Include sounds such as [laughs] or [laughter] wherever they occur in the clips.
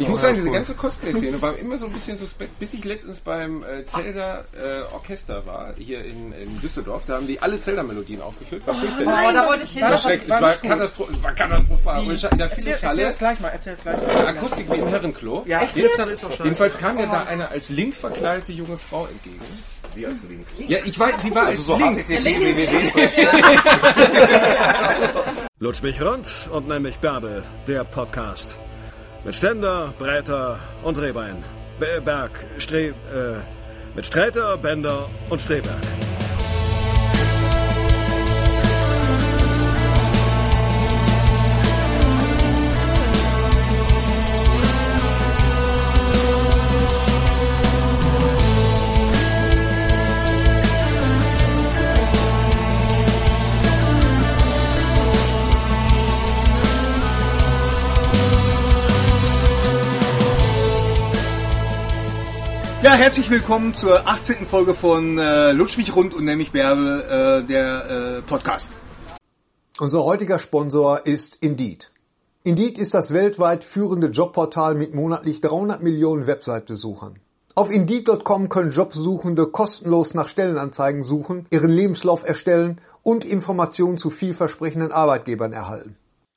Ich muss sagen, diese ganze Cosplay-Szene war immer so ein bisschen suspekt, bis ich letztens beim äh, Zelda äh, Orchester war, hier in, in Düsseldorf. Da haben die alle Zelda-Melodien aufgeführt. War fürchterlich. Oh, da wollte ich hin. War schrecklich. Es war, katastro es war katastrophal. Und In der Erzähl, erzähl gleich mal, erzähl es gleich mal. Akustik wie im Herrenklo. Ja, Echt jetzt jetzt? ist doch schon. Jedenfalls kam mir da eine als Link verkleidete junge Frau entgegen. Wie als Link. Ja, ich weiß, sie war als Also so Link. [laughs] Lutsch mich rund und nenn mich Bärbel, der Podcast. Mit Ständer, Breiter und Rehbein. Be- Berg, Stre... Äh, mit Sträter, Bender und Streberg. Ja, herzlich willkommen zur 18. Folge von äh, Lutsch mich rund und nenn mich Bärbel, äh, der äh, Podcast. Unser heutiger Sponsor ist Indeed. Indeed ist das weltweit führende Jobportal mit monatlich 300 Millionen Website-Besuchern. Auf Indeed.com können Jobsuchende kostenlos nach Stellenanzeigen suchen, ihren Lebenslauf erstellen und Informationen zu vielversprechenden Arbeitgebern erhalten.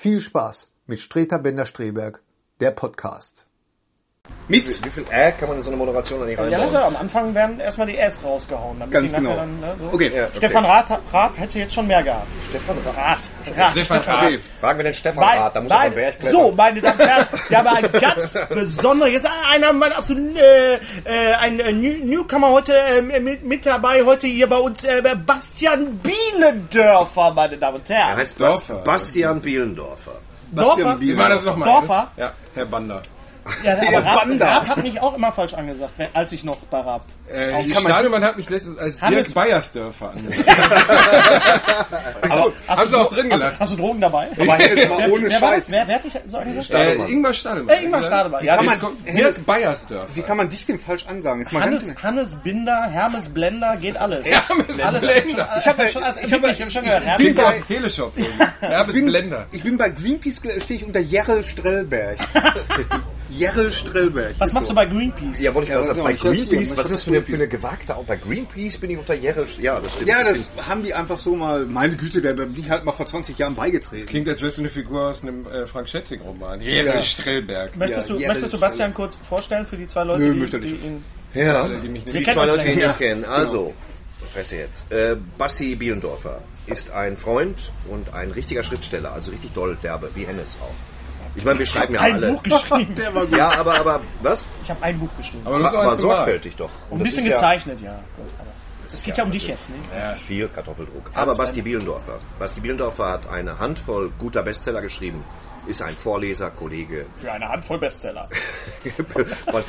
viel Spaß mit Streter Bender-Streberg, der Podcast. Mit Wie viel Ä kann man in so eine Moderation eigentlich reinbauen? ja, am Anfang werden erstmal die S rausgehauen. Damit Ganz die genau. Dann, ne, so. Okay. Ja, okay. Stefan Rath, Raab hätte jetzt schon mehr gehabt. Stefan Rath. Rath. Stefan Rath. Okay. Fragen wir den Stefan Nein, Rath, da muss er Berg klettern. So, meine Damen und Herren, wir haben einen ganz [laughs] besonderen, jetzt einer meiner absoluten, äh, äh, ein äh, New Newcomer heute äh, mit, mit dabei, heute hier bei uns, äh, Bastian Bielendörfer, meine Damen und Er Herren. heißt Bas Dorfer. Bastian Bielendorfer. Dorfer? Wie war das nochmal? Dorfer? Ja, Herr Bander. Ja, aber Banda. Raab hat mich auch immer falsch angesagt, als ich noch bei Raab. Äh, die kann man- Stadelmann hat mich letztens als Hannes- Dirk Beiersdörfer [laughs] hast haben du, sie auch drin hast, gelassen. hast du Drogen dabei? [laughs] Aber jetzt mal Wer, ohne wer, war das? Scheiß. wer, wer hat dich so angesagt? Äh, Stadelmann. Ingmar Stadelmann. Äh, Ingmar Stadelmann. Ja, kann man- kommt Dirk Beiersdörfer. Wie kann man dich denn falsch ansagen? Jetzt mal ganz Hannes, Hannes Binder, Hermes Blender, geht alles. Hermes alles Blender. Ich habe schon, also, ich hab, ich hab schon gehört. Hermes bei- aus dem Teleshop. [laughs] Bin, Blender. Ich bin bei Greenpeace, stehe ich unter Jerrel Strellberg. Jerrel Strellberg. Was machst du bei Greenpeace? Ja, wollte ich sagen, bei Greenpeace, was ist das für eine, für eine gewagte Auch Bei Greenpeace bin ich unter Jerry. Ja, das stimmt. Ja, das haben die einfach so mal, meine Güte, da bin ich halt mal vor 20 Jahren beigetreten. Klingt, als wärst du eine Figur aus einem äh, Frank Schätzing-Roman. Jere Ja. Strellberg. Möchtest, Ja, du, ja, möchtest du das- Bastian kurz vorstellen für die zwei Leute, Nö, die, möchte die nicht. ihn... Ja, die mich die nicht zwei Leute, die ihn nicht kennen. Also, Fresse jetzt. Äh, Basti Bielendorfer ist ein Freund und ein richtiger Schriftsteller, also richtig doll derbe, wie Hennes auch. Ich meine, wir schreiben ja Ein alle. Buch geschrieben. [laughs] Ja, aber, aber, was? Ich habe ein Buch geschrieben. Aber Aber gemalt. sorgfältig doch. Und Ein bisschen ist ja gezeichnet, ja. Gut, aber es geht ja um dich jetzt, ne? Ja. Viel Kartoffeldruck. Aber Basti Bielendorfer. Basti Bielendorfer hat eine Handvoll guter Bestseller geschrieben. Ist ein Vorleser, Kollege. Für eine Handvoll Bestseller. [laughs]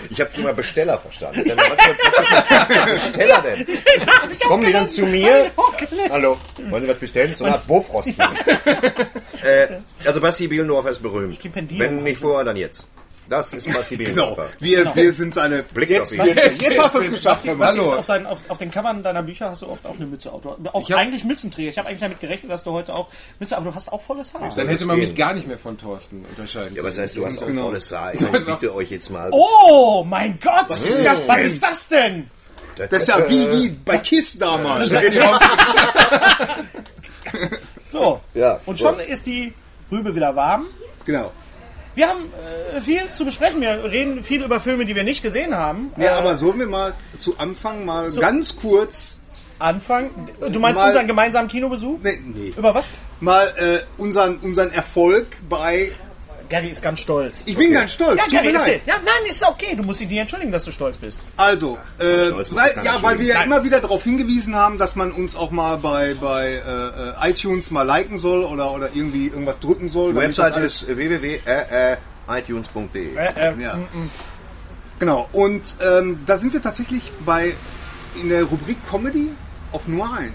Ich habe immer Besteller verstanden. Besteller denn? [laughs] Kommen die dann zu mir? Hallo, wollen Sie was bestellen? So eine Art Bofrost. Äh, also Basti Bielendorfer ist berühmt. Stipendium. Wenn nicht vorher, dann jetzt. Das ist Basti Genau. Bielendorfer. Wir, wir sind seine. Blick jetzt, auf ihn. jetzt, jetzt hast du es geschafft. Mann. ist auf, seinen, auf, auf den Covern deiner Bücher hast du oft auch eine Mütze. Auch, du- auch Ich hab- eigentlich Mützenträger. Ich habe eigentlich damit gerechnet, dass du heute auch Mütze, aber du hast auch volles Haar. Dann hätte man mich gar nicht mehr von Thorsten unterscheiden Ja, was heißt, du hast auch Genau. volles Haar. Ich bitte euch jetzt mal. Oh mein Gott! Was ist das? Was ist das denn? Das ist ja wie, wie bei KISS damals. [laughs] [laughs] So. Ja, Und so. schon ist die Rübe wieder warm. Genau. Wir haben äh, viel zu besprechen. Wir reden viel über Filme, die wir nicht gesehen haben. Ja, Äh, aber sollen wir mal zu Anfang mal ganz kurz Anfang. Du meinst Mal- unseren gemeinsamen Kinobesuch? nee, nee, Über was? mal äh, unseren, unseren Erfolg bei. Gary ist ganz stolz. Ich bin ganz stolz. ja, tut Gary, mir leid. Ja, nein, ist okay. Du musst dich nicht entschuldigen, dass du stolz bist. Also, äh, Stolz weil, ja, weil wir ja Nein. immer wieder darauf hingewiesen haben, dass man uns auch mal bei, bei äh, äh, iTunes mal liken soll oder, oder irgendwie irgendwas drücken soll. Die Website ist www.itunes.de. Äh, äh, Ja. Genau, und ähm, da sind wir tatsächlich bei in der Rubrik Comedy auf Nummer 1.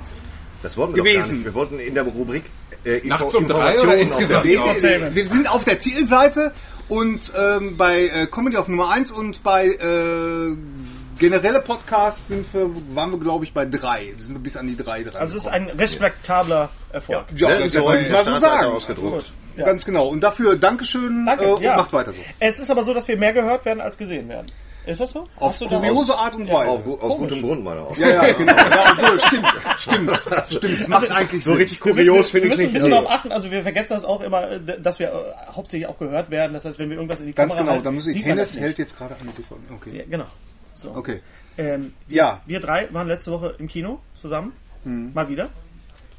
Das wollten wir doch gar Gewesen. nicht. Wir wollten in der Rubrik äh, Nachts um drei oder insgesamt? Ja. Wir, wir sind auf der Titelseite und ähm, bei äh, Comedy auf Nummer 1 und bei äh, generelle Podcasts sind wir, waren wir glaube ich bei 3. Sind wir bis an die 3 dran. Also es ist ein respektabler Erfolg. ja, Selten das so kann häufig ich mal so sagen. ausgedruckt. Ja. Ganz genau. Und dafür Dankeschön Danke, äh, und ja. macht weiter so. Es ist aber so, dass wir mehr gehört werden als gesehen werden. Ist das so? Auf kuriose Art und Weise. Auf, aus gutem Grund, meiner auch. Ja, ja, genau. [laughs] Ja, obwohl, stimmt, stimmt, stimmt. Macht eigentlich So Sinn. richtig Wir, kurios wir finde ich müssen ein nicht. bisschen darauf achten, also wir vergessen das auch immer, äh, dass wir äh, hauptsächlich auch gehört werden. Das heißt, wenn wir irgendwas in die Ganz Kamera genau, halten, da muss ich. Hennes nicht. hält jetzt gerade an die TV. Okay. Ja, genau. So. Okay. Ähm, wir, Ja. wir drei waren letzte Woche im Kino zusammen, Mhm. mal wieder.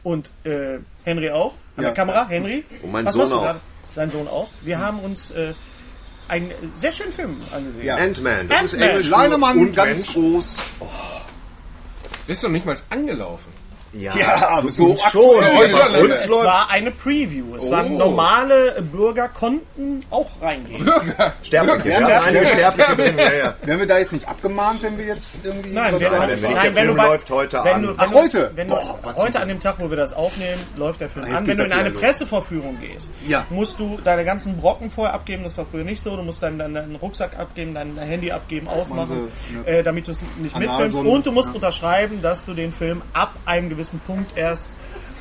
Und äh, Henry auch, an Ja. der Kamera. Henry. Und mein was Sohn auch. gerade? Sein Sohn auch. Wir haben uns äh, einen sehr schönen Film angesehen. Ja. Ant-Man. Das ist Ant-Man. Englisch Kleiner für Mann, und ganz Mensch. groß. Ist doch nicht mal angelaufen. Ja, Ja, so schon. Uns Es läuft war eine Preview. Es waren Oh. normale Bürger konnten auch reingehen. Sterbliche. Wir Ja, haben einige Sterbliche drin. Ja, ja. Werden wir da jetzt nicht abgemahnt, wenn wir jetzt irgendwie. Nein, sagen? denn, wenn nein, der wenn du Film bei, läuft heute wenn an. Du, wenn Ach, heute? Wenn du, Boah, heute an dem Tag, wo wir das aufnehmen, läuft der Film jetzt an. Wenn du in eine los. Pressevorführung gehst, Ja. musst du deine ganzen Brocken vorher abgeben. Das war früher nicht so. Du musst deinen, deinen, deinen Rucksack abgeben, dein, Handy abgeben, ausmachen, äh, damit du es nicht mitfilmst. Und du musst unterschreiben, dass du den Film ab einem gewissen Punkt erst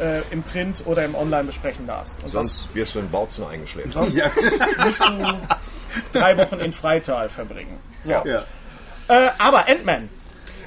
äh, im Print oder im Online besprechen darfst. Und Sonst wirst du in Bautzen eingeschläfert. Ja. das musst du drei Wochen in Freital verbringen. So. ja. Äh, aber Ant-Man.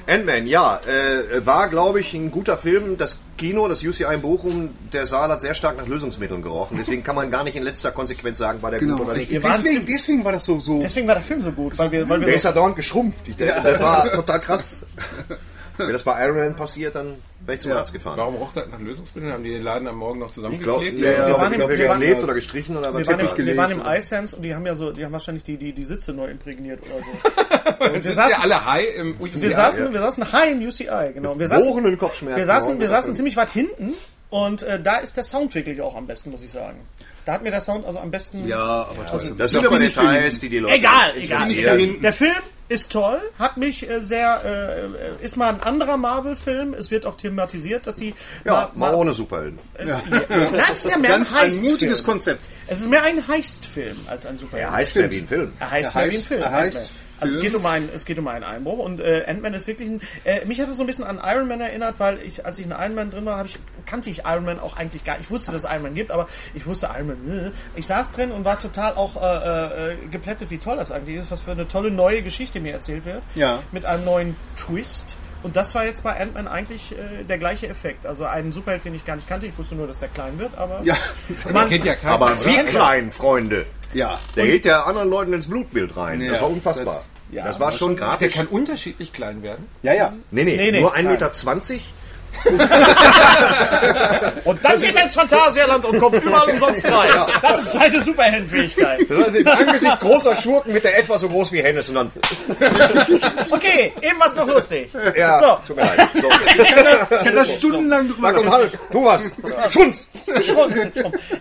Ant-Man, ja, äh, war, glaube ich, ein guter Film. Das Kino, das UCI in Bochum, der Saal hat sehr stark nach Lösungsmitteln gerochen. Deswegen kann man gar nicht in letzter Konsequenz sagen, war der Genau. gut oder nicht. Deswegen, deswegen war das so. so Deswegen war der Film so gut, weil wir, weil wir Der so ist ja dauernd geschrumpft. Ich denke, Das war total krass. [laughs] Wenn das bei Iron Man passiert, dann wäre ich zum Ja. Arzt gefahren. Warum roch das nach Lösungsmitteln? Haben die den Laden am Morgen noch Ich glaube, zusammengeklebt? ja, ja, Wir ja, waren im- wir waren- gelebt oder gestrichen oder was Wir waren, im, wir waren im iSense und die haben ja so, die haben wahrscheinlich die, die, die Sitze neu imprägniert oder so. [laughs] Und wir Sind saßen, ja alle high im wir saßen, wir saßen high im UCI, genau. Wir saßen, Kopfschmerzen. wir saßen, wir saßen ziemlich weit hinten und äh, da ist der Sound wirklich auch am besten, muss ich sagen. Da hat mir der Sound also am besten. ja, aber trotzdem. Das sind Doch aber Details, die die Leute Egal, egal. Der Film ist toll, hat mich äh, sehr, äh, ist mal ein anderer Marvel-Film. Es wird auch thematisiert, dass die Ja, ma- mal ohne Superhelden. Das ist ja mehr Ganz ein ein Heist-Film. mutiges Konzept. Es ist mehr ein Heist-Film als ein Superhelden. Er heißt ja wie ein Film. Er heißt Er mehr wie ein heißt- Film. er heißt. Also es geht um einen, es geht um einen Einbruch und äh, Ant-Man ist wirklich ein, äh, mich hat es so ein bisschen an Iron Man erinnert, weil ich, als ich in Iron Man drin war, habe ich, kannte ich Iron Man auch eigentlich gar Ich wusste, dass es Iron Man gibt, aber ich wusste Iron Man, äh, ich saß drin und war total auch äh, äh, geplättet, wie toll das eigentlich ist, was für eine tolle neue Geschichte mir erzählt wird. Ja. Mit einem neuen Twist. Und das war jetzt bei Ant-Man eigentlich äh, der gleiche Effekt. Also einen Superheld, den ich gar nicht kannte. Ich wusste nur, dass der klein wird, aber Ja, man, Kennt ja keiner. Aber wie klein, Freunde. Ja. Der geht ja anderen Leuten ins Blutbild rein. Ja. Das war unfassbar. Ja, das war schon Der grafisch. kann unterschiedlich klein werden. Ja, ja. Nee, nee, Nee, nee, nur nein. 1,20 Meter. 20. [laughs] Und dann geht er ins Phantasialand und kommt überall umsonst rein. Das ist seine Superheldenfähigkeit. Das ist im Angesicht großer Schurken mit der etwa so groß wie Hennes und dann, [laughs] Okay, eben was noch lustig. ja, So. tut mir leid. So. Ich kann da stundenlang drüber Mark und Hulk, du was? Schunz! Schon.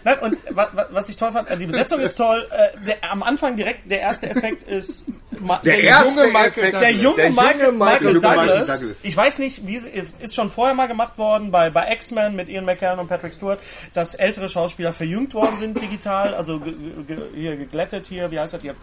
Nein, und wa, wa, was ich toll fand, die Besetzung ist toll. Äh, der, am Anfang direkt, der erste Effekt ist Ma Der erste junge Michael Effekt, der junge der Michael, Michael, Michael Douglas. Douglas. Ich weiß nicht, wie es ist, ist schon vorher mal gemacht worden bei, bei X-Men mit Ian McKellen und Patrick Stewart, dass ältere Schauspieler verjüngt worden sind digital, also ge, ge, hier geglättet hier, wie heißt das hier?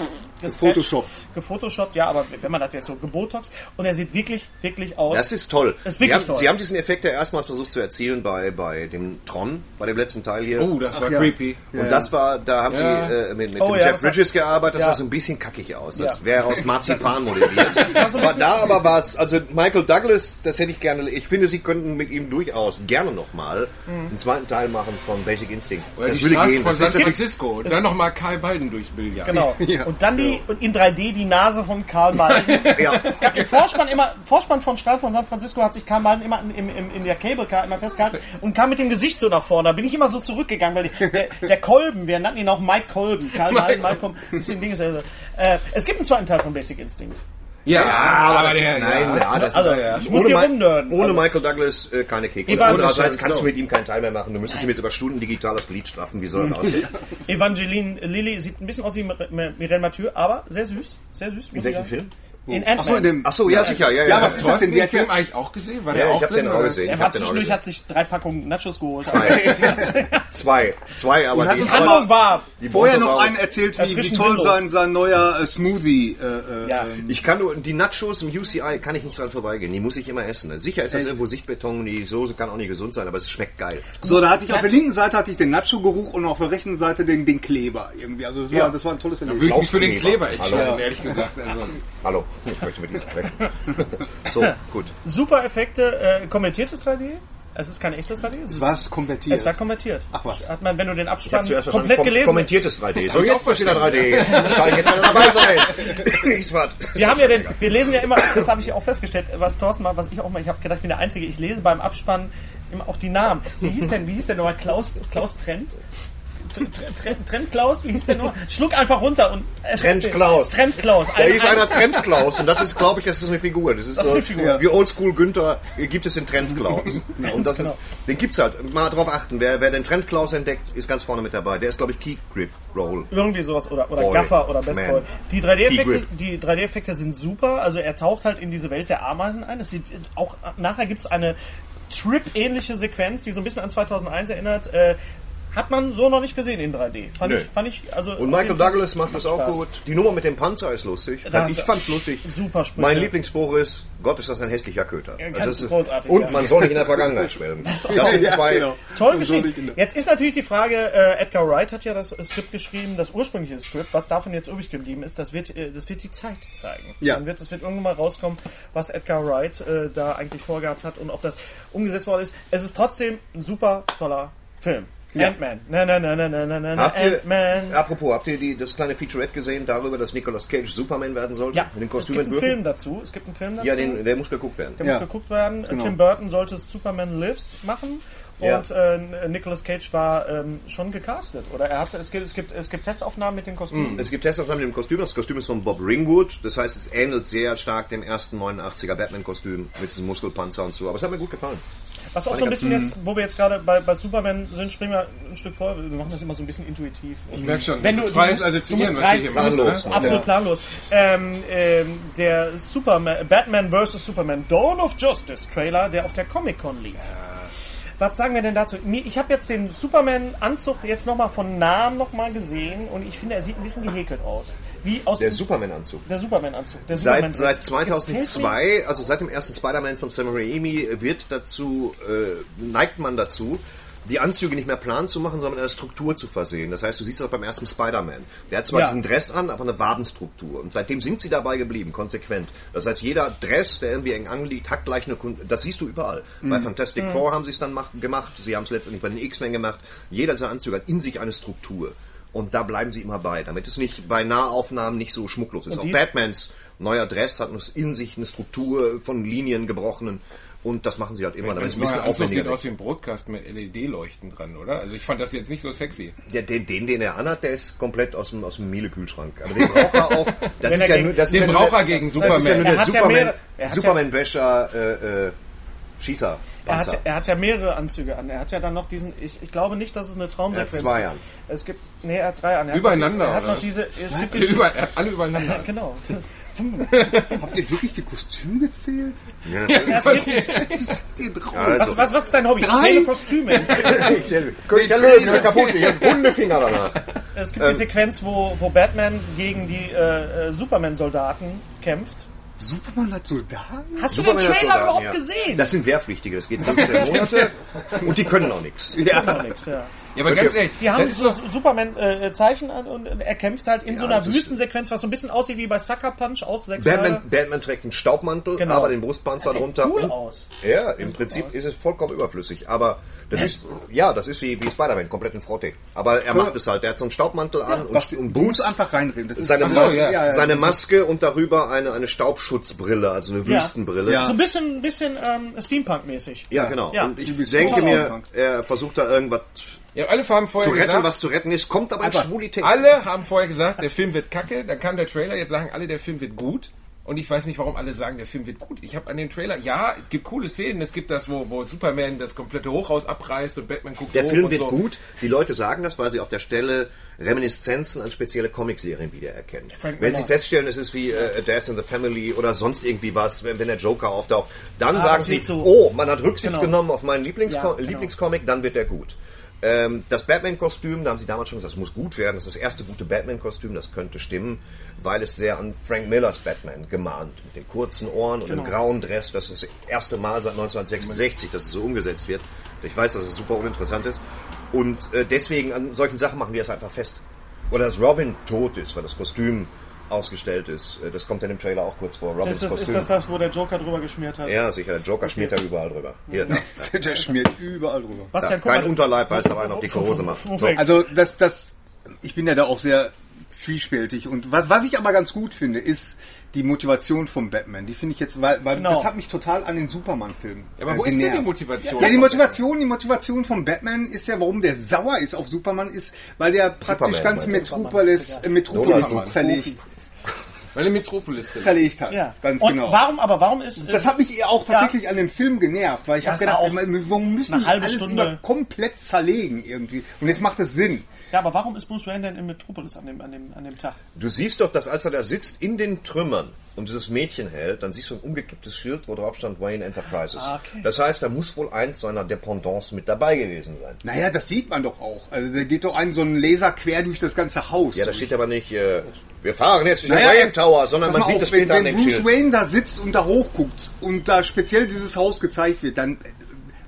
Gefotoshoppt. Gefotoshoppt, ja, aber wenn man das jetzt so gebotox und er sieht wirklich, wirklich aus. Das ist toll. Das ist Sie wirklich haben, toll. Sie haben diesen Effekt ja erstmals versucht zu erzielen bei, bei dem Tron, bei dem letzten Teil hier. Oh, das war ja. creepy. Und das war, da haben Ja. sie äh, mit, mit Oh, dem ja, Jeff Bridges gearbeitet, das Ja. sah so ein bisschen kackig aus. Das Ja. wäre aus Marzipan [laughs] modelliert. war so da aber war es, also Michael Douglas, das hätte ich gerne, ich finde, sie könnten mit ihm durchaus gerne nochmal Mhm. einen zweiten Teil machen von Basic Instinct. Oder das die würde Straße gehen. von San Francisco. Und dann nochmal Karl Balden durchs Bild jagen. Genau. [laughs] Und dann die, und in 3D die Nase von Karl Malden. [laughs] ja. Es gab den Vorspann immer, Vorspann von Strahl von San Francisco hat sich Karl Malden immer in, in, in, der Cable Car immer festgehalten und kam mit dem Gesicht so nach vorne. Da bin ich immer so zurückgegangen, weil die, der, der Kolben, wir nannten ihn auch Mike Kolben. Karl Malden, Mike Kolben. Ding ist er so. Äh, es gibt einen zweiten Teil von Basic Instinct. Ja, aber das der- ist, nein, ja, das Also, ist, ja. ich muss ohne, hier rumnörden. ohne Also, Michael Douglas äh, keine. Evan- Andererseits kannst du mit ihm keinen Teil mehr machen. Du müsstest ihm jetzt über Stunden digital das Glied straffen. Wie soll das aussehen? [laughs] Evangeline Lilly sieht ein bisschen aus wie Mir- Mir- Mireille Mathieu, aber sehr süß. Sehr süß. In welchem. Film? In Achso, in dem. Ach so, ja, sicher, ja, ja. Ja, was ist das Hast denn? den hat Film eigentlich auch gesehen? War Ja, der ich auch hab drin? den auch oder? gesehen. Er Ich hab auch zwischendurch, hat sich drei Packungen Nachos geholt. Zwei. [laughs] Zwei, aber Und hat die, Handlung war die vorher noch einen erzählt, wie, toll sein, sein neuer äh, Smoothie. Äh, äh, Ja. ähm, Ich kann nur, die Nachos im UCI kann ich nicht dran vorbeigehen. Die muss ich immer essen. Sicher ist das Echt? irgendwo Sichtbeton, die Soße kann auch nicht gesund sein, aber es schmeckt geil. So, da hatte ich auf der linken Seite hatte ich den Nacho-Geruch und auf der rechten Seite den, den Kleber irgendwie. Also das war, Ja. das war ein tolles Würde Erlebnis. ich mich für den. Kleber entscheiden, ehrlich gesagt. Hallo, ich möchte mit Ihnen sprechen. [laughs] So, gut. super Effekte, äh, konvertiertes 3D. Es ist kein echtes 3D. Es ist, Was konvertiert? es war konvertiert. Ach was. Hat man, wenn du den Ich Abspann komplett kom gelesen kommentiertes 3D. So, jetzt ist wieder 3D. Jetzt kann ich jetzt dabei sein. [laughs] Nichts was. Wir haben ja den, wir lesen ja immer, das habe ich auch festgestellt, was Thorsten mal, was ich auch mal, ich habe gedacht, ich bin der Einzige, ich lese beim Abspann immer auch die Namen. Wie hieß denn, wie hieß denn nochmal Klaus, Klaus Trent? Trent Klaus, wie hieß der noch? Schluck einfach runter und äh, Trent Klaus. Trent Klaus. Da ist ein- einer Trent Klaus und das ist, glaube ich, das ist eine Figur. Das ist, Das ist so, eine Figur. wie Oldschool Günther gibt es den Trent Klaus. [laughs] und das genau. ist, den gibt's halt. Mal drauf achten. Wer, wer den Trent Klaus entdeckt, ist ganz vorne mit dabei. Der ist, glaube ich, Key Grip Roll. Irgendwie sowas oder, oder Boy. Gaffer oder Best Man. Boy. Die 3D-Effekte, Key-Grip. die 3D-Effekte sind super. Also er taucht halt in diese Welt der Ameisen ein. Es sieht auch nachher gibt's eine Trip-ähnliche Sequenz, die so ein bisschen an 2001 erinnert. Äh, hat man so noch nicht gesehen in 3D. Fand Nö. ich, fand ich, also Und Michael Douglas macht das auch Spaß. gut. Die Nummer mit dem Panzer ist lustig. Da- ich fand's lustig. Super Sprüche. Mein Lieblingsspruch ist, Gott ist das ein hässlicher Köter. Ja, Also das ist, großartig, und ja. man soll nicht in der Vergangenheit schwelgen. Das sind Ja, zwei. genau. Toll geschrieben. Jetzt ist natürlich die Frage, äh, Edgar Wright hat ja das Skript geschrieben, das ursprüngliche Skript. Was davon jetzt übrig geblieben ist, das wird, äh, das wird die Zeit zeigen. Ja. Dann wird, es wird irgendwann mal rauskommen, was Edgar Wright äh, da eigentlich vorgehabt hat und ob das umgesetzt worden ist. Es ist trotzdem ein super toller Film. Ja. Ant-Man. Na, na, na, na, na, na, na, Habt ihr, Ant-Man. apropos, habt ihr die, das kleine Featurette gesehen darüber, dass Nicolas Cage Superman werden sollte? Ja, Mit den es gibt einen? Film dazu. Es gibt einen Film dazu. Ja, den, der muss geguckt werden. Der Ja. muss geguckt werden. Genau. Tim Burton sollte Superman Lives machen. Ja. Und äh, Nicolas Cage war ähm, schon gecastet. Oder er hatte, es gibt, es gibt, es gibt Testaufnahmen mit den Kostümen. Es gibt Testaufnahmen mit dem Kostüm. Das Kostüm ist von Bob Ringwood. Das heißt, es ähnelt sehr stark dem ersten 89er Batman-Kostüm mit diesem Muskelpanzer und so. Aber es hat mir gut gefallen. Was auch so ein bisschen jetzt, wo wir jetzt gerade bei, bei Superman sind, springen wir ein Stück vor. Wir machen das immer so ein bisschen intuitiv. ich merke schon, Wenn das du- ist freies du musst- Assoziieren, du musst was rein- hier machen. planlos. oder? Absolut planlos. Ähm, ähm, der Superman, Batman vs. Superman Dawn of Justice Trailer, der auf der Comic-Con lief. Was sagen wir denn dazu? Ich habe jetzt den Superman-Anzug jetzt nochmal von Namen nochmal gesehen und ich finde, er sieht ein bisschen gehäkelt aus. Wie aus Der Superman-Anzug. der Superman-Anzug. Der Seit, seit Gefällt mir. 2002, also seit dem ersten Spider-Man von Sam Raimi, wird dazu, äh, neigt man dazu, die Anzüge nicht mehr plan zu machen, sondern mit einer Struktur zu versehen. Das heißt, du siehst das beim ersten Spider-Man. Der hat zwar Ja. diesen Dress an, aber eine Wabenstruktur. Und seitdem sind sie dabei geblieben, konsequent. Das heißt, jeder Dress, der irgendwie eng anliegt, hat gleich eine, Kun- das siehst du überall. Bei Fantastic Four haben sie es dann mach, gemacht, sie haben es letztendlich bei den X-Men gemacht. Jeder dieser Anzüge hat in sich eine Struktur. Und da bleiben sie immer bei, damit es nicht bei Nahaufnahmen nicht so schmucklos ist. Auch Batmans neuer Dress hat in sich eine Struktur von Linien gebrochenen. Und das machen sie halt immer, damit es ein bisschen Anzug sieht aufwendiger aus wie ein Brotkasten mit LED-Leuchten dran, oder? Also ich fand das jetzt nicht so sexy. Der, den, den, den er anhat, der ist komplett aus dem, aus dem Miele-Kühlschrank. Aber den braucht er auch. Das ist ja gegen- nur, das den ist ja braucht nur er der, gegen Das ist ja nur Superman. der Er hat ja Superman, mehrere- er hat ja- Superman-Wäscher, äh, äh, Schießer. Er hat, er hat ja mehrere Anzüge an. Er hat ja dann noch diesen. Ich, ich glaube nicht, dass es eine Traumsequenz Er hat zwei an. Es gibt. Nee, er hat drei an. Er hat Übereinander, Noch, er hat noch diese. Es gibt diese Über, alle übereinander. [laughs] genau. [laughs] Habt ihr wirklich die Kostüme gezählt? Wirklich, [laughs] Die drauf. Also, was, was, was ist dein Hobby? Ich Drei? zähle Kostüme. [laughs] ich zähle- der kaputt, ich habe wunde Finger danach. Es gibt Ähm. die Sequenz, wo, wo Batman gegen die äh, äh, Superman-Soldaten kämpft. Superman hat Soldaten? Hast du Superman den Trailer Soldaten, überhaupt ja. gesehen? Das sind Wehrpflichtige, das geht 15 Monate und die können auch nichts. ja. Noch nix, ja. Ja, aber ganz ehrlich, Die haben so Superman-Zeichen an und er kämpft halt in so einer Wüstensequenz, was so ein bisschen aussieht wie bei Sucker Punch, auch sechs. Batman, Batman trägt einen Staubmantel, Genau. aber den Brustpanzer drunter. cool aus. Ja, im Prinzip ist es vollkommen überflüssig. Aber das ist, ja, das ist wie, wie Spider-Man, komplett in Frotte. Aber er macht es halt. Der hat so einen Staubmantel an und, Was, und du musst Boots. einfach reinreden. Das ist Seine, so, Mas ja. ja, ja, seine Maske und darüber eine, eine Staubschutzbrille, also eine Ja. Wüstenbrille. Ja. So ein bisschen, bisschen ähm, Steampunk-mäßig. Ja, genau. Ja. Und ich denke mir, er versucht da irgendwas ja, alle haben vorher zu retten, gesagt, was zu retten ist, kommt aber in Schwulität. alle haben vorher gesagt, der Film wird kacke, dann kam der Trailer, jetzt sagen alle, der Film wird gut. Und ich weiß nicht, warum alle sagen, der Film wird gut. Ich habe an dem Trailer, ja, es gibt coole Szenen, es gibt das, wo, wo Superman das komplette Hochhaus abreißt und Batman guckt Der hoch Film und wird so. gut. Die Leute sagen das, weil sie auf der Stelle Reminiszenzen an spezielle Comicserien wiedererkennen. Wenn sie feststellen, es ist wie äh, A Death in the Family oder sonst irgendwie was, wenn, wenn der Joker auftaucht, dann Ah, sagen sie, so- oh, man hat Rücksicht Genau. genommen auf meinen Lieblingsco Ja, genau. Lieblingscomic, dann wird der gut. Ähm, das Batman-Kostüm, da haben sie damals schon gesagt, das muss gut werden. Das ist das erste gute Batman-Kostüm, das könnte stimmen, weil es sehr an Frank Millers Batman gemahnt. Mit den kurzen Ohren und Genau. dem grauen Dress. Das ist das erste Mal seit 1966, dass es so umgesetzt wird. Ich weiß, dass es super uninteressant ist. Und äh, deswegen an solchen Sachen machen wir es einfach fest. Oder dass Robin tot ist, weil das Kostüm ausgestellt ist. Äh, Das kommt in dem Trailer auch kurz vor. Robins Ist das, ist das das, wo der Joker drüber geschmiert hat? ja, sicher. Der Joker schmiert da überall drüber. Hier, [laughs] da. Der schmiert überall drüber. Was Ja, kein Unterleib, weil es aber einen auf dicke [laughs] Hose macht. So. Also das, das, ich bin ja da auch sehr zwiespältig und was, was ich aber ganz gut finde, ist die Motivation von Batman. Die finde ich jetzt, weil, weil Genau. das hat mich total an den Superman-Film. Ja, aber äh, wo ist denn die. Motivation? Ja, die Motivation, die Motivation von Batman ist ja, warum der sauer ist auf Superman, ist, weil der praktisch Superman, ganz Metropolis, äh, Metropolis Superman. zerlegt, Weil in Metropolis zerlegt hat. Ja. Ganz und genau. warum, aber warum ist... Das hat mich auch tatsächlich an dem Film genervt, weil ich Ja, habe gedacht, auch warum müssen die alles Stunde- immer komplett zerlegen irgendwie? Und jetzt macht es Sinn. ja, aber warum ist Bruce Wayne denn in Metropolis an dem, an dem, an dem Tag? Du siehst doch, dass als er da sitzt in den Trümmern und dieses Mädchen hält, dann siehst du ein umgekipptes Schild, wo drauf stand Wayne Enterprises. Ah, okay. Das heißt, da muss wohl eins seiner Dependances mit dabei gewesen sein. Naja, das sieht man doch auch. Also da geht doch ein so ein Laser quer durch das ganze Haus. Ja, da steht aber nicht, äh, wir fahren jetzt in den Naja, Wayne Tower, sondern man sieht auf, das wenn, später an wenn dem Bruce Schild. Wayne da sitzt und da hochguckt und da speziell dieses Haus gezeigt wird, dann äh,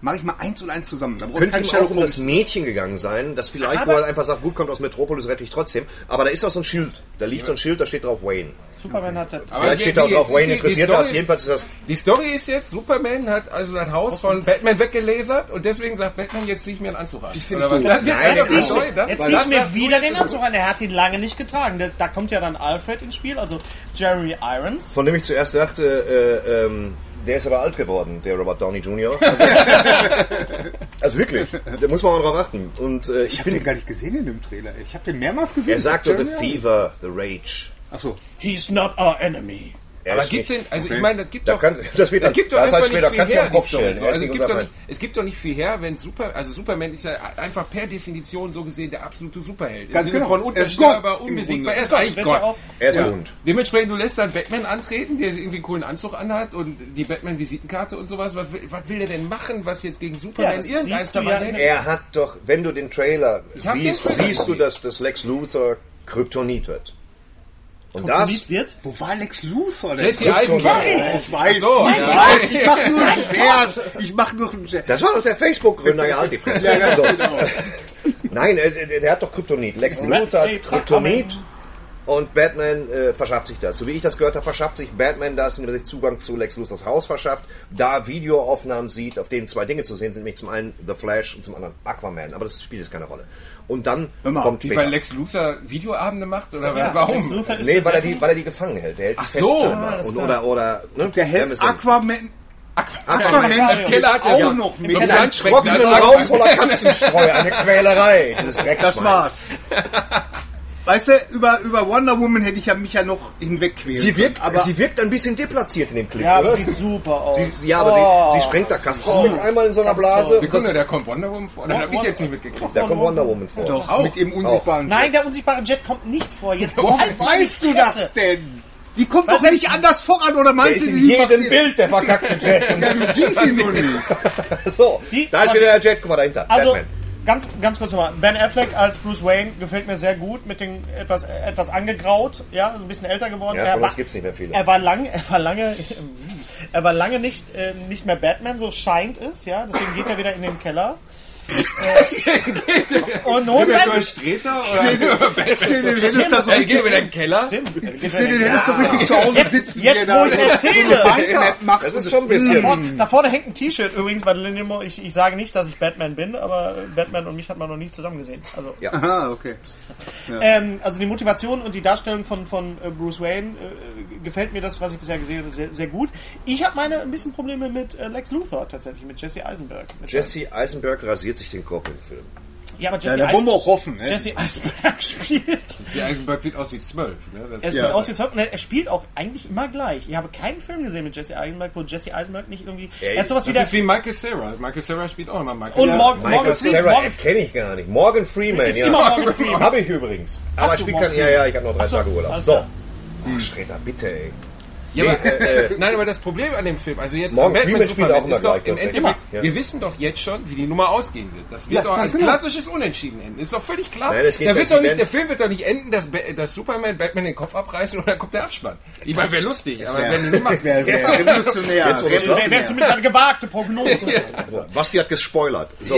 mache ich mal eins und eins zusammen. Da Könnte ihm auch um das. Mädchen gegangen sein, das vielleicht Aber- wohl einfach sagt, gut, kommt aus Metropolis, rette ich trotzdem. Aber da ist auch so ein Schild. Da liegt so ein Schild, da steht drauf Wayne. Superman hat... Aber Vielleicht steht auch drauf Wayne, die interessiert Story das. ist- Jedenfalls ist das Die Story ist jetzt, Superman hat also das Haus von Batman weggelasert und deswegen sagt Batman, jetzt zieh ich mir einen Anzug an. finde ich doof. Das jetzt Nein, das das- Jetzt weil zieh ich das mir wieder den Anzug an. Er hat ihn lange nicht getragen. Da, da kommt ja dann Alfred ins Spiel, also Jeremy Irons. Von dem ich zuerst sagte, äh, ähm, der ist aber alt geworden, der Robert Downey Jr. [laughs] also wirklich, da muss man auch drauf achten. Und äh, ich Ich habe den finde, gar nicht gesehen in dem Trailer. Ich habe den mehrmals gesehen. er sagte The. Fever, The Rage. Achso. He's not our enemy. Er Aber ist gibt nicht- den, also Okay. ich meine, das gibt Da doch, kann- das wird das dann- gibt doch das heißt einfach später, nicht kannst viel her, Kopf die Story. stellen. So, Also gibt, doch nicht, es gibt doch nicht viel her, wenn Super, also Superman ist ja einfach per Definition so gesehen der absolute Superheld. Ganz genau. Von Er ist unzerstörbar, unbesiegbar. Er ist eigentlich Gott. Er ist Ja. Hund. Dementsprechend, du lässt dann Batman antreten, der irgendwie einen coolen Anzug anhat und die Batman-Visitenkarte und sowas. Was will, was will der denn machen, was jetzt gegen Superman Ja, das irgendein siehst du ja Er hat doch, wenn du den Trailer siehst, siehst du, dass das Lex Luthor Kryptonit wird. Und das, wird? Wo war Lex Luthor denn? Jesse Eisenberg. Ich weiß. So, mein ja. Gott, ich mach nur einen Scherz. Ich mach nur einen Scherz. das war doch der Facebook-Gründer, ja, halt die Fresse. Ja, ganz So. genau. [laughs] Nein, äh, der, der hat doch Kryptonit. Lex Luthor hat Kryptonit Und Batman äh, verschafft sich das. So wie ich das gehört habe, verschafft sich Batman das, indem er sich Zugang zu Lex Luthers Haus verschafft, da Videoaufnahmen sieht, auf denen zwei Dinge zu sehen sind, nämlich zum einen The Flash und zum anderen Aquaman. Aber das spielt jetzt keine Rolle. Und dann Hör mal, kommt Wie später. weil Lex Luthor Videoabende macht? Oder Ja, warum? Lex Luthor ist Nee, weil er, die, weil er die gefangen hält. Der hält die Ach fest. so. Ah, das ist und, oder, oder, ne? Der hält. Aquaman Aquaman. Der Keller hat auch ja noch mit. einem trockenen als Raum voller Katzenstreu. Eine Quälerei. Das war's. Weißt du, über, über Wonder Woman hätte ich ja mich ja noch hinwegquälen Sie wirkt, können, aber sie wirkt ein bisschen deplatziert in dem Clip, Ja, oder? sieht super aus. Sie, ja, aber Oh. sie, sie sprengt da Kastron einmal in so einer Blase. Sekunde, da kommt Wonder Woman vor. Da hab ich jetzt nicht mitgekriegt. Da kommt Wonder Woman vor. doch auch. mit ihrem unsichtbaren Nein, der unsichtbare Jet kommt nicht vor. Jetzt Woher halt Weißt du das denn? Die kommt Was doch nicht anders voran, oder Der meinst du, in jedem macht- Bild der verkackte Jet. [laughs] Ja, du siehst ihn nur nicht. [laughs] so, da ist wieder der Jet, guck mal dahinter. Also, Batman. Ganz, ganz kurz nochmal. Ben Affleck als Bruce Wayne gefällt mir sehr gut, mit den etwas, etwas angegraut, ja, ein bisschen älter geworden. Ja, er, von war, uns gibt's nicht mehr viele. er war lange, er war lange, [laughs] er war lange nicht, äh, nicht mehr Batman, so scheint es, ja, deswegen geht er wieder in den Keller. [laughs] Und oder [laughs] Ich sehe den hättest da so Ich gehe richtig, wieder in den Keller. ich sehe den hättest so richtig zu Hause Jetzt- sitzen, jetzt, wo ich's da erzähle. Das ist schon ein bisschen. Da vorne, da vorne hängt ein T-Shirt übrigens bei Lindemo. Ich, ich sage nicht, dass ich Batman bin, aber Batman und mich hat man noch nie zusammen gesehen. Also, Aha, okay. [laughs] ähm, also die Motivation und die Darstellung von, von äh, Bruce Wayne äh, gefällt mir das, was ich bisher gesehen habe, sehr, sehr gut. Ich habe meine ein bisschen Probleme mit äh, Lex Luthor tatsächlich, mit Jesse Eisenberg. Mit Jesse Eisenberg rasiert sich den Kopf im Film. ja, aber Ja, Jesse, wir Eisen auch hoffen, ne? Jesse Eisenberg [laughs] spielt. Die Eisenberg sieht aus wie zwölf. Ne? Das Er sieht Ja. aus wie Sir- und er er spielt auch eigentlich immer gleich. Ich habe keinen Film gesehen mit Jesse Eisenberg, wo Jesse Eisenberg nicht irgendwie. Er ist sowas wie das ist wie Michael Sarah. Michael Sarah spielt auch immer Michael Und Cera. Morgan, Michael Morgan Freeman. Sarah Morgan kenne ich gar nicht. Morgan Freeman, ist ja. immer Morgan Freeman. Habe ich übrigens. Aber Hast ich du spiel Morgan kann, ja, ja, ich habe noch drei Ach so, Tage Urlaub. So. klar. Ach, Streter, bitte, ey. Ja, aber, äh, nein, aber das Problem an dem Film, also jetzt Morgan Batman Superman ist doch im Endeffekt. Ja. wir wissen doch jetzt schon, wie die Nummer ausgehen wird. Das wird Ja, doch als genau. klassisches Unentschieden enden. Ist doch völlig klar. Nein, da wird doch nicht, der Film wird doch nicht enden, dass, dass Superman Batman den Kopf abreißen und dann kommt der Abspann. Ich meine, wäre lustig, aber wenn die nicht machen. Wäre sehr [laughs] revolutionär. Wäre wär zumindest eine gewagte Prognose. Basti hat gespoilert. So.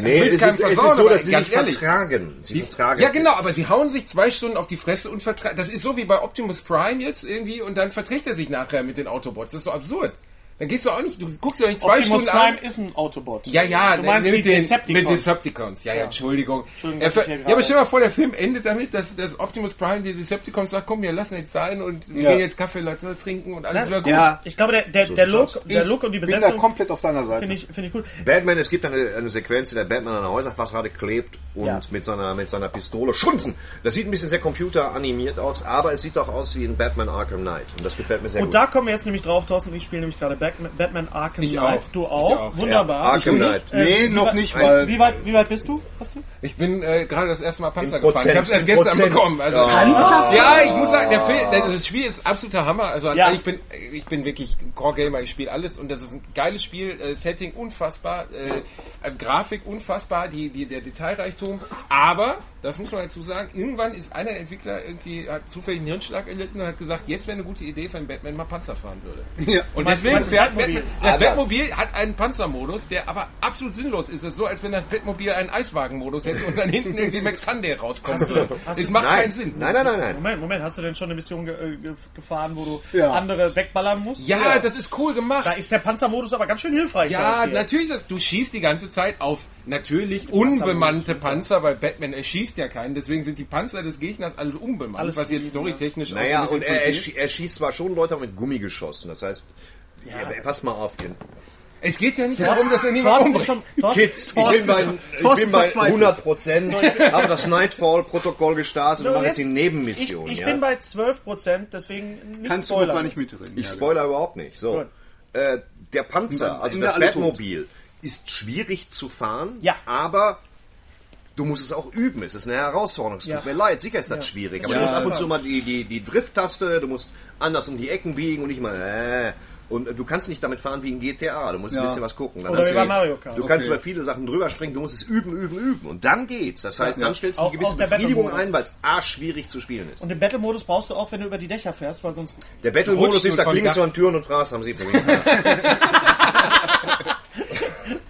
Nee, es ist, es ist so, dass sie sich ehrlich. vertragen. Sie vertragen Ja, genau, aber sie hauen sich zwei Stunden auf die Fresse und vertragen. Das ist so wie bei Optimus Prime jetzt irgendwie und dann verträgt er sich nachher mit den Autobots. Das ist so absurd. Dann gehst du auch nicht, du guckst dir doch nicht zwei Optimus Stunden Prime an. ist ein Autobot. Ja, ja, du meinst mit die den, Decepticons. Mit Decepticons. Ja, ja, Entschuldigung. Entschuldigung, Er ich ja, gerade- aber stell dir mal vor, der Film endet damit, dass, dass Optimus Prime die Decepticons sagt, komm, wir lassen jetzt sein und wir Ja. gehen jetzt Kaffee Latte trinken und alles Ja. wieder gut. Ja, Ich glaube, der, der, der, Look, der ich Look und die bin da Besetzung komplett auf deiner Seite. finde ich, finde ich gut. Batman, es gibt eine, eine Sequenz, in der Batman an der Häuserfassade klebt und Ja. mit, seiner, mit seiner Pistole schunzen. Das sieht ein bisschen sehr computeranimiert aus, aber es sieht doch aus wie in Batman Arkham Knight. Und das gefällt mir sehr Und gut. da kommen wir jetzt nämlich drauf, Thorsten und ich spiele nämlich gerade Batman, Batman Arkham Ich Knight. auch. Du Ich auch? auch. Wunderbar. Ja, Arkham Knight. nicht. Nee, noch weit- nicht, weil- Wie weit, wie weit bist du? Basti? Ich bin äh, gerade das erste Mal Panzer gefahren. Prozent, Ich habe es erst gestern Prozent. bekommen. Also, Panzer? Ja, ich muss sagen, der Film, das Spiel ist absoluter Hammer. Also Ja. ich bin, ich bin wirklich Core Gamer. Ich spiele alles und das ist ein geiles Spiel. Äh, Setting unfassbar, äh, äh, Grafik unfassbar, die, die, der Detailreichtum. Aber das muss man dazu sagen. Irgendwann ist einer der Entwickler irgendwie hat zufällig einen Hirnschlag erlitten und hat gesagt, jetzt wäre eine gute Idee, wenn Batman mal Panzer fahren würde. [laughs] Ja. Und deswegen fährt Batmobil? Batman, das Ah, das. Batmobil hat einen Panzermodus, der aber absolut sinnlos ist. Es ist so, als wenn das Batmobil einen Eiswagenmodus hätte und dann hinten irgendwie Max Sunday rauskommt. hast du- Es macht nein. keinen Sinn. nein, nein, nein, nein. Moment, Moment, hast du denn schon eine Mission ge äh, ge gefahren, wo du Ja. andere wegballern musst? Ja, das ist cool gemacht. Da ist der Panzermodus aber ganz schön hilfreich. Ja, natürlich, ist das, du schießt die ganze Zeit auf natürlich unbemannte Panzer, weil Batman erschießt ja keinen, deswegen sind die Panzer des Gegners alle unbemannt, Alles was jetzt storytechnisch auch Naja, und er, er, schießt zwar schon Leute mit Gummigeschossen. Das heißt, Ja. ja. pass mal auf, ihr Es geht ja nicht darum, dass er niemand Thorsten ist umbringt. schon, Thorsten, Kids, ich bin Thorsten, bei, ich Thorsten bin bei verzweifelt. 100 Prozent, habe das Nightfall-Protokoll gestartet und mache jetzt die Nebenmission. Ich, ich ja. bin bei 12 Prozent, deswegen nicht Kannst du spoilern. gar nicht mitreden. Ich Ja, spoiler überhaupt nicht. So, äh, der Panzer, also das. Batmobil, ist schwierig zu fahren, Ja. aber du musst es auch üben. Es ist eine Herausforderung. Es tut Ja. mir leid, sicher ist das schwierig. Aber Ja. du musst ab und zu mal die, die, die Drift-Taste, du musst anders um die Ecken biegen und nicht mal, äh, und äh, du kannst nicht damit fahren wie in GTA. Du musst Ja. ein bisschen was gucken. Dann Oder wie du- bei Mario Kart. Du kannst Okay. über viele Sachen drüber springen. Du musst es üben, üben, üben. Und dann geht's. Das heißt, Ja. dann stellst du Auch- eine gewisse Befriedigung ein, weil es A, schwierig zu spielen ist. Und den Battle-Modus brauchst du auch, wenn du über die Dächer fährst, weil sonst... Der Battle-Modus ist, da Dach- so an Türen und Fraß, haben sie vorhin. [laughs]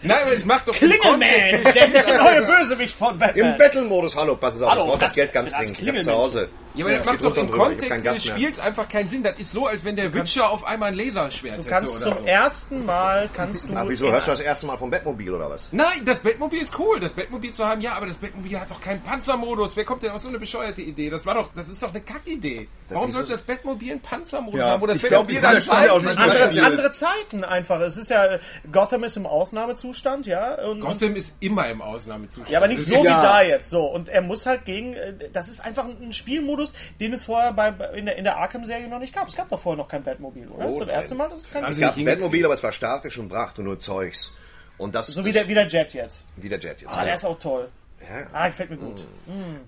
Nein, aber es macht doch im Klingelman, der, neue Bösewicht von Im Batman. Battle-Modus, hallo, pass auf, Hallo, ich brauche das, das- Geld ganz das dringend. Ich hab zu Hause. Ja, aber das es macht doch im drüber, Kontext mehr. Spiels einfach keinen Sinn. Das ist so, als wenn der Witcher auf einmal ein Laserschwert Du kannst hätte oder zum so. ersten Mal kannst du. Ach, wieso hörst du das erste Mal vom Batmobil oder was? Nein, das Batmobil ist cool, das Batmobil zu haben, ja, aber das Batmobil hat doch keinen Panzermodus. Wer kommt denn auf so eine bescheuerte Idee? Das war doch, das ist doch eine Kackidee. Warum sollte das Batmobil einen Panzermodus Ja, haben, wo das Batmobil dann ja andere, Ja. andere Zeiten einfach. Es ist ja Gotham ist im Ausnahmezustand, ja. Und, Gotham ist immer im Ausnahmezustand. ja, aber nicht so ist- wie Ja. da jetzt. So und er muss halt gegen. äh, Das ist einfach ein Spielmodus, den es vorher bei in der, in der Arkham-Serie noch nicht gab. Es gab doch vorher noch kein Batmobil, oder? das ist das erste Mal, dass es kein Es gab Batmobil, aber es war statisch und brachte nur Zeugs. Und das so wie ist der, wie der Jet jetzt. wie der Jet jetzt. Ah, der ist auch toll. Ja. Ah, gefällt mir gut.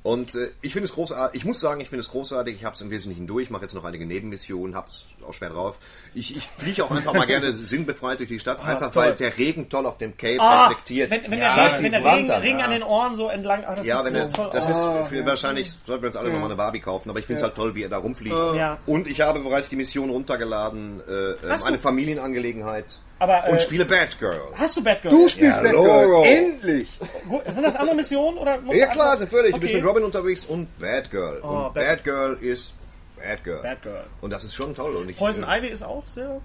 Und äh, ich finde es großartig. Ich muss sagen, ich finde es großartig. Ich habe es im Wesentlichen durch. Mache jetzt noch einige Nebenmissionen. Hab's auch schwer drauf. Ich, ich fliege auch einfach mal gerne [laughs] sinnbefreit durch die Stadt, einfach ist toll. weil der Regen toll auf dem Cape Ah, reflektiert. wenn, wenn Ja, der, Regen, wenn ist der Regen, dann, Regen ja. an den Ohren so entlang, ah, das Ja, wenn so er, toll das ist für, wahrscheinlich sollten wir uns alle nochmal eine Barbie kaufen, aber ich finde es halt toll, wie er da rumfliegt. Ja. Und ich habe bereits die Mission runtergeladen, äh, äh, eine Familienangelegenheit Aber, äh, und spiele Batgirl. Hast du Batgirl? Du spielst Ja, Batgirl. Logo. Endlich. Gut, Sind das andere Missionen oder? musst Ja du klar, sind völlig. Du Okay. bist mit Robin unterwegs und Batgirl. Oh, und Bat- Batgirl ist Batgirl. Batgirl. Und das ist schon toll. Und ich, Poison Ivy ist auch sehr.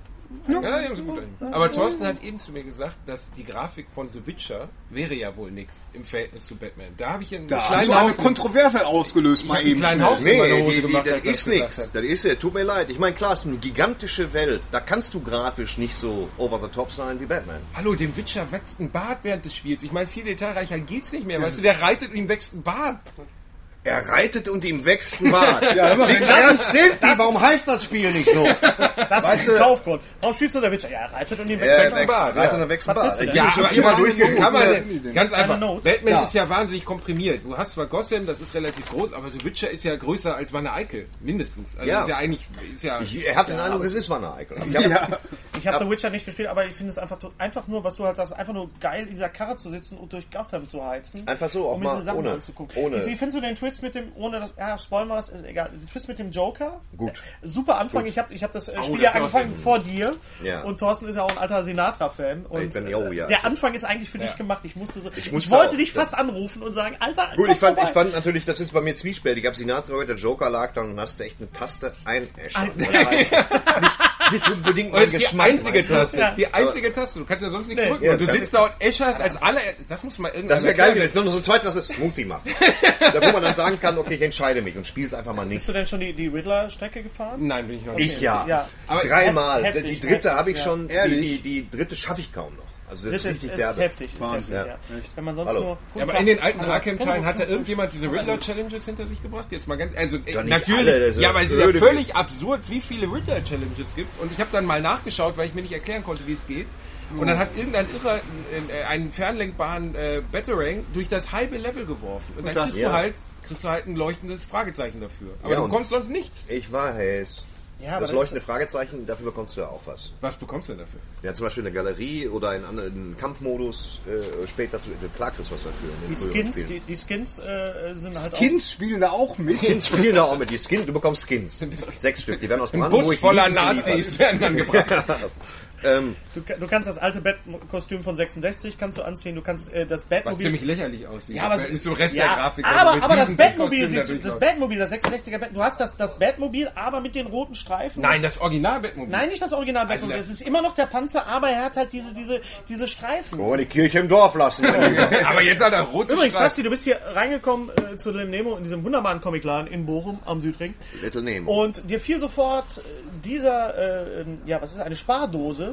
Ja, die haben sie gut dahin. Aber Thorsten hat eben zu mir gesagt, dass die Grafik von The Witcher wäre ja wohl nix im Verhältnis zu Batman. Da habe ich einen Da hast kleinen du eine Haufen. Kontroverse ausgelöst, mal einen eben kleinen schnell. Haufen. Nee, Hose die, die, gemacht, das ist nichts. Das ist ja, tut mir leid. Ich meine, klar, es ist eine gigantische Welt. Da kannst du grafisch nicht so over the top sein wie Batman. Hallo, dem Witcher wächst ein Bart während des Spiels. Ich meine, viel detailreicher geht's nicht mehr. Weißt du, der reitet und ihm wächst ein Bart. Er reitet und ihm wächst ein Bart. [laughs] Ja, wenn krass sind die? Warum heißt das Spiel nicht so? Das Weißt ist ein du- Kaufgrund. Warum spielt so der Witcher? Ja, er reitet und ihm wächst ein wächst, Bart. reitet und er wächst ein Bart. du bin schon aber kann durchgeguckt. man, ganz einfach. Batman Ja. ist ja wahnsinnig komprimiert. Du hast zwar Gotham, das ist relativ groß, aber The Witcher ist ja größer als Wanne Eickel. Mindestens. Also Ja. ist ja eigentlich, ist ja, Ich, er hat den Eindruck, es ist Wanne Eickel. Ich hab, [laughs] [laughs] Ich habe The Witcher nicht gespielt, aber ich finde es einfach, to- einfach nur, was du halt sagst, einfach nur geil, in dieser Karre zu sitzen und durch Gotham zu heizen. Einfach so, auch um mir mal diese Sachen ohne- anzugucken. ohne- Wie, wie findest du den Twist mit dem, ohne das, ja, spoilen wir es, ist egal, den Twist mit dem Joker? Gut. Äh, Super Anfang, ich habe ich hab das äh, Spiel das ja angefangen vor dir. Ja. Und Thorsten ist ja auch ein alter Sinatra-Fan. Und bin- oh, ja. der Anfang ist eigentlich für dich gemacht. Ich musste so, ich, musste wollte auch, dich ja. fast anrufen und sagen, Alter, Gut, komm ich fand, vorbei. ich fand natürlich, das ist bei mir zwiespältig. Ich habe Sinatra, der Joker lag da und hast du echt eine Taste. Ein- ja, weiß. [laughs] Nicht unbedingt mein das ist die Geschmack. einzige weißt du? Taste. Ja. Das ist die einzige Taste. Du kannst ja sonst nichts Nee. drücken. Ja, und du sitzt da und äscherst als alle. Das muss mal irgendwann Das wäre geil gewesen, wenn du so zweite Taste Smoothie macht. da wo man dann sagen kann, okay, ich entscheide mich und spiele es einfach mal nicht. Bist du denn schon die, die Riddler-Strecke gefahren? Nein, bin ich noch nicht. Ich ja. Ja. Aber Dreimal. die dritte habe ich ja. schon, die, die, die dritte schaffe ich kaum noch. Also das Das ist, ist richtig ist heftig, ist heftig, Ja. ja. Wenn man sonst Hallo. nur... Ja, aber in den alten Also, Arkham-Teilen hat da irgendjemand diese Riddler-Challenges hinter sich gebracht? Jetzt mal ganz, also äh, natürlich, alle, ist ja, aber es ist ja völlig absurd, wie viele Riddler-Challenges gibt. Und ich habe dann mal nachgeschaut, weil ich mir nicht erklären konnte, wie es geht. Und dann hat irgendein Irrer äh, einen fernlenkbaren äh, Batarang durch das halbe Level geworfen. Und dann kriegst ja. du halt, kriegst du halt ein leuchtendes Fragezeichen dafür. Aber Ja, du bekommst sonst nichts. Ich weiß. Ja, aber das das- leuchtende Fragezeichen, dafür bekommst du ja auch was. Was bekommst du denn dafür? Ja, zum Beispiel eine Galerie oder in anderen Kampfmodus äh, später zu klar kriegst du was dafür. in Die Skins, die, die Skins äh, sind halt Skins spielen da auch mit. Skins spielen da auch mit. Die Skin, du bekommst Skins. [laughs] Sechs Stück. Die werden aus Ein Brandenburg Bus voller. Nazis werden dann gebracht. [laughs] Ähm. Du, du kannst das alte Bat-Kostüm von 66 kannst du anziehen. Du kannst äh, das Was Batmobil. ziemlich lächerlich aussieht. Ja, aber Das es ist so Rest ja, der Grafik. also Aber, aber das Batmobil Kostüm sieht, da das durchlaufen. Batmobil, das 66er Bat, du hast das, das Batmobil, aber mit den roten Streifen. Nein, das Original Batmobil. Nein, nicht das Original Batmobil. das- es ist immer noch der Panzer, aber er hat halt diese, diese, diese Streifen. oh, die Kirche im Dorf lassen. [laughs] Aber jetzt hat er rote Übrigens, Streifen. Basti, du bist hier reingekommen äh, zu dem Nemo in diesem wunderbaren Comicladen in Bochum am Südring. Little Nemo. Und dir fiel sofort äh, dieser, äh, ja, was ist das, eine Spardose.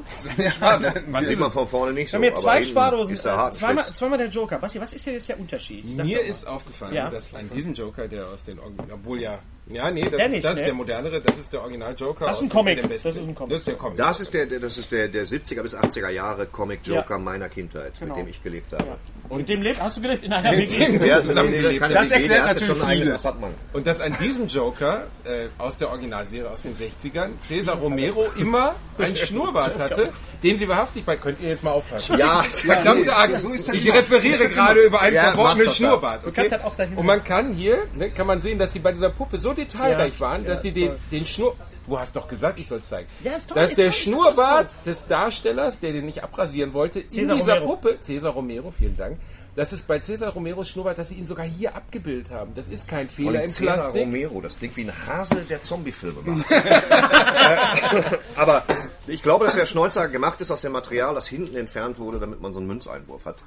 Was [laughs] Sieht man von vorne nicht so. Wir haben hier aber zwei Spardosen, Ist der äh, zweimal, zweimal der Joker. Basti, was ist denn jetzt der Unterschied? Sag Mir ist aufgefallen, Ja. dass an diesem Joker, der aus den obwohl ja, ja, nee, das Der ist nicht, das, ne? der modernere, das ist der Original Joker. Das ist ein aus Comic, das ist ein Comic. Das ist der Comic. Das ist der, der- das ist der, der 70er bis 80er Jahre Comic Joker Ja. meiner Kindheit, Genau. mit dem ich gelebt habe. Und mit dem lebt, hast du gelebt in einer WG? Der, zusammengelebt. keine Das WG, erklärt natürlich schon ein eigenes vieles. Appartement. Und dass an diesem Joker äh, aus der Originalserie aus den 60ern Cesar Romero immer ein Schnurrbart hatte, den sie wahrhaftig bei, könnt ihr jetzt mal aufpassen. Ja, Verdammte nee, Axt. so ist das ich referiere gerade über einen Ja, doch Schnurrbart. Okay? kannst halt Und man kann hier, ne, kann man sehen, dass sie bei dieser Puppe so detailreich Ja, waren, dass ja, sie den, den Schnur... Du hast doch gesagt, ich soll es zeigen. Ja, ist toll, Dass ist der toll, toll, Schnurrbart ist des Darstellers, der den nicht abrasieren wollte, in Cesar dieser Romero. Puppe, Cesar Romero, vielen Dank, das ist bei Cesar Romeros Schnurrbart, dass sie ihn sogar hier abgebildet haben. Das ist kein Von Fehler im Cesar Plastik. Romero, das klingt wie ein Hase, der Zombie-Filme macht. [laughs] Aber ich glaube, dass der Schnäuzer gemacht ist aus dem Material, das hinten entfernt wurde, damit man so einen Münzeinwurf hat.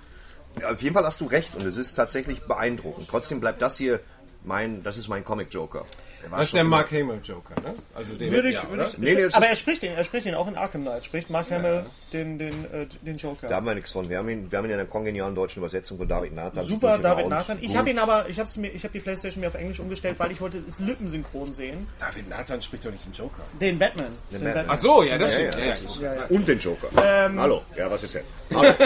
Ja, Auf jeden Fall hast du recht und es ist tatsächlich beeindruckend. Trotzdem bleibt das hier mein, das ist mein Comic-Joker. Der war Das ist der Mark Hamill Joker, ne? Also den, Würde ich, ja, würde ich, Nee, nee, aber er spricht ihn, er spricht ihn auch in Arkham Knight. Spricht Mark Hamill den, den, äh, den Joker. Da haben wir nichts von. Wir haben ihn, wir haben ihn in einer kongenialen deutschen Übersetzung von David Nathan. Super, David Nathan. Ich habe ihn aber, ich habe habe die PlayStation mir auf Englisch umgestellt, weil ich wollte es lippensynchron sehen. David Nathan spricht doch nicht den Joker. Den Batman. Den Batman. Ach so, ja, das Ja, stimmt. ja, Ja, ja, Und den Joker. Hallo, ja, was ist jetzt? Hallo. [laughs]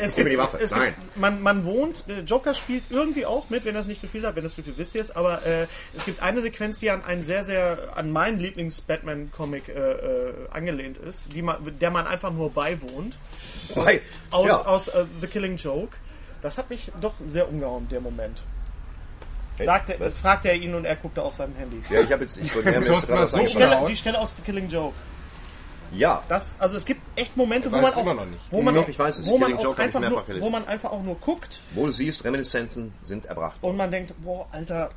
Es Gib mir die Waffe. Es Nein. Gibt, man, man wohnt, äh, Joker spielt irgendwie auch mit, wenn er es nicht gespielt hat, wenn das gespielt wisst ihr es, aber äh, es gibt eine Sequenz, die an einen sehr, sehr, an meinen Lieblings-Batman-Comic äh, äh, angelehnt ist, die man, der man einfach nur beiwohnt, Weil, aus, ja. aus äh, The Killing Joke. Das hat mich doch sehr umgehauen, der Moment. Sagte, was? fragte er ihn und er guckte auf sein Handy. Ja, ich habe jetzt, ich [laughs] mir jetzt gerade so Stelle, die Stelle aus The Killing Joke. Ja, Das, also es gibt echt Momente, wo man auch, immer noch nicht. wo man, Noch, ich weiß es. wo man auch einfach nur, wo man einfach auch nur guckt wo du siehst, Reminiszenzen sind erbracht worden. und man denkt, boah, Alter,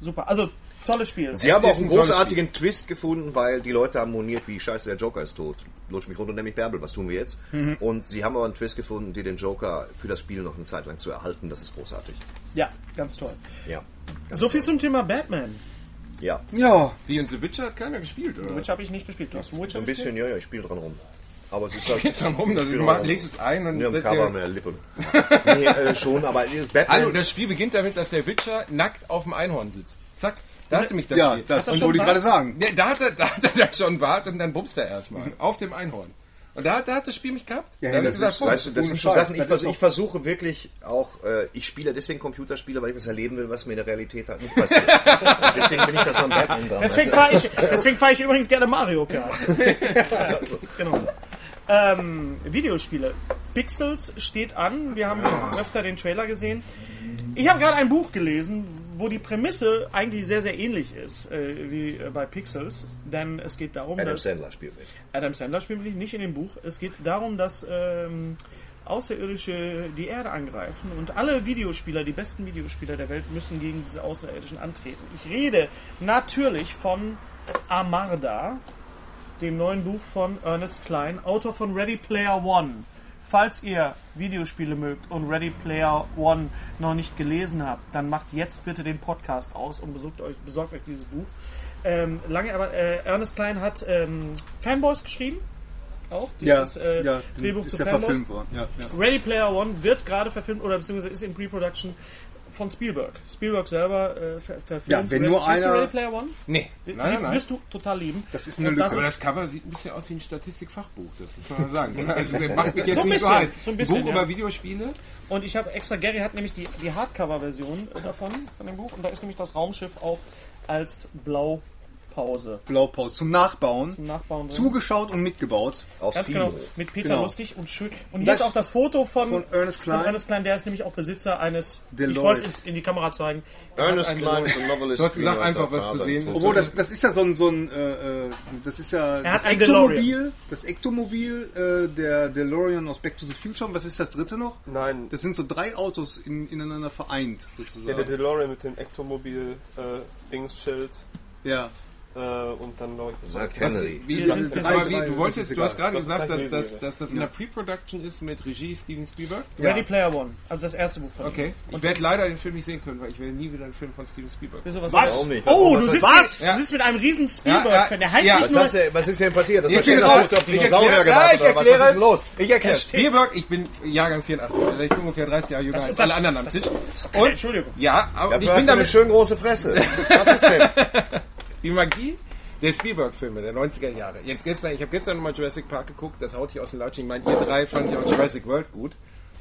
super. Also, tolles Spiel. Sie haben auch einen großartigen Twist gefunden, weil die Leute haben moniert, wie scheiße der Joker ist tot. Lutsch mich runter mich Bärbel, was tun wir jetzt? Mhm. Und sie haben aber einen Twist gefunden, die den Joker für das Spiel noch eine Zeit lang zu erhalten. Das ist großartig. Ja, ganz toll. Ja. So viel zum Thema Batman. Ja. Ja, Wie und The Witcher hat keiner gespielt, oder? Witcher habe ich nicht gespielt. Du hast Witcher So ein bisschen, ja, ja, ich spiele dran rum. Aber es ist halt. Jetzt dann rum, also du Spiel mach, legst es ein und Ja, im Cover mehr Lippen. [laughs] nee, äh, schon, aber Batman. Hallo, das Spiel beginnt damit, dass der Witcher nackt auf dem Einhorn sitzt. Zack. Da hatte mich das ja, Spiel. das er wollte schon ich gerade sagen. Ja, da hat er, da hat er dann schon Bart und dann bumst er erstmal. Auf dem Einhorn. Und da, hat- da hat das Spiel mich gehabt. Ja, das gesagt, ist- Punkt. Weißt du, das sind so Scheiß, Sachen, ich, das vers ich versuche wirklich auch, äh, ich spiele deswegen Computerspiele, weil ich was erleben will, was mir in der Realität halt nicht passiert. Und deswegen bin ich das am Batman dran. Deswegen fahre ich, deswegen fahr ich übrigens gerne Mario Kart. genau. Ähm, Videospiele. Pixels steht an. Wir haben öfter den Trailer gesehen. Ich habe gerade ein Buch gelesen, wo die Prämisse eigentlich sehr, sehr ähnlich ist äh, wie äh, bei Pixels. Denn es geht darum? Adam dass Sandler spielt mit. Adam Sandler spielt nicht- nicht in dem Buch. Es geht darum, dass ähm, Außerirdische die Erde angreifen und alle Videospieler, die besten Videospieler der Welt, müssen gegen diese Außerirdischen antreten. Ich rede natürlich von Amarda, dem neuen Buch von Ernest Klein, Autor von Ready Player One. Falls ihr Videospiele mögt und Ready Player One noch nicht gelesen habt, dann macht jetzt bitte den Podcast aus und besorgt euch, besorgt euch dieses Buch. Ähm, lange, aber äh, Ernest Klein hat ähm, Fanboys geschrieben, auch Ja, dieses äh, ja, Drehbuch ist zu ja Fanboys. verfilmt worden. Ja, ja. Ready Player One wird gerade verfilmt oder beziehungsweise ist in Pre-Production von Spielberg. Spielberg selber äh, ver verfilmt. Ja, wenn nur einer- Ready Player One? Nee. Nein, nein, nein. Wirst du total lieben. Das ist eine Lücke. Aber ist- das Cover sieht ein bisschen aus wie ein Statistikfachbuch, das muss man mal sagen. Also der macht mich jetzt So ein nicht so bisschen, heiß. so ein bisschen, Buch ja. über Videospiele. Und ich habe extra, Gary hat nämlich die, die Hardcover-Version äh, davon, von dem Buch. Und da ist nämlich das Raumschiff auch als Blaupause Blaupause zum Nachbauen. zum Nachbauen drin. Zugeschaut und mitgebaut. Aus Ganz Timo. genau, mit Peter Genau. Lustig und schön. Und hier Das- ist auch das Foto von, von Ernest Klein. Von Ernest Klein, der ist nämlich auch Besitzer eines. Deloitte. Ich wollte es in die Kamera zeigen. Er Ernest Klein ist ein Novelist. Du hast gesagt, einfach was zu sehen. Obwohl, das, das ist ja so ein, so ein äh, äh, das ist ja das hat einen Ektomobil, das Ektomobil, äh, der DeLorean aus Back to the Future. Und was ist das dritte noch? Nein, Das sind so drei Autos in, ineinander vereint, sozusagen. ja, der DeLorean mit dem Ektomobil, äh, ja. Äh, und dann ich. Sag Was, Kennedy. wie, Ja, wie, du das wolltest, du hast gerade Das gesagt, dass, dass, dass das in der Pre-Production ist mit Regie Steven Spielberg. Ready Player One. Also das erste Buch von ihm. Okay. Ich werde leider den Film nicht sehen können, weil ich werde nie wieder einen Film von Steven Spielberg. Was? Oh, Was du soll- sitzt, Was? Ja. du sitzt mit einem riesen Ja, Spielberg-Fan. Der heißt ja. nicht Was, nur... du, was ist denn passiert? Das Ich war raus. du auf Ich Dinosaurier Ja, ich oder was? Was erkläre ist denn los? Ich erkläre Spielberg, ich bin Jahrgang 84, also ich bin ungefähr 30 Jahre jünger Das als alle das- anderen am das- Tisch. Entschuldigung. ja, aber ich bin du eine damit, schön große Fresse. Was ist denn? [laughs] die Magie der Spielberg-Filme der 90er Jahre. Jetzt gestern, ich habe gestern nochmal Jurassic Park geguckt, das haut hier aus den Latschen. Ich meine, ihr drei fand ja auch Jurassic World gut.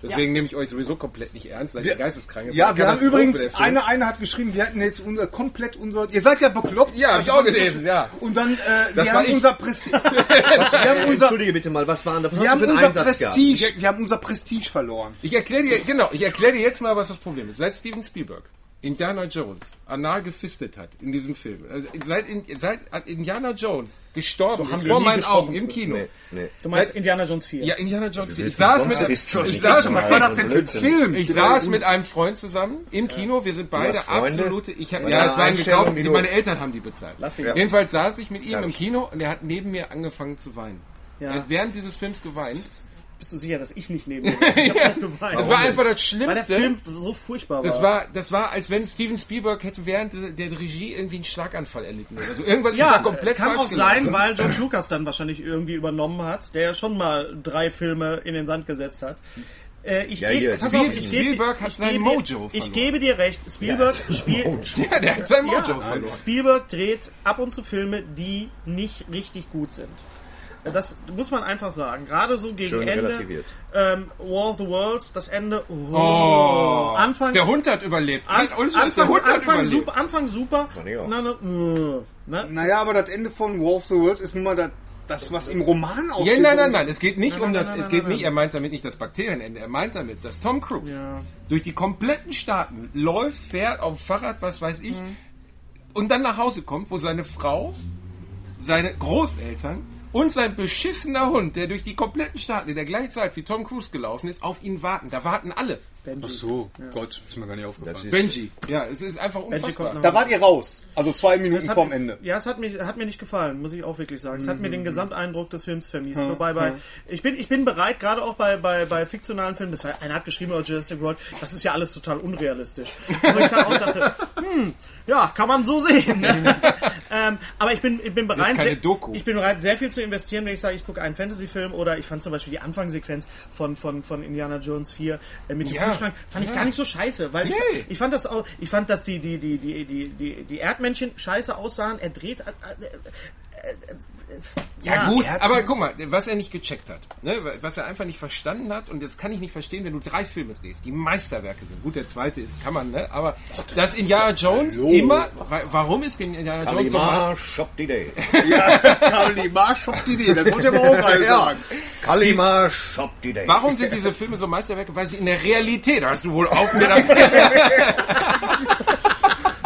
Deswegen nehme ich euch sowieso komplett nicht ernst, weil ihr geisteskrank Ja, wir haben übrigens, eine, eine hat geschrieben, wir hatten jetzt unser, komplett unser, ihr seid ja bekloppt. Ja, hab ich auch gelesen, ja. Und dann, äh, wir haben ich. unser Prestige, [laughs] wir haben unser, Entschuldige bitte mal, was war denn das? Was wir haben unser Einsatz gehabt? Prestige, wir haben unser Prestige verloren. Ich erkläre dir, genau, ich erkläre dir jetzt mal, was das Problem ist. Seit Steven Spielberg Indiana Jones anal gefistet hat in diesem Film, also seit, in, seit Indiana Jones gestorben So ist vor meinen Augen im Kino. Nee, nee. Du meinst Indiana Jones 4? Ja, Indiana Jones 4. Ich saß mit, ich saß, was war das denn für ein. Film? Ich saß mit einem Freund zusammen im Kino. Wir sind beide absolute. Ich hab, ja, es war ein gekauft. meine Eltern haben die bezahlt. Lass ihn. Jedenfalls saß ich mit ihm im. Kino und er hat neben mir angefangen zu weinen. Ja. Er hat während dieses Films geweint. Bist du sicher, dass ich nicht neben [laughs] dir bin? Ich hab geweint. Das war einfach das Weil der Schlimmste. Film so furchtbar war. Das war, das war, als wenn Steven Spielberg hätte während der, Regie irgendwie einen Schlaganfall erlitten oder so. Irgendwas ist ja, da komplett kann falsch auch sein, gelaufen. weil George Lucas dann wahrscheinlich irgendwie übernommen hat, der ja schon mal drei Filme in den Sand gesetzt hat. Äh, ich Ja, geb- hier, pass Spiel- auf, ich geb- Spielberg hat ich sein gebe Mojo dir- Ich verloren. gebe dir recht, Spielberg spielt. [laughs] Ja, der hat sein Mojo Ja, verloren. Spielberg dreht ab und zu Filme, die nicht richtig gut sind. Das muss man einfach sagen. Gerade so gegen Schön Ende. Ähm, War of the Worlds, das Ende. Oh, Oh, Anfang. der Hund hat überlebt. An, Und Anfang, der Hund hat Anfang überlebt. super, Anfang super. Fand ich auch. Na, na, äh, ne? Naja, aber das Ende von War of the Worlds ist nun mal das, das was im Roman Ja, aufgeht. nein, nein, nein, es geht nicht Nein, um nein, das, nein, es geht nein, nicht, er meint damit nicht das Bakterienende, er meint damit, dass Tom Cruise Ja. durch die kompletten Staaten läuft, fährt auf dem Fahrrad, was weiß ich, Mhm. und dann nach Hause kommt, wo seine Frau, seine Großeltern und sein beschissener Hund, der durch die kompletten Staaten in der gleichen Zeit wie Tom Cruise gelaufen ist, auf ihn warten. Da warten alle. Ach so, Gott, ist mir gar nicht aufgefallen. Das ist, Benji. Ja, es ist einfach unfassbar. kommt nach- Da wart ihr raus. Also zwei Minuten hat, vorm Ende. Ja, es hat, mich, hat mir nicht gefallen, muss ich auch wirklich sagen. Es hat mir Mhm. den Gesamteindruck des Films vermiest. Wobei bei, ich bin, ich bin bereit, gerade auch bei, bei, bei fiktionalen Filmen, das war, einer hat geschrieben über Jurassic World, das ist ja alles total unrealistisch. Wo ich dann auch dachte, hm, ja, kann man so sehen. Ne? [laughs] ähm, aber ich bin, ich bin bereit, sehr, ich bin bereit, sehr viel zu investieren, wenn ich sage, ich gucke einen Fantasy-Film oder ich fand zum Beispiel die Anfangssequenz von, von, von Indiana Jones 4 äh, mit dem Ja. Kühlschrank, fand ich Ja. gar nicht so scheiße, weil ich, Nee. ich fand das auch, ich fand, dass die, die, die, die, die, die, die Erdmännchen scheiße aussahen. Er dreht. Äh, äh, Ja, Ja, gut, er aber guck mal, was er nicht gecheckt hat, ne, was er einfach nicht verstanden hat, und jetzt kann ich nicht verstehen, wenn du drei Filme drehst, die Meisterwerke sind. Gut, der zweite ist, kann man, ne, aber dass Indiana Jones immer, wa- warum ist Indiana Jones so Kalimar, shop die Day. [laughs] Kalimar schoppt die Idee, das wollte ich aber auch mal [laughs] sagen. Kalimar, shop die Day. Warum sind diese Filme so Meisterwerke? Weil sie in der Realität, hast du wohl auf mir das. [laughs]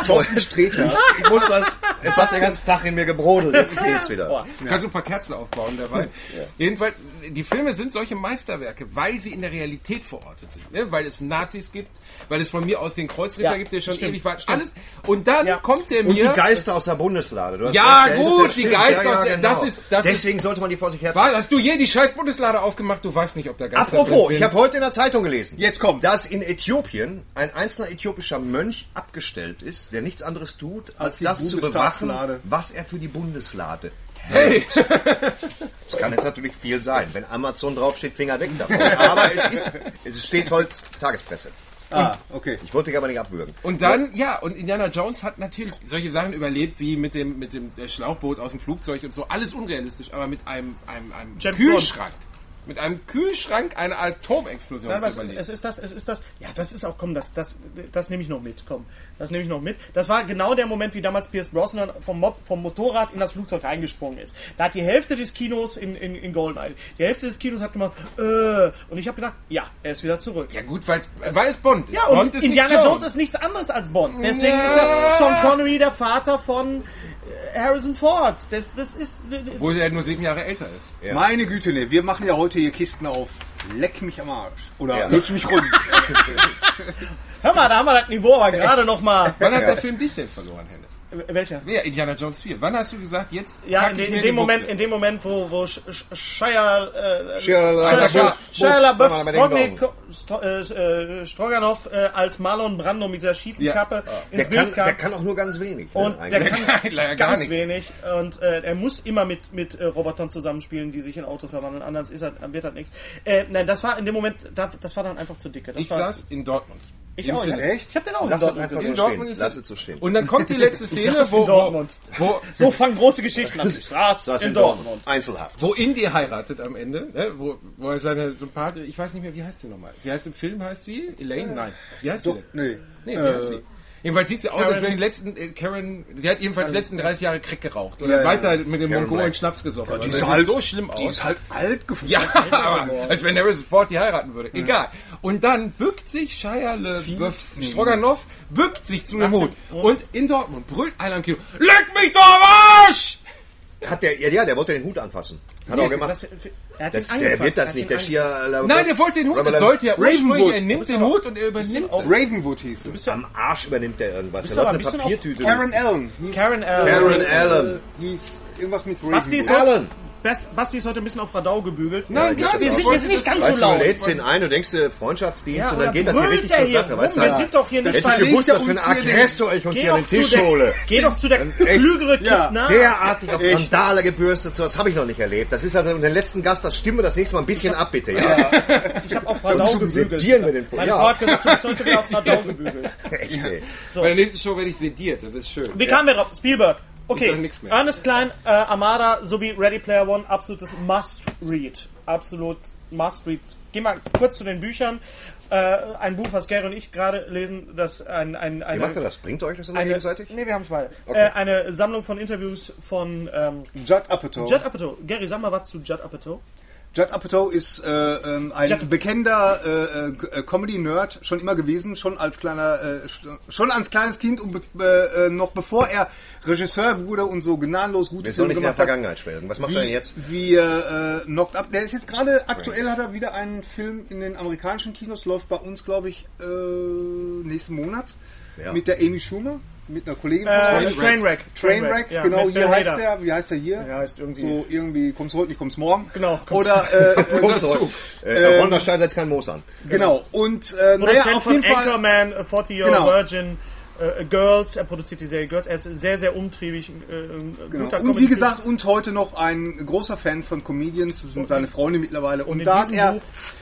Thorsten Sträter. Ich muss das. Es hat den ganzen Tag in mir gebrodelt. Jetzt geht's wieder. Kannst du ein paar Kerzen aufbauen dabei. Jedenfalls, die Filme sind solche Meisterwerke, weil sie in der Realität verortet sind. Ne? Weil es Nazis gibt, weil es von mir aus den Kreuzritter Ja, gibt, der schon stimmt, ewig war. stimmt. Alles. Und dann Ja. kommt der mir. Und die Geister aus der Bundeslade. Du hast Ja, recht, der gut, ist- die. Geister aus der- das ist- das Deswegen sollte man die vor sich her. Hast du je die scheiß Bundeslade aufgemacht? Du weißt nicht, ob der Geister Apropos, ich habe heute in der Zeitung gelesen, Jetzt kommt. dass in Äthiopien ein einzelner äthiopischer Mönch abgestellt ist, der nichts anderes tut, als die das zu bewachen, was er für die Bundeslade Hey! [laughs] Das kann jetzt natürlich viel sein. Wenn Amazon draufsteht, Finger weg davon. [laughs] Aber es, ist, es steht heute Tagespresse. Ah, okay. Ich wollte dich aber nicht abwürgen. Und dann, ja, und Indiana Jones hat natürlich solche Sachen überlebt, wie mit dem, mit dem Schlauchboot aus dem Flugzeug und so. Alles unrealistisch, aber mit einem, einem, einem James Kühlschrank. Mit einem Kühlschrank eine Atomexplosion Nein, zu was, überleben. es ist das, es ist das. Ja, das ist auch, komm, das, das, das nehme ich noch mit, komm. Das nehme ich noch mit. Das war genau der Moment, wie damals Pierce Brosnan vom, Mob, vom Motorrad in das Flugzeug reingesprungen ist. Da hat die Hälfte des Kinos in, in, in Goldeneye, die Hälfte des Kinos hat gemacht, äh, und ich habe gedacht, ja, er ist wieder zurück. ja gut, weil es Bond ist. Ja, und Bond ist Indiana nicht Jones ist nichts anderes als Bond. Deswegen Ja. ist er Sean Connery der Vater von äh, Harrison Ford. Das, das ist. Obwohl er nur sieben Jahre älter ist. Meine Güte, ne, wir machen ja heute hier Kisten auf. Leck mich am Arsch. Oder Ja. lutsch mich rund. [laughs] Hör mal, da haben wir das Niveau aber gerade noch mal. Wann hat der Film dich denn verloren, Hennes? Welcher? Ja, Indiana Jones 4. Wann hast du gesagt, jetzt Ja, in, in dem Moment, Buchse? in dem Moment, wo, wo Shia, äh, Shia LaBeouf äh, äh, Stroganoff äh, als Marlon Brando mit dieser schiefen Ja. Kappe ins Der Bild kann, kam. der kann auch nur ganz wenig. ne, und der eigentlich. kann [laughs] Leider gar ganz nichts. wenig und äh, er muss immer mit mit äh, Robotern zusammenspielen, die sich in Autos verwandeln. Anders ist er, wird das nichts. Äh, nein, das war in dem Moment, da, das war dann einfach zu dicke. Das Ich war, saß in Dortmund. Ich auch. Cinema. Echt? Ich hab den auch Lass in Dortmund gesehen. In Dortmund Lass es- so stehen. Und dann kommt die letzte [laughs] Szene, saß in wo, wo, Dortmund. wo, So fangen große Geschichten an. Ich saß, Das in, Dortmund. Einzelhaft. wo Indy heiratet am Ende, ne? wo, wo er seine Sympathie, ich weiß nicht mehr, wie heißt sie nochmal? Sie heißt im Film, heißt sie? Elaine? Nein. Wie heißt sie denn? nee. Nee, wie heißt sie? Jedenfalls sieht sie aus, als wäre die letzten, äh, Karen, sie hat jedenfalls die letzten 30 Jahre Crack geraucht oder Ja, ja. weiter mit dem Mongolen. Schnaps gesoffen. Die Also ist das halt sieht so schlimm aus. Die ist halt alt geworden. Ja, [laughs] aber als wenn Harrison Ford die heiraten würde. Egal. Und dann bückt sich Shia LaBeouf, Stroganoff, bückt sich zu dem Hut. Und in Dortmund brüllt einer im Kino, Leck mich doch am Arsch! Hat der, ja, ja, der wollte den Hut anfassen. Hat er auch gemacht. Das, er hat Das, ihn der wird er das hat nicht, der. Schier. Nein, der wollte den Hut, es sollte ja Ravenwood. er nimmt den Hut und er übernimmt auch. Ravenwood hieß es. Am Arsch übernimmt der irgendwas. Läuft aber eine ein bisschen Papiertüte. Karen Allen. Karen Allen. Karen Allen. äh, hieß irgendwas mit Basti ist, Ravenwood. Allen. Bas- Basti ist heute ein bisschen auf Radau gebügelt. Nein, Ja, wir ist nicht. sind nicht ganz Weißt so du, du laut. lädst den ein, du denkst äh, Freundschaftsdienst Ja, und dann geht das hier richtig zur Sache. rum? Weißt du, Wir sind doch hier nicht Hättest bei- du gewusst, was für ein Aggressor ich uns Geh hier an doch, den zu Tisch hole. der, geh doch zu der klügere Ja. Kidna. Derartig auf? Randale gebürstet, sowas habe ich noch nicht erlebt. Das ist halt den letzten Gast, das stimme das nächste Mal ein bisschen ab, bitte. Ja, Ich habe auf Radau gebügelt. Sedieren wir den vor- Meine. Frau hat gesagt, du bist heute wieder auf [laughs] Radau gebügelt. echt, ey. Bei der nächsten Show werde ich sediert, das ist schön. Wie kamen wir drauf? Spielberg. Okay. Ernest Klein, äh, Armada sowie Ready Player One, absolutes Must-Read. Absolut Must-Read. Geh mal kurz zu den Büchern. Äh, ein Buch, was Gary und ich gerade lesen, das ein, ein, Wie eine, macht er das? Bringt euch das immer eine, gegenseitig? Nee, wir haben es beide. Äh, eine Sammlung von Interviews von ähm, Judd Apatow. Judd Apatow. Gary, sag mal was zu Judd Apatow. Judd Apatow ist äh, ähm, ein Judd- bekennender äh, äh, Comedy-Nerd schon immer gewesen, schon als kleiner, äh, sch- schon als kleines Kind und be äh, noch bevor er Regisseur wurde und so gnadenlos gute Wir sollen nicht in der gemacht hat. Vergangenheit schwelgen. Was macht er Wie, jetzt? wie äh, Knocked Up. Der ist jetzt gerade aktuell hat er wieder einen Film in den amerikanischen Kinos, läuft bei uns, glaube ich, äh, nächsten Monat. Ja. Mit der Amy Schumer, mit einer Kollegin von Äh. Trainwreck. Trainwreck, ja, genau, hier heißt Hader. er, wie heißt er hier? Ja, heißt irgendwie- So irgendwie, kommst heute nicht, kommst morgen. Genau, kommst- Oder, [laughs] äh, Kommst du heute? Äh, Ronda Stein setzt kein Moos an. genau. Und, äh, naja, auf von jeden Fall. Anchorman, A 40 Year Genau. Virgin, äh, Girls. Er produziert die Serie Girls. Er ist sehr, sehr umtriebig. Äh, ein Genau. guter Und wie gesagt, und heute noch ein großer Fan von Comedians, das sind seine Freunde mittlerweile. Und, in da er, Buch-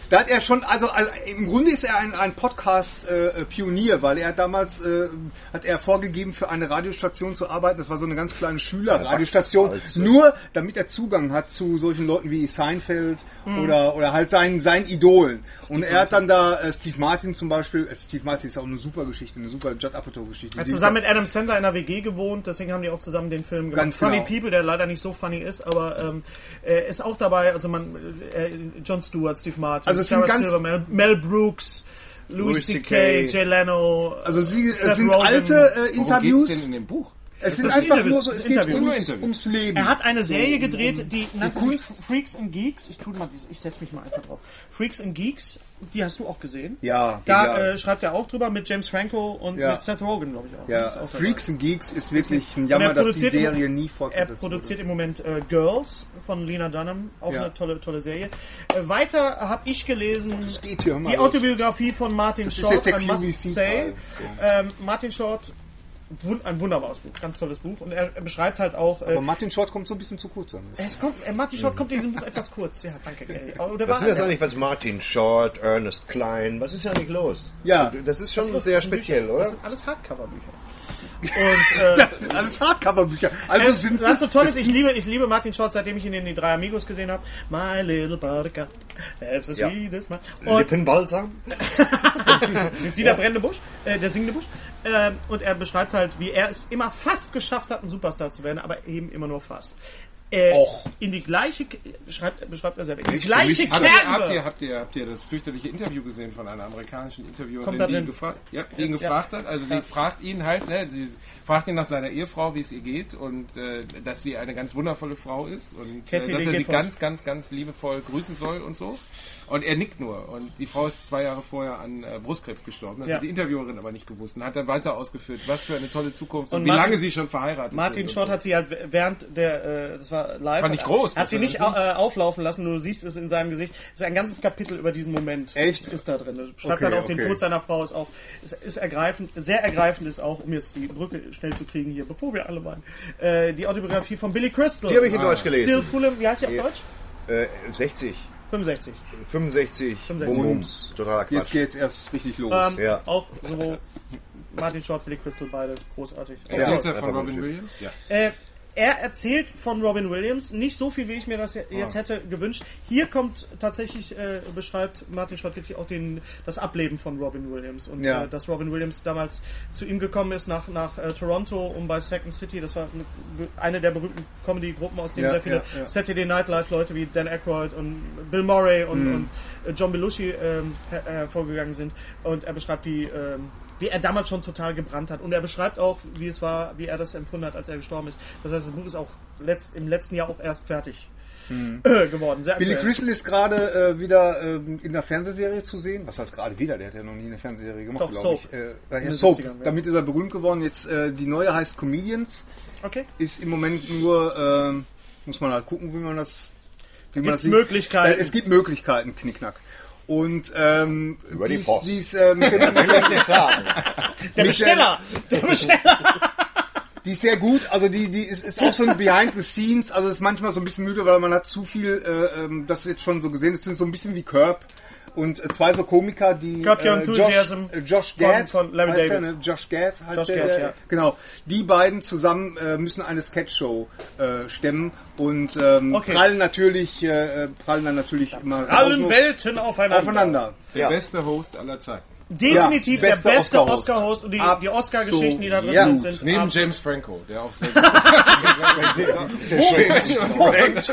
da hat er schon, also, also im Grunde ist er ein, ein Podcast-Pionier, weil er damals äh, hat er vorgegeben, für eine Radiostation zu arbeiten. Das war so eine ganz kleine Schülerradiostation, nur damit er Zugang hat zu solchen Leuten wie Seinfeld Mhm. oder oder halt seinen seinen Idolen. und er hat dann da äh, Steve Martin zum Beispiel. Äh, Steve Martin ist auch eine super Geschichte, eine super Judd Apatow-Geschichte. Er hat zusammen mit Adam Sandler in einer WG gewohnt, deswegen haben die auch zusammen den Film gemacht. Ganz Funny genau. People, der leider nicht so funny ist, aber ähm, er ist auch dabei. Also man, äh, John Stewart, Steve Martin, Also es sind ganz- Silver, Mel, Mel Brooks, Louis C.K., Jay Leno. also sie es sind Rogen. alte äh, Worum geht's Interviews. denn in dem Buch? Es sind Das einfach nur so, das es sind geht ums, ums Leben. Er hat eine Serie gedreht, die nannte Kunst- Freaks and Geeks. Ich mal, diese- ich setze mich mal einfach drauf. Freaks and Geeks, die hast du auch gesehen. Ja, Da äh, schreibt er auch drüber mit James Franco und Ja. mit Seth Rogen, glaube ich auch. ja, auch. Freaks and Geeks ist wirklich ein Jammer, er dass die Serie nie Er fortgesetzt produziert im Moment äh, Girls von Lena Dunham, auch Ja. eine tolle, tolle Serie. Äh, weiter habe ich gelesen die. Autobiografie von Martin ist Short, I must say. Ähm, Martin Short, ein wunderbares Buch, ganz tolles Buch. Und er, er beschreibt halt auch... Äh, Aber Martin Short kommt so ein bisschen zu kurz an. es kommt, äh, Martin Short kommt in diesem Buch etwas kurz. Ja, danke, Gary. [laughs] Oder Was sind das eigentlich? Was Martin Short, Ernest Klein? Was ist ja nicht los? Ja. Das ist schon Das sehr speziell, Bücher. oder? Das sind alles Hardcover-Bücher. [laughs] Und äh, [laughs] Das sind alles Hardcover-Bücher. Also äh, sind was sie, so toll ist, ich liebe, ich liebe Martin Short, seitdem ich ihn in die drei Amigos gesehen habe. My little buttercup, es ist Ja. wie das Mal. Und Lippenbalsam? sind Sie der brennende Busch, äh, der singende Busch? Ähm, und er beschreibt halt, wie er es immer fast geschafft hat, ein Superstar zu werden, aber eben immer nur fast. Äh, Och. in die gleiche, schreibt, beschreibt er selber, in die gleiche Habt ihr, habt, Kerbe. ihr, habt, ihr, habt ihr das fürchterliche Interview gesehen von einer amerikanischen Interviewerin, die ihn gefragt, ja, die ihn gefragt hat? Also sie fragt ihn halt, ne, sie fragt ihn nach seiner Ehefrau, wie es ihr geht und äh, dass sie eine ganz wundervolle Frau ist und äh, dass er sie ganz, ganz, ganz liebevoll grüßen soll und so. Und er nickt nur. Und die Frau ist zwei Jahre vorher an äh, Brustkrebs gestorben. Das Ja. hat die Interviewerin aber nicht gewusst und hat dann weiter ausgeführt, was für eine tolle Zukunft und, Und wie Martin- lange sie schon verheiratet Martin Short so. hat sie halt während der, äh, das war live. Fand ich hat- groß, Hat sie nicht äh, auflaufen lassen, nur du siehst es in seinem Gesicht. Es ist ein ganzes Kapitel über diesen Moment. Echt? Ist da drin. Er Schreibt Okay, dann auch den okay. Tod seiner Frau, ist auch, ist, ist ergreifend, sehr ergreifend ist auch, um jetzt die Brücke schnell zu kriegen hier, bevor wir alle weinen, äh, die Autobiografie von Billy Crystal. Die habe ich in Deutsch Still gelesen. Fulham, wie heißt sie auf Deutsch? Äh, 60, 65. 65, 65. Bum, Bums. Totaler jetzt Quatsch. geht's erst richtig los. Ähm, Ja. Auch so Martin Short, Billy Crystal, beide großartig. Ja, er von Robin. Williams? Ja. Äh, er erzählt von Robin Williams nicht so viel, wie ich mir das Ah. jetzt hätte gewünscht. Hier kommt tatsächlich, äh, beschreibt Martin Schottitti auch den, das Ableben von Robin Williams. Und Ja. äh, dass Robin Williams damals zu ihm gekommen ist nach, nach äh, Toronto, um bei Second City, das war eine, der berühmten Comedy-Gruppen, aus denen Ja, sehr viele ja. Saturday Night Live-Leute wie Dan Aykroyd und Bill Murray und, Mhm. und äh, John Belushi ähm, her hervorgegangen sind. Und er beschreibt, wie, ähm, wie er damals schon total gebrannt hat. Und er beschreibt auch, wie es war, wie er das empfunden hat, als er gestorben ist. Das heißt, das Buch ist auch letzt, im letzten Jahr auch erst fertig äh, geworden. Sehr. Billy. Crystal ist gerade äh, wieder ähm, in der Fernsehserie zu sehen. Was heißt gerade wieder? Der hat ja noch nie eine Fernsehserie gemacht, glaube ich. Äh, ja, den Soap. 70ern, ja. Damit ist er berühmt geworden. Jetzt äh, die neue heißt Comedians. Okay. Ist im Moment nur, ähm, muss man halt gucken, wie man das. Wie man das sieht. Möglichkeiten? Äh, es gibt Möglichkeiten, Knickknack. Und ähm, Über die dies, Post. dies, äh, mit dem, Will ich nicht sagen. Der Besteller! Der Besteller! [laughs] Die ist sehr gut, also die, die ist, ist auch so ein Behind the Scenes, also ist manchmal so ein bisschen müde, weil man hat zu viel, äh, ähm, das jetzt schon so gesehen, es sind so ein bisschen wie Curb und äh, zwei so Komiker, die äh, Enthusiasm Josh, äh, Josh von- Gad, von Larry heißt der, David. ne? Josh Gad heißt Josh der, Gad, der ja. genau, die beiden zusammen äh, müssen eine Sketchshow äh, stemmen und ähm, Okay. prallen natürlich, äh, äh, prallen dann natürlich immer Allen Welten aufeinander. aufeinander. Der Ja. beste Host aller Zeiten. Definitiv Ja, der bester beste Oscar-Host. Oscar-Host und die, die Oscar-Geschichten, die da drin Ja. sind. Neben absolut. James Franco, der auch sehr [laughs] gut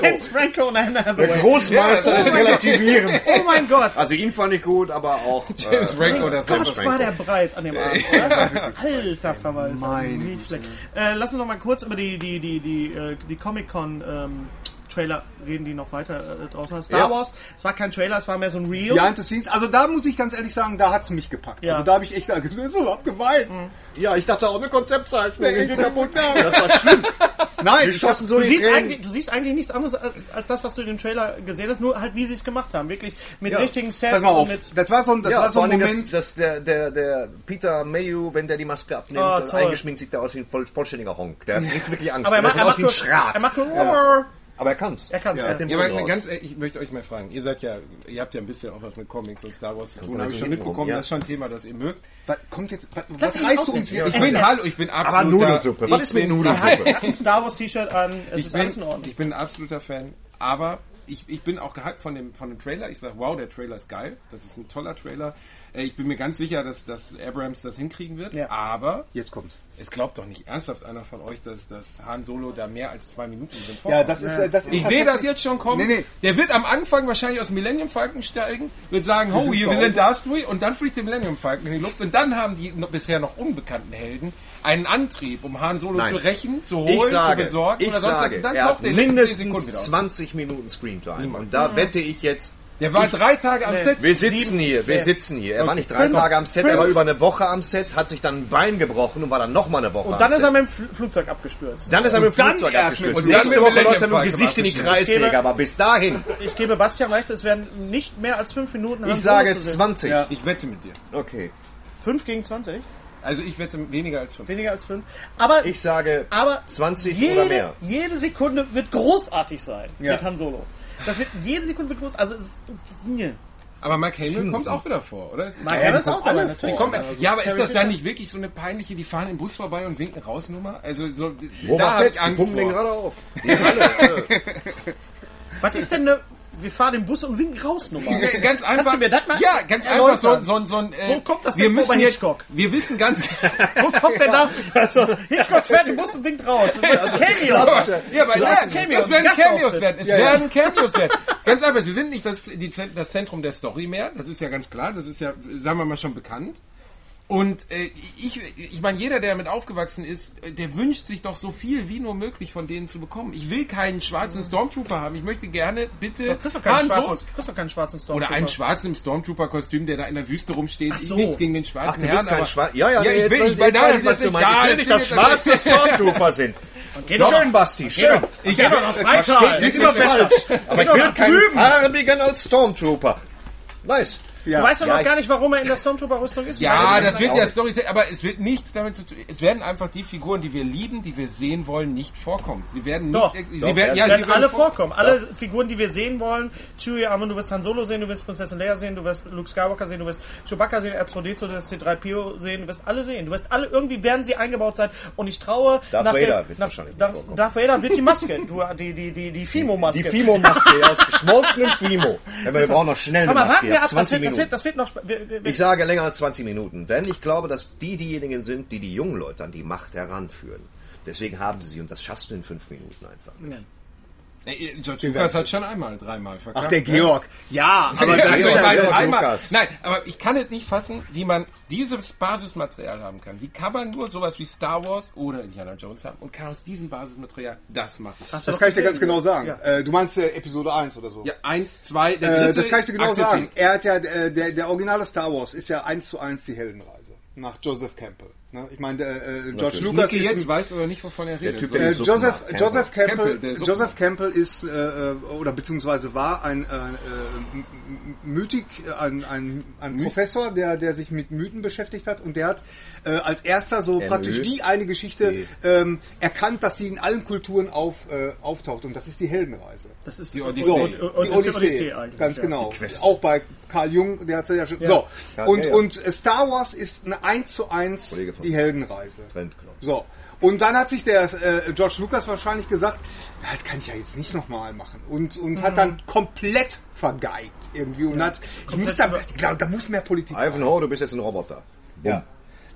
James Franco und Anne Der Hathaway. Großmeister ist relativierend. Oh mein Gott! Also ihn fand ich gut, aber auch [laughs] James äh, Franco, der Gott, Franco. war der breit an dem Abend, oder? Alter Verwalter. Nicht schlecht. Äh, lass uns noch mal kurz über die, die, die, die, äh, die Comic-Con ähm, Trailer reden, die noch weiter äh, draußen. Star Ja. Wars, es war kein Trailer, es war mehr so ein Reel. Behind the Scenes, also da muss ich ganz ehrlich sagen, da hat's mich gepackt. Ja. Also da habe ich echt [laughs] so abgeweint. Ja, ich dachte auch eine Konzeptzeichnung. Enkel kaputt [laughs] gemacht. Das war schlimm. Nein, Wir ich schossen so Du siehst, eigentlich, du siehst eigentlich nichts anderes als, als das, was du in dem Trailer gesehen hast, nur halt wie sie es gemacht haben. Wirklich mit richtigen Sets und mit. das war so ein, das Ja, war so ein Moment. dass, dass der, der, der Peter Mayhew, wenn der die Maske abnimmt, und toll. eingeschminkt sieht der aus wie ein voll, vollständiger Honk. Der hat [laughs] wirklich Angst. Aber er macht, er aus macht wie ein nur, Schrat. er macht nur, Aber er kann's. er kann's, Er ja. hat den Ja, aber raus. ganz ich möchte euch mal fragen. Ihr seid ja, ihr habt ja ein bisschen auch was mit Comics und Star Wars zu tun. Habe ich schon mitbekommen. ja. Das ist schon ein Thema, das ihr mögt. Was kommt jetzt? Was, Lass was ihn reißt du uns jetzt? Ich Es bin, ist- hallo, ich bin Aber absoluter... Nudelsuppe. Was ich ist mit bin- Nudelsuppe? Er hat ein Star Wars T-Shirt an, es Ich ist bin, alles in Ordnung. ich bin ein absoluter Fan, aber ich, ich bin auch gehypt von dem, von dem Trailer. Ich sage, wow, der Trailer ist geil. Das ist ein toller Trailer. Äh, Ich bin mir ganz sicher, dass, dass Abrams das hinkriegen wird. Ja. Aber Jetzt kommt's. es glaubt doch nicht ernsthaft einer von euch, dass, dass Han Solo da mehr als zwei Minuten drin Ja, das ist, äh, das Ich sehe das jetzt schon kommen. Nee, nee. Der wird am Anfang wahrscheinlich aus dem Millennium Falcon steigen, wird sagen, oh, sind hier, wir sind. Darth und dann fliegt der Millennium Falcon in die Luft und dann haben die noch, bisher noch unbekannten Helden einen Antrieb, um Han Solo Nein. zu rächen, zu holen, Ich sage, zu besorgen ich oder sonst was. sage, Und dann er hat mindestens wieder auf. 20 Minuten Screentime. Und da wette ich jetzt, Der war drei Tage am Set. wir sitzen hier, wir Nee. sitzen hier. Er war nicht drei Fünf. Tage am Set, er Fünf. war über eine Woche am Set, hat sich dann ein Bein gebrochen und war dann noch mal eine Woche Und am dann ist Set. er mit dem Fl Flugzeug abgestürzt. Dann ist er mit dem Flugzeug abgestürzt. und dann Nächste Woche läuft er mit dem Gesicht in die. Kreissäge, gebe- aber bis dahin, Ich gebe Bastian recht, es werden nicht mehr als fünf Minuten ich sage zu sehen. 20. Ja. Ich wette mit dir. Okay. Fünf gegen 20? Also ich wette weniger als fünf. Weniger als fünf. Aber, Ich sage aber 20 jede, oder mehr. jede Sekunde wird großartig sein Ja. mit Han Solo. Das wird, jede Sekunde wird groß. Also es ist, nee. Aber Mark Hamill kommt auch wieder vor, oder? Mark Hamill ist auch dabei, natürlich. vor. Die kommen, ja, aber ist das dann nicht wirklich so eine peinliche, die fahren im Bus vorbei und winken raus Nummer? Also so, Wo da habe ich Die Angst vor. gerade auf. Die alle, äh, Was ist denn eine, wir fahren im Bus und winken raus Nummer? Ja, Ganz einfach. du mir das mal ja, ganz einfach so, erläutern? so, ein- so ein. Äh, Wo kommt das wir denn vor müssen bei jetzt, Hitchcock? Wir wissen ganz. [laughs] [laughs] Wo kommt denn da? Also, Hitchcock fährt im Bus und winkt raus. Das ist ein Cameo. ja, aber ja, hast ein Cameo, das werden Cameos werden. Es Ja, ja. werden Cameos werden. Ganz einfach. Sie sind nicht das, die, das Zentrum der Story mehr. Das ist ja ganz klar. Das ist ja, sagen wir mal, schon bekannt. Und äh, ich, ich meine, jeder, der damit aufgewachsen ist, der wünscht sich doch so viel wie nur möglich von denen zu bekommen. Ich will keinen schwarzen Stormtrooper haben. Ich möchte gerne bitte Du kriegst doch keinen schwarzen, kriegst doch keinen schwarzen Stormtrooper. oder einen schwarzen im Stormtrooper-Kostüm, der da in der Wüste rumsteht. Ach so. Nichts gegen den schwarzen du Herrn, aber... Schwarz... Ja, ja, Ja, ich will- jetzt, ich- weil da weiß ist was du nicht- meinst. da Ich will nicht, dass schwarze [laughs] Stormtrooper sind. Geh doch, Schön, Basti, schön. ich geh doch nach Freital. Geht immer besser. Aber ich will keinen farbigen als Stormtrooper. Nice. Ja. Du weißt doch Ja, noch gar nicht, warum er in der Stormtrooper-Rüstung ist. Ja, das wird ja Storytelling, aber es wird nichts damit zu tun. Es werden einfach die Figuren, die wir lieben, die wir sehen wollen, nicht vorkommen. Sie werden nicht, Doch. sie Doch, werden, ja, ja, die werden alle vor- vorkommen. Alle Figuren, die wir sehen wollen. Chewie, Armin, du wirst Han Solo sehen, du wirst Prinzessin Leia sehen, du wirst Luke Skywalker sehen, du wirst Chewbacca sehen, R2D2, du wirst C3PO sehen, du wirst alle sehen. Du wirst alle, irgendwie werden sie eingebaut sein. Und ich traue... Darth nach Vader der, wird nach, wahrscheinlich Darth. Darth Vader wird die Maske. Du, die, die, die, die Fimo-Maske. Die Fimo-Maske aus geschmolzenem Fimo. [laughs] Aber wir brauchen noch schnell eine Maske. warten Ihr das 20 wird, das, wird, noch... Wir, wir, Ich sage länger als 20 Minuten, denn ich glaube, dass die diejenigen sind, die die jungen Leute an die Macht heranführen. Deswegen haben sie sie und das schaffst du in fünf Minuten einfach. nicht. Äh, George Lucas hat schon einmal, dreimal verkackt. Ach, der Georg. Ja, [laughs] aber also das ich ist ja einmal, Lucas. nein, aber ich kann es nicht fassen, wie man dieses Basismaterial haben kann. Wie kann man nur sowas wie Star Wars oder Indiana Jones haben und kann aus diesem Basismaterial das machen? Das kann ich dir ganz genau sagen. Äh, du meinst äh, Episode 1 oder so? Ja, eins, zwei, der Äh, dritte das kann ich dir genau akzeptiert. sagen. Er hat ja, äh, der, der originale Star Wars ist ja eins zu eins die Heldenreise. Nach Joseph Campbell. Ne? Ich meine, äh, äh, George Lucas Niki ist jetzt ein, weiß aber nicht, wovon er redet. Typ, So- der Äh, Joseph, Joseph Campbell, Campbell, der Joseph Campbell ist äh, äh, oder beziehungsweise war ein äh, äh, Mythik, äh, ein, ein, ein Professor, der der sich mit Mythen beschäftigt hat und der hat äh, als erster so praktisch die eine Geschichte Die- ähm, erkannt, dass sie in allen Kulturen auf, äh, auftaucht und das ist die Heldenreise. das ist Die Odyssee. So, Und- die und- Odyssee, ist die Odyssee eigentlich, ganz ja. genau. Die Quest. Auch bei Carl Jung, der hat ja schon. So Ja, und ja, ja. und äh, Star Wars ist eine 1 zu 1 Kollege von die Heldenreise. Glaub ich. So. Und dann hat sich der äh, George Lucas wahrscheinlich gesagt, "Na, das kann ich ja jetzt nicht nochmal machen. Und, und hat dann komplett vergeigt irgendwie und hat, ich muss da, ich glaube, da muss mehr Politik. Ivanhoe, du bist jetzt ein Roboter. Ja.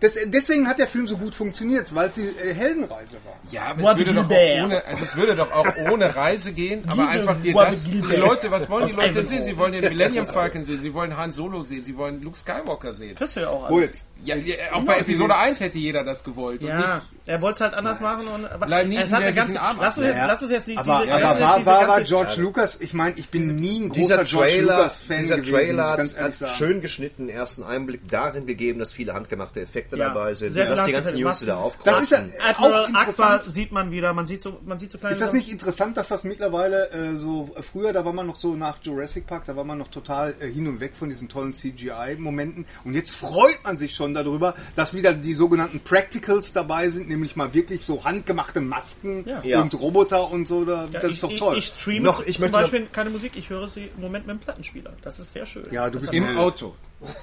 Das, deswegen hat der Film so gut funktioniert, weil sie äh, Heldenreise war. Ja, aber es würde, ohne, also es würde doch auch ohne Reise gehen, aber einfach dir das, die. Leute, was wollen die Leute sehen? Sie wollen den Millennium Falcon sehen, sie wollen Han Solo sehen, sie wollen Luke Skywalker sehen. Kriegst du ja auch alles. Ja, ja, auch bei Episode 1 hätte jeder das gewollt. Ja, nicht, er wollte es halt anders machen und aber Bleib nie es hat der eine ganze, Arm lass uns jetzt, lass uns jetzt nicht Aber, diese, aber war, jetzt diese war, war George Lucas, ich meine, ich bin nie ein großer Dieser George Trailer, Lucas-Fan dieser gewesen, Trailer muss ich hat, schön geschnitten ersten Einblick darin gegeben, dass viele handgemachte Effekte Ja, dabei sind, sehr dass die ganzen Jungs da aufkreuzen. Das ist ja Admiral auch interessant. Akbar sieht man wieder, man sieht so, man sieht so kleine Ist das nicht interessant, dass das mittlerweile äh, so früher, da war man noch so nach Jurassic Park, da war man noch total äh, hin und weg von diesen tollen CGI-Momenten und jetzt freut man sich schon darüber, dass wieder die sogenannten Practicals dabei sind, nämlich mal wirklich so handgemachte Masken Ja. und Roboter und so, da, Ja, das ich, ist doch toll. Ich, ich streame Noch- zum ich möchte Beispiel keine Musik, ich höre sie im Moment mit dem Plattenspieler. Das ist sehr schön. ja, du bist Im Auto.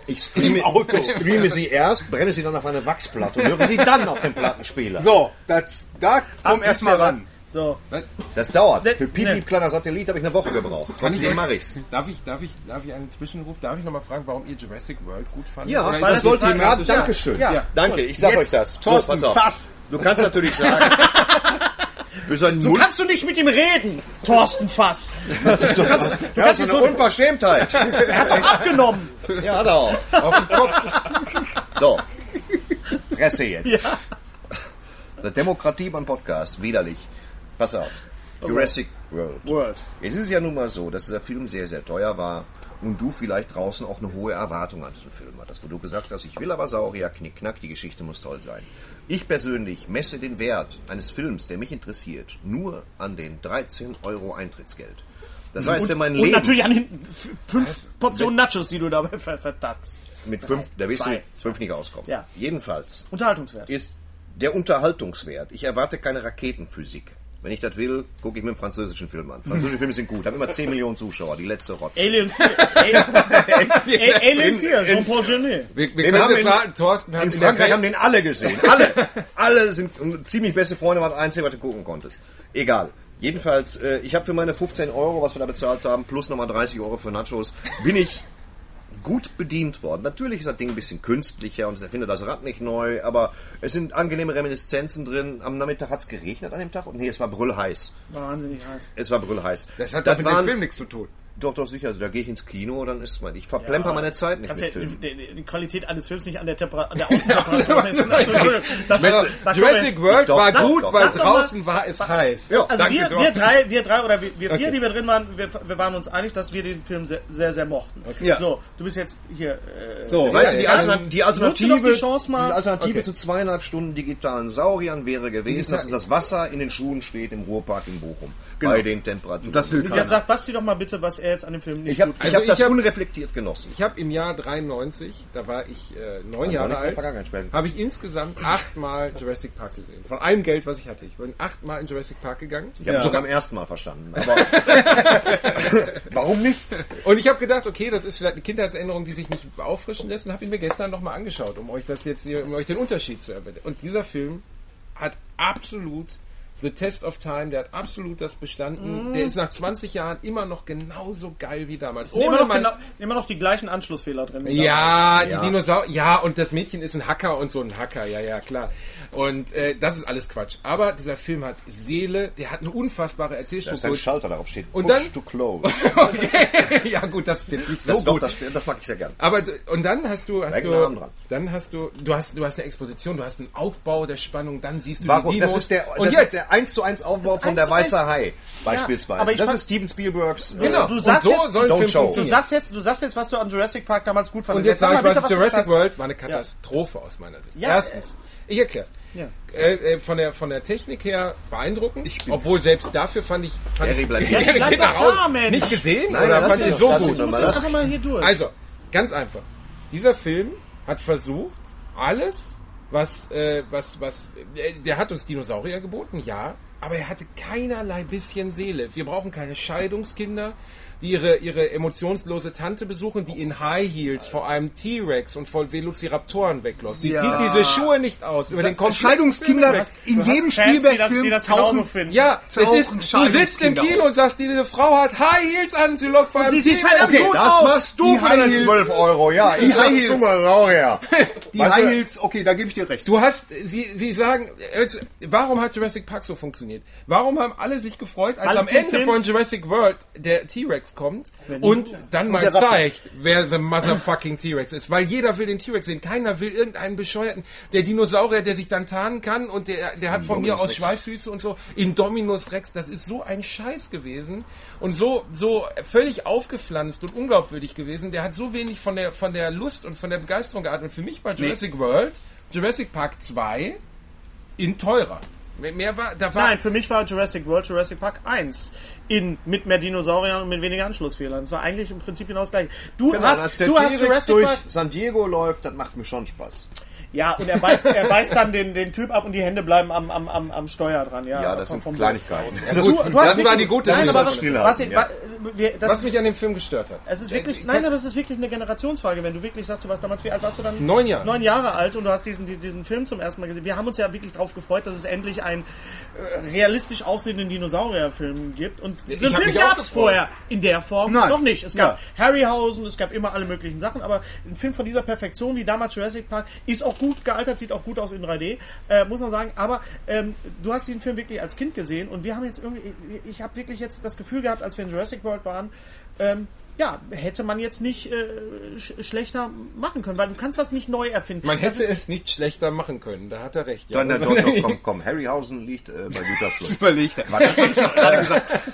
Ich streame, ich streame sie erst, brenne sie dann auf eine Wachsplatte und höre sie dann auf den Plattenspieler. So, das, da komm Ach, erst mal wisst ihr ran. So. Das dauert. Ne- Für Pipi, ne. kleiner Satellit, habe ich eine Woche gebraucht. Trotzdem mache ich's. Darf ich, darf ich, darf ich einen Zwischenruf? Darf ich nochmal fragen, warum ihr Jurassic World gut fandet? Ja, ist das wollte ich gerade. Dankeschön. Ja. Danke, ich sag Jetzt, euch das. Thorsten, pass auf. Fass. Du kannst natürlich [laughs] sagen. So Mund. kannst du nicht mit ihm reden, Thorsten Fass. Du kannst, du kannst kannst so eine so- Unverschämtheit. Er hat doch abgenommen. Ja, hat er auch. Auf den Kopf. So. Fresse jetzt. Der Demokratie beim Podcast. Widerlich. Pass auf. Jurassic World. World. Es ist ja nun mal so, dass dieser Film sehr, sehr teuer war und du vielleicht draußen auch eine hohe Erwartung an diesen Film hattest, wo du gesagt hast, ich will aber Saurier, knickknack, die Geschichte muss toll sein. Ich persönlich messe den Wert eines Films, der mich interessiert, nur an den 13 Euro Eintrittsgeld. Das heißt, wenn mein Und Leben natürlich an den fünf Portionen Nachos, die du dabei ver- vertackst. mit fünf, da wirst du mit zwölf nicht auskommen. Ja. Jedenfalls Unterhaltungswert. ist der Unterhaltungswert. Ich erwarte keine Raketenphysik. Wenn ich das will, gucke ich mir einen französischen Film an. Französische Filme sind gut, haben immer 10 Millionen Zuschauer, die letzte Rotze. Alien 4. A- [laughs] Alien 4, Jean-Paul Genet. Wir, wir Den können haben in- fragen, Thorsten hat In in Frankreich Welt- haben den alle gesehen. Alle. alle sind ziemlich beste Freunde, war das Einzige, was du gucken konntest. Egal. Jedenfalls, äh, ich habe für meine 15 Euro, was wir da bezahlt haben, plus nochmal 30 Euro für Nachos, bin ich gut bedient worden. Natürlich ist das Ding ein bisschen künstlicher und es erfindet das Rad nicht neu, aber es sind angenehme Reminiszenzen drin. Am Nachmittag hat es geregnet an dem Tag und nee, es war brüllheiß. Wahnsinnig heiß. Es war brüllheiß. Das hat doch mit dem waren- Film nichts zu tun. Doch, doch, sicher. Also, da gehe ich ins Kino, dann ist mein. Ich verplemper meine Zeit nicht Kannst mit ja die, Filmen. die, die Qualität eines Films nicht an der, Temper an der Außentemperatur [laughs] messen. Also, das, Also, da kommen Jurassic World Doch, war gut, doch. weil draußen war es heiß. Ja. Also Danke, wir, wir drei, wir drei oder wir, wir vier, Okay. die wir drin waren, wir, wir waren uns einig, dass wir den Film sehr, sehr, sehr mochten. Ja. So, du bist jetzt hier. Äh, So, Weißt du, die, Ja, die doch Alternative, die Chance mal. die Alternative Okay. zu zweieinhalb Stunden digitalen Sauriern wäre gewesen, dass uns das Wasser in den Schuhen steht im Ruhrpark in Bochum. Bei den Temperaturen. Das will jetzt keiner. sagt Basti doch mal bitte, was er jetzt an dem Film nicht Ich habe gut Also hab ich das hab- unreflektiert genossen. Ich habe im Jahr 93, da war ich äh, neun Also Jahre alt, habe ich insgesamt achtmal Jurassic Park gesehen. Von allem Geld, was ich hatte. Ich bin achtmal in Jurassic Park gegangen. Ich habe sogar beim ersten Mal verstanden. Aber [laughs] warum nicht? Und ich habe gedacht, okay, das ist vielleicht eine Kindheitserinnerung, die sich nicht auffrischen lässt. Und habe ich mir gestern nochmal angeschaut, um euch das jetzt hier, um euch den Unterschied zu erwähnen. Und dieser Film hat absolut The Test of Time, der hat absolut das bestanden. Der ist nach 20 Jahren immer noch genauso geil wie damals. immer, Ohne noch mal- genau, immer noch die gleichen Anschlussfehler drin. Ja, die Ja. Dinosaurier. Ja, und das Mädchen ist ein Hacker und so ein Hacker. Ja, ja, klar. Und äh, das ist alles Quatsch. Aber dieser Film hat Seele, der hat eine unfassbare Da ist ein Erzählstruktur. Schalter darauf steht. Und Push dann- to [laughs] close. Okay. ja, gut, das ist jetzt nicht Das, so doch, gut. das, das mag ich sehr gern. Aber und dann hast du hast Direkt du dann hast du du hast du hast eine Exposition, du hast einen Aufbau der Spannung, dann siehst du Warum? die Das Dinos ist der, und das jetzt ist der 1 zu 1 Aufbau von 1 der zu 1. Weiße Hai beispielsweise. aber ich das fand- ist Steven Spielbergs. äh, genau. Du und sagst so jetzt- soll ein Don't Film show. Du funktionieren. sagst jetzt, du sagst jetzt, was du an Jurassic Park damals gut fandest. Und jetzt sage ich mal was du Jurassic. World war eine Katastrophe aus meiner Sicht. Ja, Erstens, ich erkläre. Ja. Äh, äh, von der von der Technik her beeindruckend, obwohl selbst dafür fand ich fand Harry ich, bleibt [laughs] Ja, hier. geht Bleib doch da, Mensch. nicht gesehen Nein, oder lass fand ihn ich doch, so lass ihn gut. doch Du mal. musst jetzt einfach mal hier durch. Also, ganz einfach. Dieser Film hat versucht, alles, was, äh, was, was, äh, der hat uns Dinosaurier geboten, ja, aber er hatte keinerlei bisschen Seele. Wir brauchen keine Scheidungskinder, die ihre, ihre emotionslose Tante besuchen, die in High Heels vor einem T-Rex und vor Velociraptoren wegläuft. Die Ja. zieht diese Schuhe nicht aus. Über den kompletten Scheidungskinder in jedem Fans, die das, die Spielberg-Film das genauso tauchen. finden. Ja, es ist, du sitzt im Kino und sagst, diese Frau hat High Heels an, sie läuft vor einem sie sieht T-Rex. verdammt Okay, gut Das aus. warst du Die für deine High Heels. 12 Euro, ja. [laughs] Ich sag, guck mal, Raurier. Die Weißt High Heels, okay, da gebe ich dir recht. Du hast, sie, sie sagen, jetzt, warum hat Jurassic Park so funktioniert? Warum haben alle sich gefreut, als Weil am Ende Film- von Jurassic World der T-Rex kommt und dann mal der Raptor. zeigt, wer the motherfucking T-Rex ist? Weil jeder will den T-Rex sehen. Keiner will irgendeinen bescheuerten, der Dinosaurier, der sich dann tarnen kann und der, der hat von mir aus Schweißfüße und so. Indominus Rex, das ist so ein Scheiß gewesen und so, so völlig aufgepflanzt und unglaubwürdig gewesen. Der hat so wenig von der, von der Lust und von der Begeisterung geatmet. Und für mich war Jurassic World, Jurassic Park 2 in teurer. Mehr, war, da war, Nein, für mich war Jurassic World Jurassic Park 1. In, mit mehr Dinosauriern und mit weniger Anschlussfehlern. Es war eigentlich im Prinzip genau das gleiche. Du Genau, hast, als der du hast Jurassic durch Park. San Diego läuft, das macht mir schon Spaß. Ja, und er beißt, er beißt dann den, den Typ ab und die Hände bleiben am, am, am, am Steuer dran. Ja, Ja, das vom- sind vom- Kleinigkeiten. Ja, Du, du das war die gute Nein, Sache. aber was, was, ich- ja. wa- wir, das, was mich an dem Film gestört hat. es ist wirklich, nein, aber es ist wirklich eine Generationsfrage. Wenn du wirklich sagst, du warst damals, wie alt warst du dann? Neun Jahre. Neun Jahre alt und du hast diesen, diesen, Film zum ersten Mal gesehen. Wir haben uns ja wirklich darauf gefreut, dass es endlich einen äh, realistisch aussehenden Dinosaurierfilm gibt. Und diesen Film gab es vorher in der Form Nein. noch nicht. Es gab Harryhausen, es gab immer alle möglichen Sachen, aber ein Film von dieser Perfektion wie damals Jurassic Park ist auch gut gealtert, sieht auch gut aus in 3D, äh, muss man sagen. Aber ähm, du hast diesen Film wirklich als Kind gesehen und wir haben jetzt irgendwie, ich habe wirklich jetzt das Gefühl gehabt, als wir in Jurassic World waren, ähm, ja, hätte man jetzt nicht äh, sch schlechter machen können, weil du kannst das nicht neu erfinden. Man Das hätte es nicht schlechter machen können, da hat er recht. Ja. Dann, dann, [laughs] doch, doch, komm, komm, Harryhausen liegt äh, bei Gütersloh. Überlegt. Du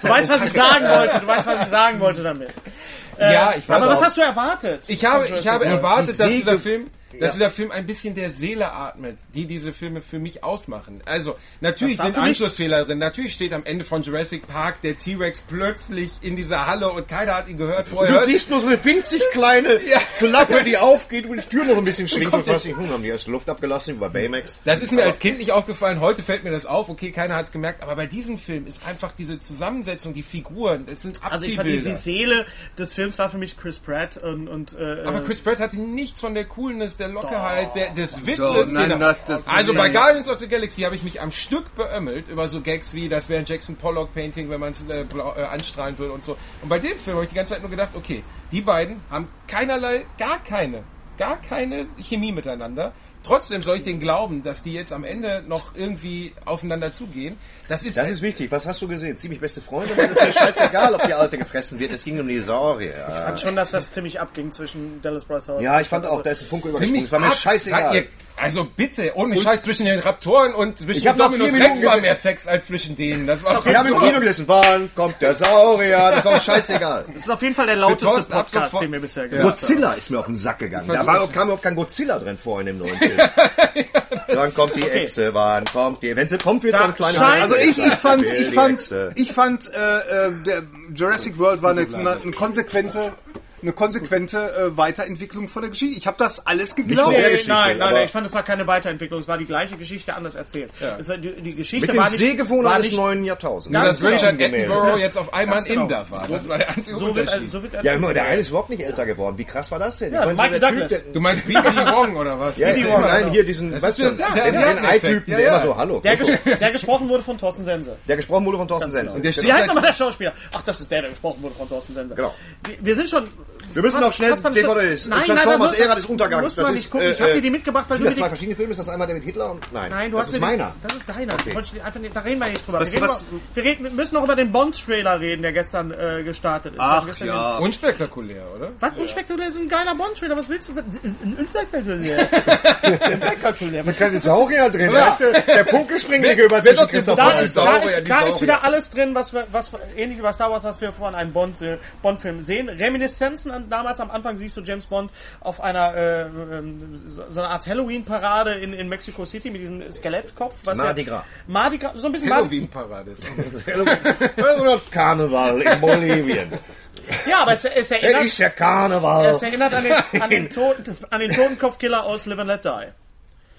weißt, was ich sagen wollte. Du weißt, was ich sagen wollte damit. ja, ich weiß Aber was auch. hast du erwartet? Ich habe, ich habe erwartet, dass dieser Film, dass Ja. dieser Film ein bisschen der Seele atmet, die diese Filme für mich ausmachen. Also, natürlich sind? Anschlussfehler drin. Natürlich steht am Ende von Jurassic Park der T-Rex plötzlich in dieser Halle und keiner hat ihn gehört. Vorher Du hört- siehst nur so eine winzig [laughs] kleine Ja. Klappe, die aufgeht und die Tür noch ein bisschen [laughs] schwingt und was nicht. Hm, haben die erste Luft abgelassen bei Baymax. Das ist mir als Kind nicht aufgefallen, heute fällt mir das auf, okay, keiner hat es gemerkt, aber bei diesem Film ist einfach diese Zusammensetzung, die Figuren, es sind Also ich fand die, Abziehbilder. die Seele des Films war für mich Chris Pratt und, und äh, aber Chris Pratt hatte nichts von der Coolness, der Lockerheit, der, des Witzes. So, nein, genau. das- das- also bei Guardians of the Galaxy habe ich mich am Stück beömmelt über so Gags wie, das wäre ein Jackson Pollock Painting, wenn man es äh, äh, anstrahlen würde und so. Und bei dem Film habe ich die ganze Zeit nur gedacht, okay, die beiden haben keinerlei, gar keine, gar keine Chemie miteinander. Trotzdem soll ich denen glauben, dass die jetzt am Ende noch irgendwie aufeinander zugehen. Das ist, Das ist wichtig. Was hast du gesehen? Ziemlich beste Freunde? Weil es mir scheißegal, ob die Alte gefressen wird. Es ging um die Saurier. ich fand schon, dass das ziemlich abging zwischen Dallas Bryce Howard. Ja, ich fand auch, da ist ein Funke übergesprungen. Es war mir ab- scheißegal. Ihr- Also bitte, ohne Scheiß zwischen den Raptoren und zwischen Ich Dominus Rex war mehr Sex als zwischen denen. Das war Wir haben im Kino gesessen. Wann kommt der Saurier? Das war uns scheißegal. Das ist auf jeden Fall der lauteste Podcast, den wir bisher gehört haben. Godzilla ist mir auf den Sack gegangen. Da war, kam überhaupt kein Godzilla drin vor in dem neuen [laughs] Film. Dann kommt die Echse, wann kommt die? Wenn sie kommt, wird so ein kleiner scheint- Also ich, ich fand, ich fand, ich fand, äh, äh, der Jurassic World war eine, eine, eine konsequente, eine konsequente äh, Weiterentwicklung von der Geschichte. Ich habe das alles geglaubt. von der Nee, Geschichte, nein, nein, nein, ich fand, es war keine Weiterentwicklung. Es war die gleiche Geschichte, anders erzählt. Es war, die, die Geschichte Mit den war nicht, Sehgewohnheiten war des nicht neuen Jahrtausends. Nur, dass genau. Richard. Attenborough jetzt auf einmal ein Ganz genau. Inder war. Das war der einzige so wird, so wird Ja, immer, der eine ist überhaupt nicht älter geworden. Wie krass war das denn? Ja, Ich meine, Michael der Douglas. Typ, Du meinst B.B. [laughs] Wong oder was? der, ja, Wong, ja, nein, genau. hier diesen, Das weißt ist du, der- den, der. Ei-Typen, Ja, der ja. immer so, hallo. der, [laughs] ges der gesprochen wurde von Thorsten Sense. Der gesprochen wurde von Thorsten Sense. Und der Wie heißt nochmal der Schauspieler? Ach, das ist der, der gesprochen wurde von Thorsten Sense. Genau. Wir sind schon... Wir müssen noch schnell DVDs. Nein, Transformers, nein, Ära des Untergangs. Muss Das man ist, nicht gucken. Ich äh, habe äh, dir die mitgebracht, weil Sind du das zwei verschiedene Filme? Ist das einmal der mit Hitler und... Nein, Nein, du das hast ist meiner. Das ist deiner. Okay. Wollte ich einfach nicht, da reden wir nicht drüber. Was- wir, reden was- über, wir, reden, wir müssen noch über den Bond-Trailer reden, der gestern äh, gestartet ist. Ach gestern ja. Unspektakulär, oder? Den, was? Unspektakulär ist ein geiler Bond-Trailer. Was willst du? Ein Unspektakulär. [laughs] Unspektakulär. Was Da sind Saurier drin. Weißt du, der Funkelspringlige über zwischen doch Christoph ist, da, ist, ist wieder alles drin, was wir, was wir, ähnlich wie bei Star Wars, was wir von einem Bond, äh, Bond-Film sehen. Reminiszenzen an damals am Anfang siehst du James Bond auf einer äh, ähm, so, so eine Art Halloween-Parade in, in Mexico City mit diesem Skelettkopf. Was Mardi ja, Gras. Mardi Gras, so ein bisschen Mardi, Halloween-Parade. [laughs] Oder [laughs] Karneval in Bolivien. Ja, aber es, es Es erinnert, ist der Karneval. es erinnert an den, an den, [laughs] Toten, an den Totenkopfkiller aus Live and Let Die.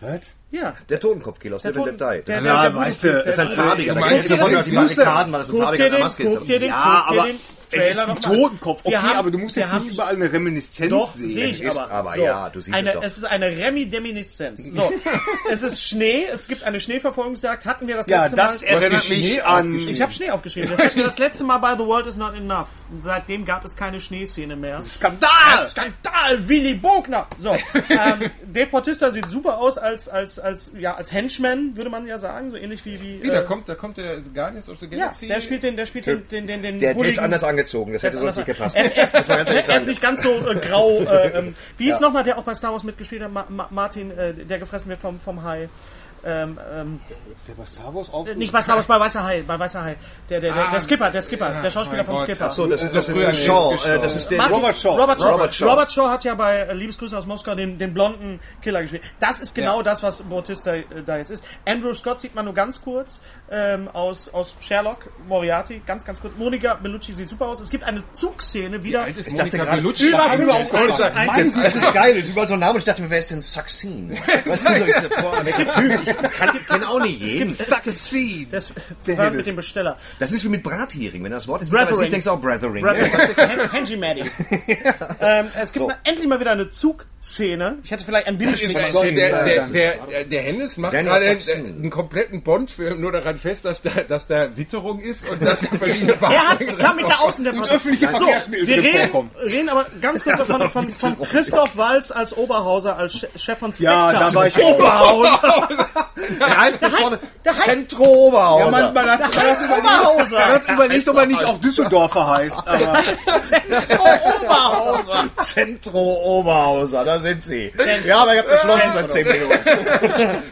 Was? Ja. Der Totenkopfkiller aus Der Live and Let Die. Das der- Ja, der weißt du, Voodoo-Priest, ist ein farbiger. Da meinst es das das ein Guck farbiger dir an der den, Maske guck dir ist. den, Ja, guck dir den es ist Trailer ein noch. Totenkopf. Okay, haben- aber du musst wir jetzt haben- nicht überall eine Reminiszenz Doch, sehen. sehe ich aber. aber so, ja, du siehst eine, es doch. ist eine Remi-Deminiszenz. So, [laughs] es ist Schnee, es gibt eine Schneeverfolgungsjagd. Hatten wir das Ja, letzte das Mal... erinnert Schnee mich an... Ich habe Schnee aufgeschrieben. Das hatten wir das letzte Mal bei The World Is Not Enough. Und seitdem gab es keine Schneeszene mehr. Skandal! Skandal, Willy Bogner. So, ähm, [laughs] Dave Bautista sieht super aus als als als ja als Henchman, würde man ja sagen, so ähnlich wie wie. Wie, da äh, kommt, da kommt der Guardians of the ja, Galaxy. der spielt den, der spielt den den den den. Der, der ist anders angezogen. Das der hätte ist sonst nicht gepasst. Er ist, er ist, ehrlich er ist nicht ganz so äh, grau. Äh, ähm, wie Ja. nochmal der auch bei Star Wars mitgespielt hat? Ma Ma Martin, äh, der gefressen wird vom vom Hai. Ähm, ähm, Der bei Star Wars auch... nicht bei Star Wars, bei Weißer Hai, bei Weißer Hai. Der, der, der, Ah, der Skipper, der Skipper, ja, der Schauspieler vom Gott. Skipper. Ach so, das, ist- das ist früher Shaw. ist Äh, das ist der... Martin- Robert Shaw. Robert Shaw. Robert Robert Shaw. Shaw. hat ja bei äh, Liebesgrüße aus Moskau den, den blonden Killer gespielt. Das ist genau Ja. das, was Bautista äh, da jetzt ist. Andrew Scott sieht man nur ganz kurz ähm, aus, aus Sherlock, Moriarty, ganz, ganz kurz. Monica Bellucci sieht super aus. Es gibt eine Zugszene wieder. Ist Ich dachte gerade- Bellucci. Über Was fünf haben wir Jahre. auch Ein- Das ist geil, das ist überall so ein Name ich dachte mir, wer ist denn Saxin? [laughs] Du, so, ich so, boah, welcher Typ? Kann- kenne auch nicht jeden. Succeed. Das war mit dem Besteller. Das ist wie mit Brathering. Wenn das Wort ist, Brethering. ich denkst du auch Brathering. Henry Maddy. [laughs] ähm, es gibt So. mal, endlich mal wieder eine Zugszene. Ich hätte vielleicht ein Bilderschnitt Der, machen der, sollen. der, der, der, der Hennis macht Dennis gerade einen, kompletten Bond-Film nur daran fest, dass da, dass da Witterung ist und dass verschiedene [laughs] Er hat, Fahrzeuge kam mit der öffentliche so, wir reden, reden aber ganz kurz [laughs] von, von, von Christoph Walz als Oberhauser, als Che- Chef von Spectre. Ja, da war ich Oberhauser. Der [laughs] heißt, heißt, der heißt Zentro Oberhauser. Ja, man, man hat, man hat überlegt, Oberhauser. man hat überlegt, ob er nicht auch Düsseldorfer heißt. [laughs] Aber Oberhauser. Zentro Oberhauser, da sind sie. Ja, aber ich habe beschlossen seit 10 Minuten.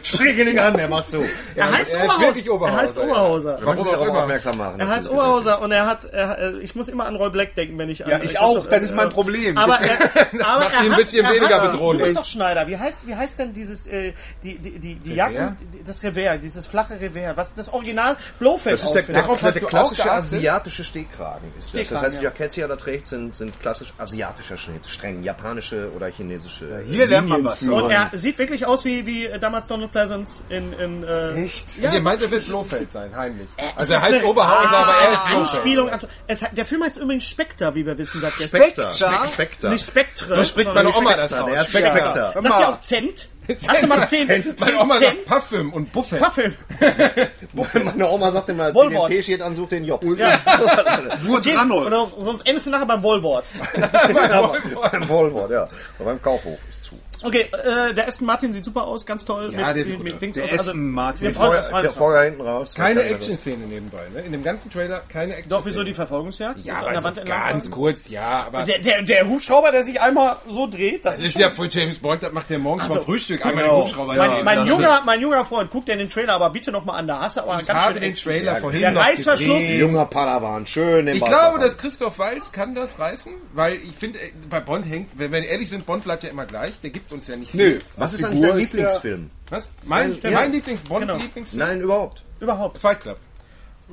Sprich ihn nicht an, der macht zu. Er heißt er Oberhauser. wirklich Oberhauser, Er heißt ja. Oberhauser. Man muss auch darauf immer. aufmerksam machen. Er heißt Oberhauser und er hat, er, äh, ich muss immer an Roy Black denken, wenn ich an, Ja, ich auch, das ist mein Problem. Aber er, [laughs] aber macht er ihn ein bisschen er weniger bedrohlich. Du bist doch Schneider. Wie heißt, wie heißt denn dieses, äh, die, die, die, die Jacken, die- das Revers, dieses flache Revers, was das Original Blofeld Das ist der, der, der auch klassische asiatische Stehkragen. Ist das. das Stehkragen, heißt, die ja. Jackets, die er da trägt, sind, sind klassisch asiatischer Schnitt. Streng japanische oder chinesische. hier lernt man was. Und er sieht wirklich aus wie, wie äh, damals Donald Pleasance in, in äh, Echt? Ja, Ihr meint, er wird Blofeld sein, heimlich. es Also er heißt es ist aber er eine ist Blofeld. Anspielung. Also, es, der Film heißt übrigens Spectre, wie wir wissen seit gestern. Spectre. Spectre. Nicht Spectre. So spricht meine Oma das aus. der hat Spectre. Sagt ihr auch Cent? Hast du mal Cent? Meine Oma sagt Parfüm und Buffet. Parfüm. [laughs] Meine Oma sagt immer, als sie den. Tee steht, ansucht den Job. [laughs] Nur Dranholz. Oder sonst endest du nachher beim Wohlwort. [laughs] Beim Wohlwort, ja. Beim Kaufhof ist zu. Okay, äh, der Aston Martin sieht super aus, ganz toll. Ja, der sieht gut aus. Dings Der aus. Also, Aston Martin. Wir freuen uns, freuen Der. Vorher hinten raus. Keine? Action-Szene nebenbei. Ne? In dem ganzen Trailer keine Action. Doch, wieso die Verfolgungsjagd? Ja, Ist aber an der so Wand entlang ganz fahren? kurz, ja, aber Der, der, der Hubschrauber, der sich einmal so dreht, das das ist ist ja für James Bond, das macht der morgens Also, beim Frühstück einmal genau. den Hubschrauber. Mein, Ja, mein, junger, mein junger Freund, guckt den den Trailer aber bitte nochmal an. Da hast du aber Ich ganz habe schön den. Trailer vorhin Der noch Reißverschluss- gesehen. Junger Padawan, schön im Ich glaube, dass Christoph Walz kann das reißen, weil ich finde, äh, bei Bond hängt, wenn wir ehrlich sind, Bond bleibt ja immer gleich. Der gibt gibt uns ja nicht Nö. viel. Was ist eigentlich dein Lieblingsfilm? Was? Mein, Ja. mein Lieblings-Bond, Genau. Lieblingsfilm? Nein, überhaupt. Überhaupt. Fight Club.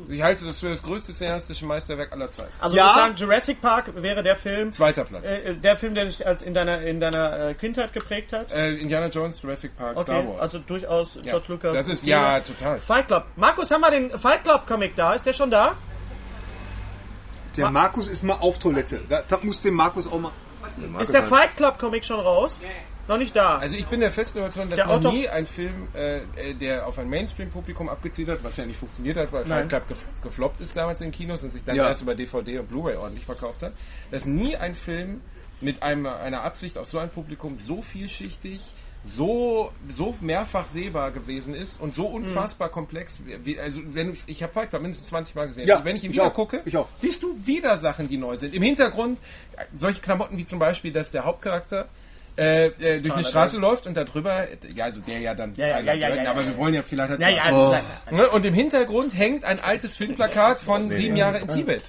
Ich halte das für das größte cineastische Meisterwerk aller Zeiten. Also Ja. sozusagen Jurassic Park wäre der Film, Zweiter Platz. äh, der Film, der dich als in deiner in deiner äh, Kindheit geprägt hat. Äh, Indiana Jones, Jurassic Park, Okay, Star Wars. also durchaus ja. George Lucas. Das ist, ja, total. Fight Club. Markus, haben wir den Fight Club Comic da? Ist der schon da? Der Markus ist mal auf Toilette. Da, da muss dem Markus auch mal. Ist der Fight Club Comic schon raus? Noch nicht da. Also ich bin der festen Überzeugung, dass Der noch Autor- nie ein Film, äh, äh, der auf ein Mainstream-Publikum abgezielt hat, was ja nicht funktioniert hat, weil Nein. Fight Club gef gefloppt ist damals in Kinos und sich dann Ja. erst über DVD und Blu-ray ordentlich verkauft hat, dass nie ein Film mit einem, einer Absicht auf so ein Publikum so vielschichtig, so, so mehrfach sehbar gewesen ist und so unfassbar komplex. Wie, also wenn du, ich habe Fight Club mindestens 20 Mal gesehen. Ja, und wenn ich ihn ich wieder auch. gucke, Ich auch. siehst du wieder Sachen, die neu sind. Im Hintergrund solche Klamotten wie zum Beispiel, dass der Hauptcharakter äh, äh, durch eine Straße läuft und da drüber, ja, also der ja dann, Ja, ja, ja, ja, Durden, aber wir wollen ja vielleicht ja, ja, Oh. Ne? Und im Hintergrund hängt ein altes Filmplakat von sieben Jahre in Tibet.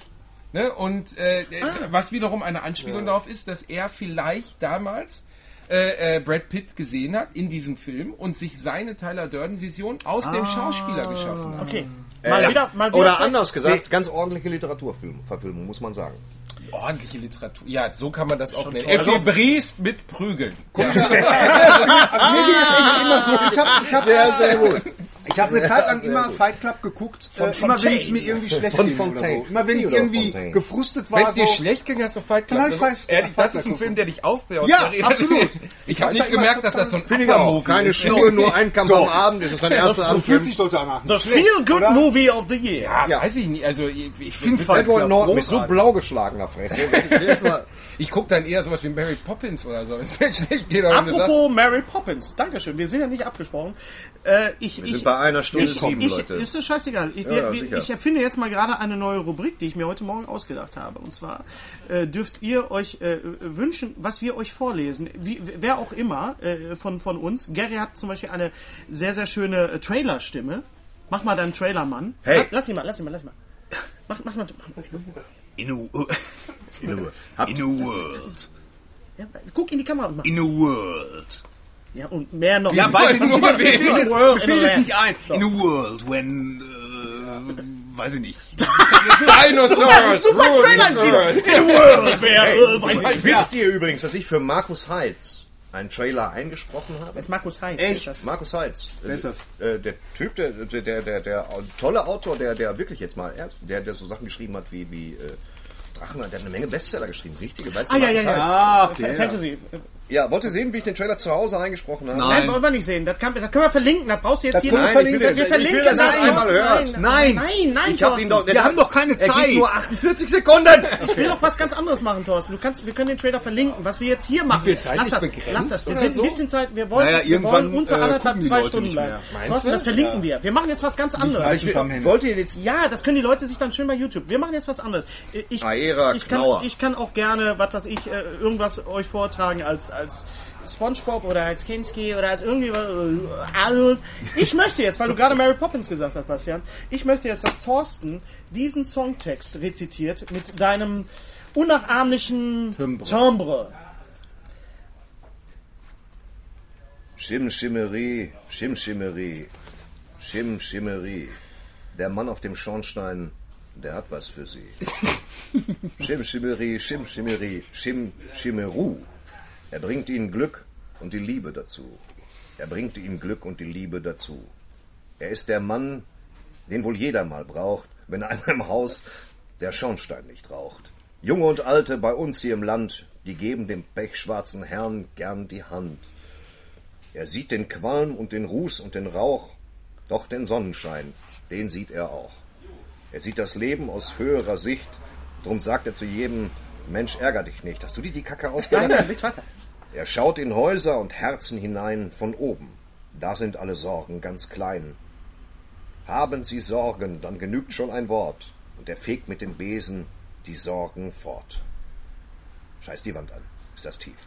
Ne? Und äh, äh, was wiederum eine Anspielung darauf ist, dass er vielleicht damals äh, äh, Brad Pitt gesehen hat in diesem Film und sich seine Tyler Durden-Vision aus dem Schauspieler geschaffen hat. Okay. Mal Ja. wieder, mal wieder. Oder anders gesagt, ganz ordentliche Literaturverfilmung, muss man sagen. Ordentliche Literatur. Ja, so kann man das auch nennen. Effi Briest mit Prügeln. [laughs] Also mir ging es echt immer so. Ich habe ich hab, Sehr, sehr gut. Ich hab eine Zeit lang immer gut. Fight Club geguckt. Äh, immer wenn es mir irgendwie schlecht Von ging oder Fontaine. so. Immer wenn ich irgendwie Fontaine. gefrustet Wenn war. es dir So, schlecht ging, hast du Fight Club. Ich ist- Fight- ehrlich, Fight das ist ein Film, der dich aufbaut. Ja, absolut. [laughs] Ich habe Fight nicht gemerkt, dass das so ein Finde. Upper-Movie Keine. Schnur, nur [laughs] ein Kampf am Abend. Das ist dein erster so fühlt sich doch danach. The Feel Good? Movie of the Year. Ja, weiß ich nicht. Also ich, ich, Find ich, Fight Club mit so blau geschlagener Fresse. [laughs] Mal- ich gucke dann eher sowas wie Mary Poppins oder so. [laughs] Geht, Apropos Mary Poppins, Dankeschön. Wir sind ja nicht abgesprochen. Äh, ich, Wir ich, sind bei einer Stunde ich, sieben, ich, Leute. Ist es scheißegal. Ich, Ja, wir, ich erfinde jetzt mal gerade eine neue Rubrik, die ich mir heute Morgen ausgedacht habe. Und zwar äh, dürft ihr euch äh, wünschen, was wir euch vorlesen. Wie, wer auch immer äh, von, von uns. Gary hat zum Beispiel eine sehr, sehr schöne äh, Trailerstimme. Mach mal deinen Trailermann. Hey. La- Lass ihn mal, lass ihn mal, lass ihn mal. Mach, mach mal. Mach, In a. Habt in a world. ja, guck in die Kamera und mach. In a world. Ja, und mehr noch. Ja, weiß ich nur. Mir fällt es- World nicht ein. In a world when, äh, weiß ich nicht. [laughs] Dinosaurs! Super rule Trailer world. In a world where, äh, weiß ich. Wisst ihr übrigens, dass ich für Markus Heitz einen Trailer eingesprochen habe? Das ist Markus Heinz. Echt? Das- Markus Heitz. Wer ist das? Äh, der Typ, der, der, der, der, der tolle Autor, der, der wirklich jetzt mal, der, der so Sachen geschrieben hat wie, wie äh, Drachen, der hat eine Menge Bestseller geschrieben, richtige, weißt Ah, du, ja, ja, Markus ja. Ah, okay. Fantasy. Ja, wollt ihr sehen, wie ich den Trailer zu Hause eingesprochen habe? Nein, wollen wir nicht sehen. Das, kann, das können wir verlinken. Das brauchst du jetzt Das hier nicht. verlinken. Wir Ich will verlinken das das. einmal hört. Nein, Nein. nein, nein, Ich hab ihn doch. Wir haben doch keine er Zeit. geht nur 48 Sekunden! Ich will doch was ganz anderes machen, Thorsten. Du kannst, wir können den Trailer verlinken. Was wir jetzt hier machen. wir zeitlich lass das, begrenzt lass das. Wir sind so? ein bisschen Zeit. Wir wollen, Naja, wir wollen unter äh, anderthalb, zwei Stunden bleiben. Thorsten, das verlinken wir. Wir machen jetzt was ganz anderes. Zusammenhängen. Wollt ihr jetzt Ja, das können die Leute sich dann schön bei YouTube. Wir machen jetzt was anderes. Ich, Aera ich, kann, ich kann auch gerne, was weiß ich, äh, irgendwas euch vortragen als, als SpongeBob oder als Kinski oder als irgendwie äh, Arnold. Ich möchte jetzt, weil du gerade Mary Poppins gesagt hast, Bastian, ich möchte jetzt, dass Thorsten diesen Songtext rezitiert mit deinem unnachahmlichen Timbre. Timbre. Schim Schimmerie, Schim Schimmerie, Schim Schimmerie. Der Mann auf dem Schornstein, der hat was für sie. [laughs] Schim Schimmerie, Schim Schimmerie, Schim Schimmeru. Er bringt ihnen Glück und die Liebe dazu. Er bringt ihnen Glück und die Liebe dazu. Er ist der Mann, den wohl jeder mal braucht, wenn einer im Haus der Schornstein nicht raucht. Junge und Alte bei uns hier im Land, die geben dem pechschwarzen Herrn gern die Hand. Er sieht den Qualm und den Ruß und den Rauch, doch den Sonnenschein, den sieht er auch. Er sieht das Leben aus höherer Sicht, drum sagt er zu jedem, Mensch, ärger dich nicht. Hast du dir die Kacke [laughs] Nein, ausgedacht? nein, lies weiter. Er schaut in Häuser und Herzen hinein von oben. Da sind alle Sorgen ganz klein. Haben Sie Sorgen, dann genügt schon ein Wort. Und er fegt mit dem Besen die Sorgen fort. Scheiß die Wand an. Ist das tief.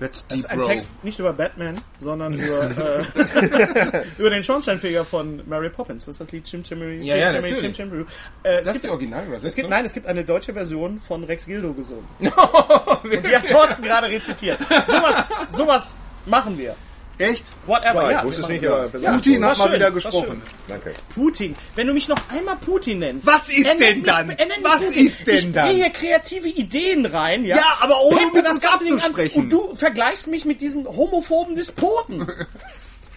That's Das ist ein bro. Text nicht über Batman, sondern [laughs] über, äh, [laughs] über den Schornsteinfeger von Mary Poppins. Das ist das Lied Chim Chimmery. Ja, ja, Chim. Chim Chimmery. Äh, es Das ist gibt, die Originalübersetzung. es gibt, nein, es gibt eine deutsche Version von Rex Gildo gesungen. [laughs] Und die hat Thorsten gerade rezitiert. Sowas, sowas Machen wir. Echt? Whatever. Ja, ja, ich wusste es nicht, aber Putin hat mal schön, wieder gesprochen. danke. Putin. Wenn du mich noch einmal Putin nennst. Was ist denn mich- dann? mich Was Putin. ist denn ich dann? Ich hier kreative Ideen rein, ja. Ja, aber ohne mit das ganze Ding an abzusprechen. und du vergleichst mich mit diesem homophoben Despoten. [laughs]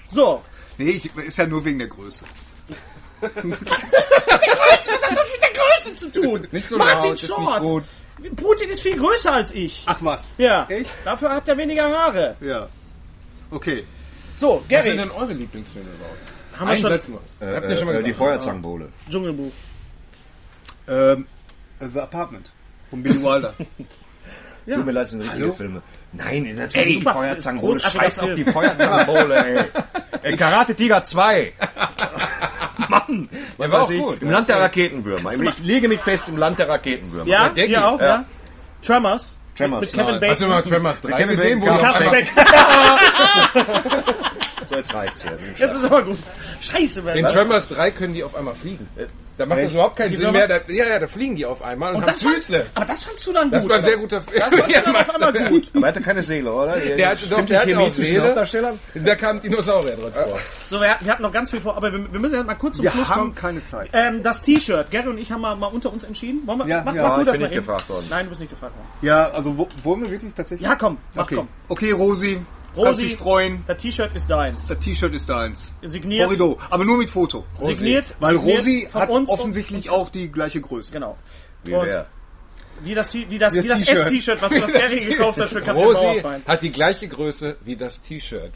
So. Nee, ich, ist ja nur wegen der Größe. Der Größe, was hat das mit der Größe zu tun? Nicht so Martin laut, ist Short. gut. Putin ist viel größer als ich. Ach was? ja. Echt? Dafür hat er weniger Haare. Ja. Okay. So, Was Gary. sind denn eure Lieblingsfilme überhaupt? Haben wir schon Satz nur. Äh, Habt ihr schon mal äh, die? Feuerzangenbowle. Dschungelbuch. Ähm, The Apartment von Billy Wilder. [laughs] Tut mir leid, das sind richtige Filme. Nein, natürlich die super, Feuerzangenbowle. Scheiß auf die Feuerzangenbowle, ey. [laughs] ey Karate Tiger 2. [laughs] Mann, was war weiß auch ich. gut. Im Land der Raketenwürmer. Ich lege mich fest im Land der Raketenwürmer. Ja, denke hier ich. auch, ja. Tremors. Tremors, Mit Kevin. Bacon. Hast du mal Tremors 3 Kevin gesehen? Wo Bacon, [laughs] [laughs] So, jetzt reicht's hier. Jetzt ist aber gut. Scheiße, in Mann. Tremors 3 können die auf einmal fliegen. Da macht das überhaupt keinen Die Sinn mehr. Da, ja, ja, da fliegen die auf einmal und, Und haben das fandst, Füße. aber das fandst du dann Das gut. war ein sehr guter Film. Das fandst [laughs] du Ja, dann auf einmal gut. Aber er hatte keine Seele, oder? Der hat- doch, Stimmt der Chemie auch zwischen. Hauptdarstellern? Da kam Dinosaurier drin vor. So, wir, wir hatten noch ganz viel vor, aber wir, wir müssen jetzt mal kurz zum Wir Schluss haben kommen. keine Zeit. Ähm, das T-Shirt. Gary und ich haben mal, mal unter uns entschieden. Wollen wir, Ja, mach, ja, mach du ich das bin mal nicht gefragt worden. Nein, du bist nicht gefragt worden. Ja, also wo, wollen wir wirklich tatsächlich? Ja, komm, mach okay. komm. Okay, Rosi. Kannst Rosi, dich freuen. das T-Shirt ist deins. Das T-Shirt ist deins. Signiert. Horrido, aber nur mit Foto. Signiert. Weil signiert Rosi von hat uns offensichtlich auch die gleiche Größe. Genau. Wie Und wer? Wie das, wie das, Wie das das T-Shirt. S-T-Shirt, was du das Gary [laughs] gekauft hast für Katrin Rosi hat die gleiche Größe wie das T-Shirt.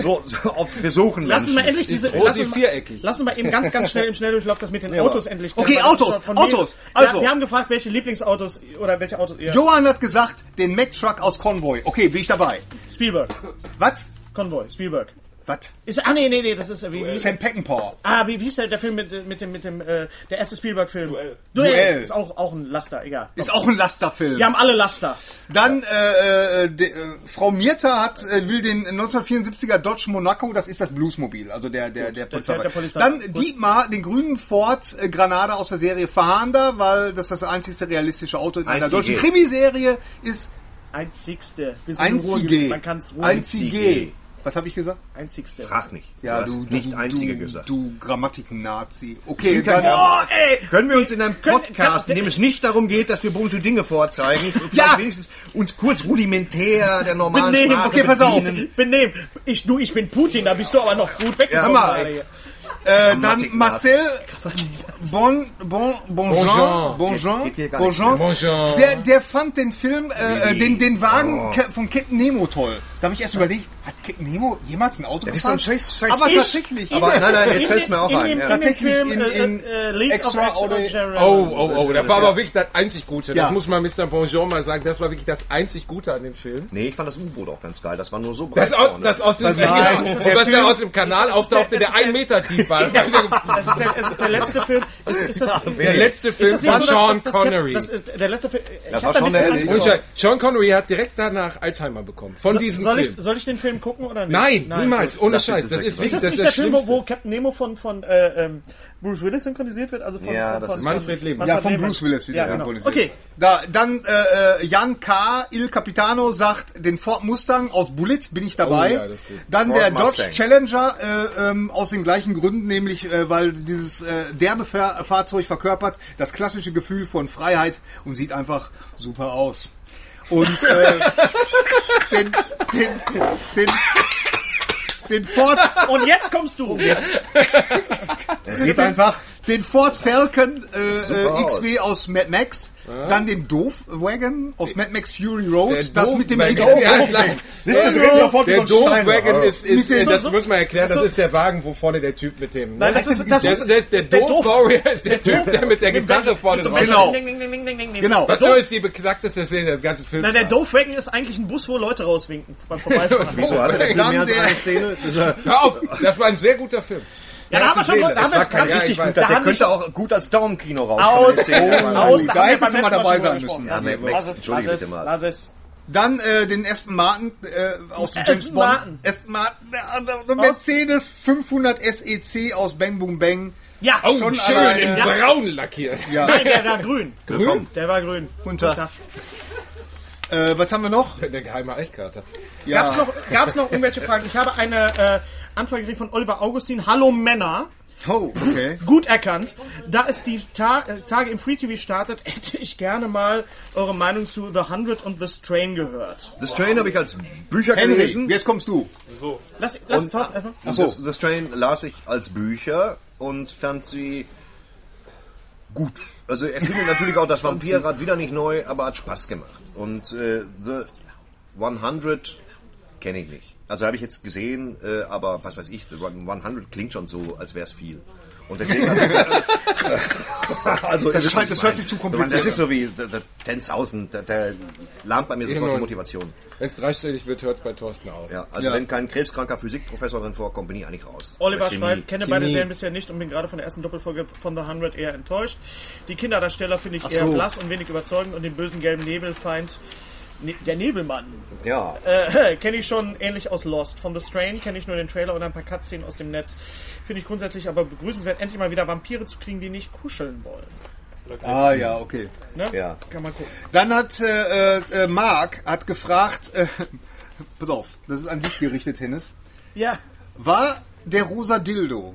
So, so auf, wir suchen Lass uns mal Menschen. endlich diese. Rosi viereckig? Lass uns mal eben ganz, ganz schnell im Schnelldurchlauf das mit den Autos endlich Okay, das Autos, Autos, also. Ja, wir haben gefragt, welche Lieblingsautos oder welche Autos ihr. Johann hat gesagt, den Mack-Truck aus Convoy. Okay, bin ich dabei. Spielberg. Was? Konvoi, Spielberg. Was? Ist, ah, nee, nee, nee, das ist, äh, wie, wie, Sam Peckinpah. ah, wie, wie hieß der, der Film mit, mit dem, mit dem, äh, der erste Spielberg-Film? Duell. Duell. Duell. Ist auch, auch ein Laster, egal. Ist auch ein Lasterfilm. Wir haben alle Laster. Dann äh, äh, de, äh, Frau Mirta hat äh, will den 1974er Dodge Monaco, das ist das Bluesmobil, also der der der Polizei. der Polizei. Dann Gut. Dietmar den grünen Ford äh, Granada aus der Serie Fahnder, weil das das einzigste realistische Auto in einer deutschen Krimiserie ist. Einzigste. Wir sind Einzige. Man kann es Einzige. Was habe ich gesagt? Einzigste. Frag nicht. Ja, du du, hast nicht du, einzige du, gesagt. Du Grammatik-Nazi. Okay, dann, Oh, ey! Können wir uns in einem Können- Podcast, in dem es nicht darum geht, dass wir bunte Dinge vorzeigen, [laughs] vielleicht Ja. wenigstens uns kurz rudimentär der normalen Benehmen, Sprache okay, pass auf. Benehmen. Ich, du, ich bin Putin, da bist du aber noch gut weggekommen. Mal. hier. äh, dann Marcel Bon Bon Bonjean Bonjean. Bonjean. Der, der fand den Film, äh, den, den Wagen Oh. Von Captain Nemo toll. Da habe ich erst überlegt, hat Nemo jemals ein Auto Das ist so ein gefahren? scheiß, scheiß Aber Ich- tatsächlich. Aber nein, nein, jetzt In fällt's dem- mir auch in ein. Dem, Ja. in dem Tatsächlich in- äh, in äh, Extraordinary- Extraordinary. Oh, oh, oh, das war aber wirklich das einzig Gute. Das Ja. muss man Mr. Bonjour mal sagen. Das war wirklich das einzig Gute an dem Film. Nee, ich fand das U-Boot auch ganz geil. Das war nur so breit Das, aus, das aus dem das ist was der da aus dem Kanal auftauchte, der- der ein Meter tief war. Das war Es ist, der, es ist der letzte Film. Ist, ist das, der letzte Film das dass- Sean das- Connery. Das der letzte Film. Das war schon der. Sean Connery hat direkt danach Alzheimer bekommen. Von diesem Soll Film. ich, soll ich den Film gucken oder nicht? Nein, niemals. Ohne Scheiß. Das ist. Ist das das, nicht der Film, wo, wo. Captain Nemo von, von äh, ähm, Bruce Willis synchronisiert wird? Also von, Ja, von, das von, ist- Manfred Lehmann. Ja, von. Bruce Willis wieder Ja, genau. synchronisiert. Okay, Da, dann äh, äh, Jan K. Il Capitano sagt, den Ford Mustang aus Bullet bin ich dabei. Oh ja. Dann Ford der Dodge Mustang. Challenger äh, ähm, aus den gleichen Gründen, nämlich äh, weil dieses äh, derbe Fahr Fahrzeug verkörpert das klassische Gefühl von Freiheit und sieht einfach super aus. Und äh, den, den, den, den Ford und jetzt kommst du. Jetzt. Er sieht einfach den Ford Falcon äh, äh, XW aus Mad Max, dann den Doof-Wagon aus Mad Max Fury Road, Der das mit dem. Doof- Ja, wie Der. Doof-Wagon ist, ist äh, das so- muss man erklären, das so- ist der Wagen, wo vorne der Typ mit dem... Nein, das ist, das der, ist, der, der der Doof- Doof-Warrior ist der Typ, der mit der Gitarre vorne drauf Genau. Genau. Was ist die beknackteste Szene des ganzen Films? Nein, der war? Doofwagen ist eigentlich ein Bus, wo Leute rauswinken beim Vorbeifahren. [laughs] Wieso Film Dann mehr als der- eine Szene? Das [laughs] Hör auf, das war ein sehr guter Film. Ja, da haben wir schon Szene, da haben wir- kein Ja, richtig gut. Da Der könnte auch gut als Daumenkino Aus, rauskommen. Szene. aus, da hättest du mal dabei sein müssen. Ja, Max, Lass es, entschuldige lass bitte es, mal. Lass es. Dann äh, den Aston Martin äh, aus dem Aston James Bond. Martin. Aston Martin. äh, Mercedes 500 SEC aus Bang Boom Bang. Ja, Oh, Schon schön, alleine. in Ja. braun lackiert. Ja. Nein, der war grün. Willkommen. Der war grün. Guten Tag. Äh, was haben wir noch? Der geheime Eichkater. Gab's noch, gab's noch irgendwelche Fragen? Ich habe eine äh, Anfrage gekriegt von Oliver Augustin. Hallo Männer. Oh, okay. [laughs] Gut erkannt. Da es die Ta äh, Tage im Free TV startet, [laughs] hätte ich gerne mal eure Meinung zu The Hundred und The Strain gehört. The Strain habe ich als Bücher Henry, gelesen. jetzt kommst du. Lass, lass Und- Thorsten erstmal. Ach so. Das, The Strain las ich als Bücher und fand sie gut. Also er findet natürlich auch das [laughs] Vampirrad wieder nicht neu, aber hat Spaß gemacht. Und äh, The 100 kenne ich nicht. Also habe ich jetzt gesehen, äh, aber was weiß ich, The 100 klingt schon so, als wäre es viel. Und deswegen [laughs] also Das ist, scheint- was das hört sich zu kompliziert Das ist so wie The, the 10.000, der, der lahmt bei mir sofort die Irgendwann- Motivation. Wenn es dreistellig wird, hört es bei Thorsten auf. Ja, also Ja. wenn kein krebskranker Physikprofessor drin vorkommt, bin ich eigentlich raus. Oliver schreibt, kenne Chemie. beide Serien bisher nicht und bin gerade von der ersten Doppelfolge von The 100 eher enttäuscht. Die Kinderdarsteller finde ich Ach eher so. blass und wenig überzeugend und den bösen gelben Nebelfeind, ne, der Nebelmann, Ja, äh, kenne ich schon ähnlich aus Lost. Von The Strain kenne ich nur den Trailer und ein paar Cutscenes aus dem Netz. Finde ich grundsätzlich aber begrüßenswert, endlich mal wieder Vampire zu kriegen, die nicht kuscheln wollen. Ah ja, okay. Ne? ja. Kann man gucken. Dann hat äh, äh, Mark hat gefragt, äh, [laughs] pass auf, das ist an dich gerichtet, Hennes. Ja. War der rosa Dildo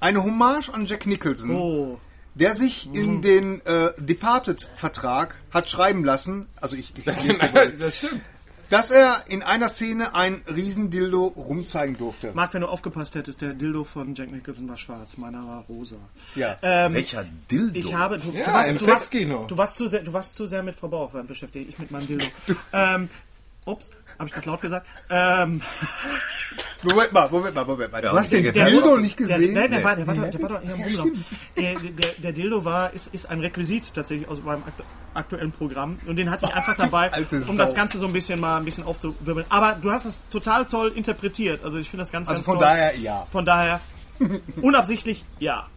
eine Hommage an Jack Nicholson, Oh. Der sich in den äh, Departed-Vertrag hat schreiben lassen, also ich, ich [laughs] mal, das stimmt. dass er in einer Szene ein Riesendildo rumzeigen durfte. Marc, wenn du aufgepasst hättest, der Dildo von Jack Nicholson war schwarz, meiner war rosa. Ja. Ähm, Welcher Dildo? Ich habe, du, Ja, du, warst, im du, warst, du, warst zu sehr, du warst zu sehr mit Frau Bauerfeind beschäftigt, ich mit meinem Dildo. [laughs] ähm, ups, habe ich das laut gesagt? Ähm, [laughs] Moment mal, Moment mal, Moment mal. Du hast den der- Dildo nicht der, gesehen? der, der, war, der, war doch, der war doch hier im Umlauf. Äh, der, der Dildo war, ist, ist ein Requisit tatsächlich aus meinem aktu aktuellen Programm und den hatte ich einfach [laughs] dabei, um das Ganze so ein bisschen mal ein bisschen aufzuwirbeln. Aber du hast es total toll interpretiert, also ich finde das ganz, Also ganz von toll. daher, ja. Von daher, [laughs] unabsichtlich, ja.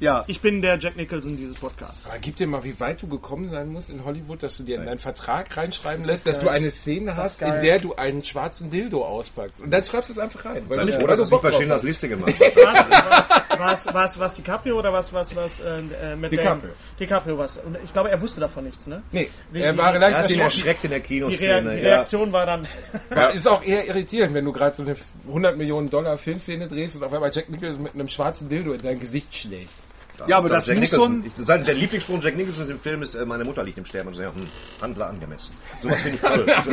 Ja. Ich bin der Jack Nicholson dieses Podcasts. Aber gib dir mal, wie weit du gekommen sein musst in Hollywood, dass du dir in deinen Vertrag reinschreiben lässt, dass du eine Szene hast, in der du einen schwarzen Dildo auspackst. Und dann schreibst du es einfach rein. Weil Sei du- froh, dass du nicht Bock bei Schindlers hast. Liste gemacht [laughs] hat. was, was, was, was DiCaprio oder was, was, was, äh, äh, Matt DiCaprio. Damon? DiCaprio was. Und ich glaube, er wusste davon nichts, ne? Nee, Die- er die- war leicht Er hat ihn erschrocken. erschreckt in der Die, Kinoszene. die ja. Reaktion war dann, [laughs] Ja, ist auch eher irritierend, wenn du gerade so eine 100 Millionen Dollar Filmszene drehst und auf einmal Jack Nicholson mit einem schwarzen Dildo in dein Gesicht schlägt. Ja, aber das Jack muss Nicholson. schon- Ich, sein, der Lieblingsspruch Jack Nicholsons im Film ist, äh, meine Mutter liegt im Sterben und so, ja, hm, Handler angemessen. Sowas finde ich toll. [laughs] Also,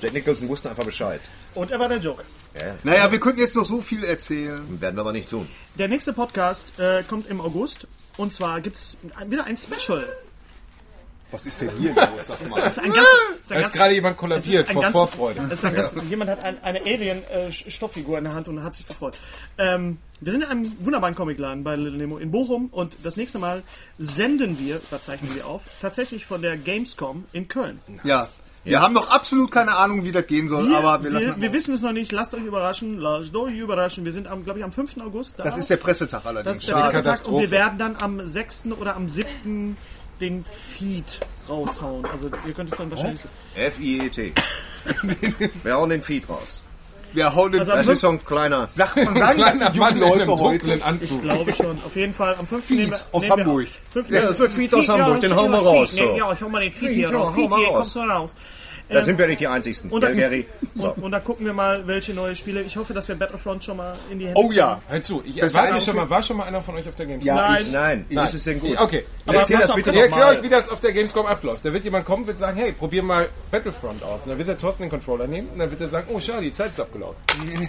Jack Nicholson wusste einfach Bescheid. und er war der Joke. Naja, wir könnten jetzt noch so viel erzählen. Werden wir aber nicht tun. Der nächste Podcast äh, kommt im August. Und zwar gibt's wieder ein Special. Was ist denn hier los? Sag mal. Das ist ein ganz, ist ein Da ist gerade jemand kollabiert vor ganz- Vorfreude. Das ist ein ganz, Jemand hat ein, eine Alien-Stofffigur in der Hand und hat sich gefreut. Ähm, wir sind in einem wunderbaren Comicladen bei Little Nemo in Bochum und das nächste Mal senden wir, da zeichnen wir auf, tatsächlich von der Gamescom in Köln. Ja. Wir haben noch absolut keine Ahnung, wie das gehen soll, Wir, aber wir wir, lassen wir wissen es noch nicht, lasst euch überraschen, lasst euch überraschen. Wir sind, am, glaube ich, am 5. August da. Das ist der Pressetag Das allerdings. ist der. Pressetag und wir werden dann am 6. oder am 7. den Feed raushauen. Also ihr könnt es dann wahrscheinlich... F-I-E-T. [laughs] Wir hauen den Feed raus. Wir hauen den Also am Das ist so ein kleiner... [laughs] Sagt man sagen, das sind Mann junge Leute heute. dunklen Anzug. Glaube schon. Auf jeden Fall am 5. Feed aus Hamburg. auf. 5. Ja, das ist der Feed aus Hamburg, den hauen wir raus, Nee, ja, ich hau mal den Feed, hier ja, raus. hau Feed mal hier, raus. kommst du raus. Da sind wir nicht die Einzigen. Und dann, Gary. [laughs] So. und, und dann gucken wir mal, welche neue Spiele. Ich hoffe, dass wir Battlefront schon mal in die Hände Oh ja. Hör zu, ich Das Einzige- schon mal, war schon mal einer von euch auf der Gamescom? Ja, Nein. ich, Nein, das ist denn gut. Okay. Aber Erzähl das bitte pass Ich noch erkläre euch, wie das auf der Gamescom abläuft. Da wird jemand kommen und wird sagen, hey, probier mal Battlefront aus. Und dann wird der Thorsten den Controller nehmen und dann wird er sagen, oh schade, die Zeit ist abgelaufen.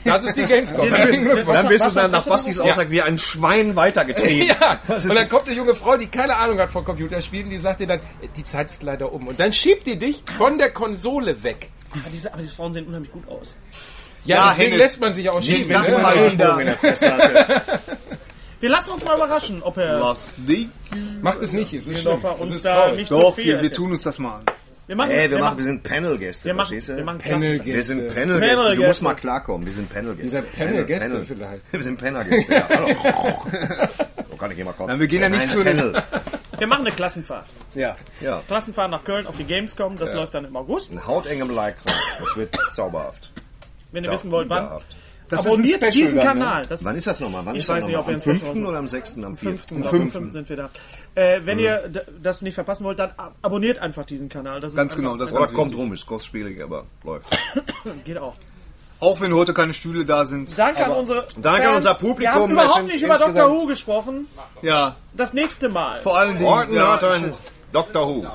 Das ist die [laughs] Gamescom. Dann bist du dann nach Bastis Aussage wie ein Schwein weitergetrieben. [laughs] Ja, und dann kommt eine junge Frau, die keine Ahnung hat von Computerspielen, die sagt dir dann, die Zeit ist leider um. Und dann schiebt die dich von der Konsole weg. Aber diese, aber diese Frauen sehen unheimlich gut aus. Ja, Ja, deswegen lässt man sich auch Nicht, das du ne? mal wieder. Ellbogen in der Fresse hatte. [laughs] Wir lassen uns mal überraschen, ob Herr was die? Macht es nicht, es ist schlimm. Uns ist da nicht zu Doch, viel wir, wir tun uns das mal an. Wir machen, Ey, wir, machen, machen, wir sind Panel-Gäste, wir machen, verstehst du? wir machen Panel- Klassen. Wir sind Gäste. Panel-Gäste. Du Panel-Gäste. musst mal klarkommen. Wir sind Panel-Gäste. Ihr seid Panel-Gäste Panel. vielleicht. [laughs] Wir sind Panel-Gäste, ja. Hallo. [laughs] So kann ich immer kotzen. Nein, wir gehen ja nicht zu den- Panel. Wir machen eine Klassenfahrt. Ja. Ja. Klassenfahrt nach Köln auf die Gamescom, das läuft dann im August. Ein hautengem Like. Das wird zauberhaft. Wenn ihr wissen wollt, wann. Das ist abonniert Special diesen dann, ne? Kanal. Das, Wann ist das nochmal? Wann Ich ist das weiß nicht, ob wir Am ein Special 5. machen. oder am 6.? Am 4. fünften, glaube ich, am fünften sind wir da. Äh, wenn ihr d- das nicht verpassen wollt, dann ab- abonniert einfach diesen Kanal. Das ist Ganz genau, das Oder kommt rum, ist kostspielig, aber läuft. geht auch. Auch wenn heute keine Stühle da sind. Danke an unsere Danke an Fans. unser Publikum, Wir haben überhaupt nicht über Dr. Who gesprochen. Ja, Das nächste Mal. vor allen Dingen. Orton ja. hat ein Doctor Who.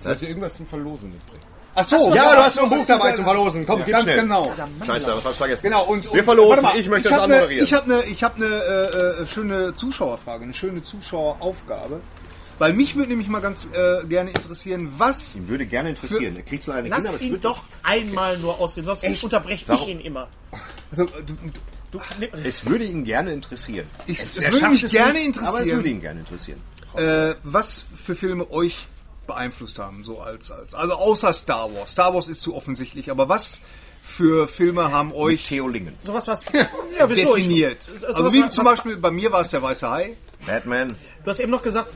Soll ich irgendwas zum Verlosen mitbringen? Ach so, Ja, du hast noch ein Buch dabei zum Verlosen. Komm, gib Ganz schnell. genau. Scheiße, was hast du vergessen? Genau, und, und Wir verlosen. mal, ich möchte ich das hab ne- anmoderieren. Ich habe eine ich hab ne, äh, äh, schöne Zuschauerfrage, eine schöne Zuschaueraufgabe. Weil mich würde nämlich mal ganz äh, gerne interessieren, was. Ihn würde gerne interessieren. Er kriegt zwar eine Lass Kinder, aber es ihn wird doch einmal nur ausreden, sonst Echt? unterbreche ich Warum? ihn immer. Also, du, Du, Es würde ihn gerne interessieren. ich, es Er würde mich es gerne nicht, Aber es würde interessieren, ihn gerne interessieren. äh, was für Filme euch beeinflusst haben, so als, als. Also außer Star Wars. Star Wars ist zu offensichtlich, aber was für Filme haben euch Theo Lingen. sowas was. [laughs] Ja, wieso? Ich- definiert? sowas Also wie was- zum was- Beispiel bei mir war es der Weiße Hai. Batman. Du hast eben noch gesagt,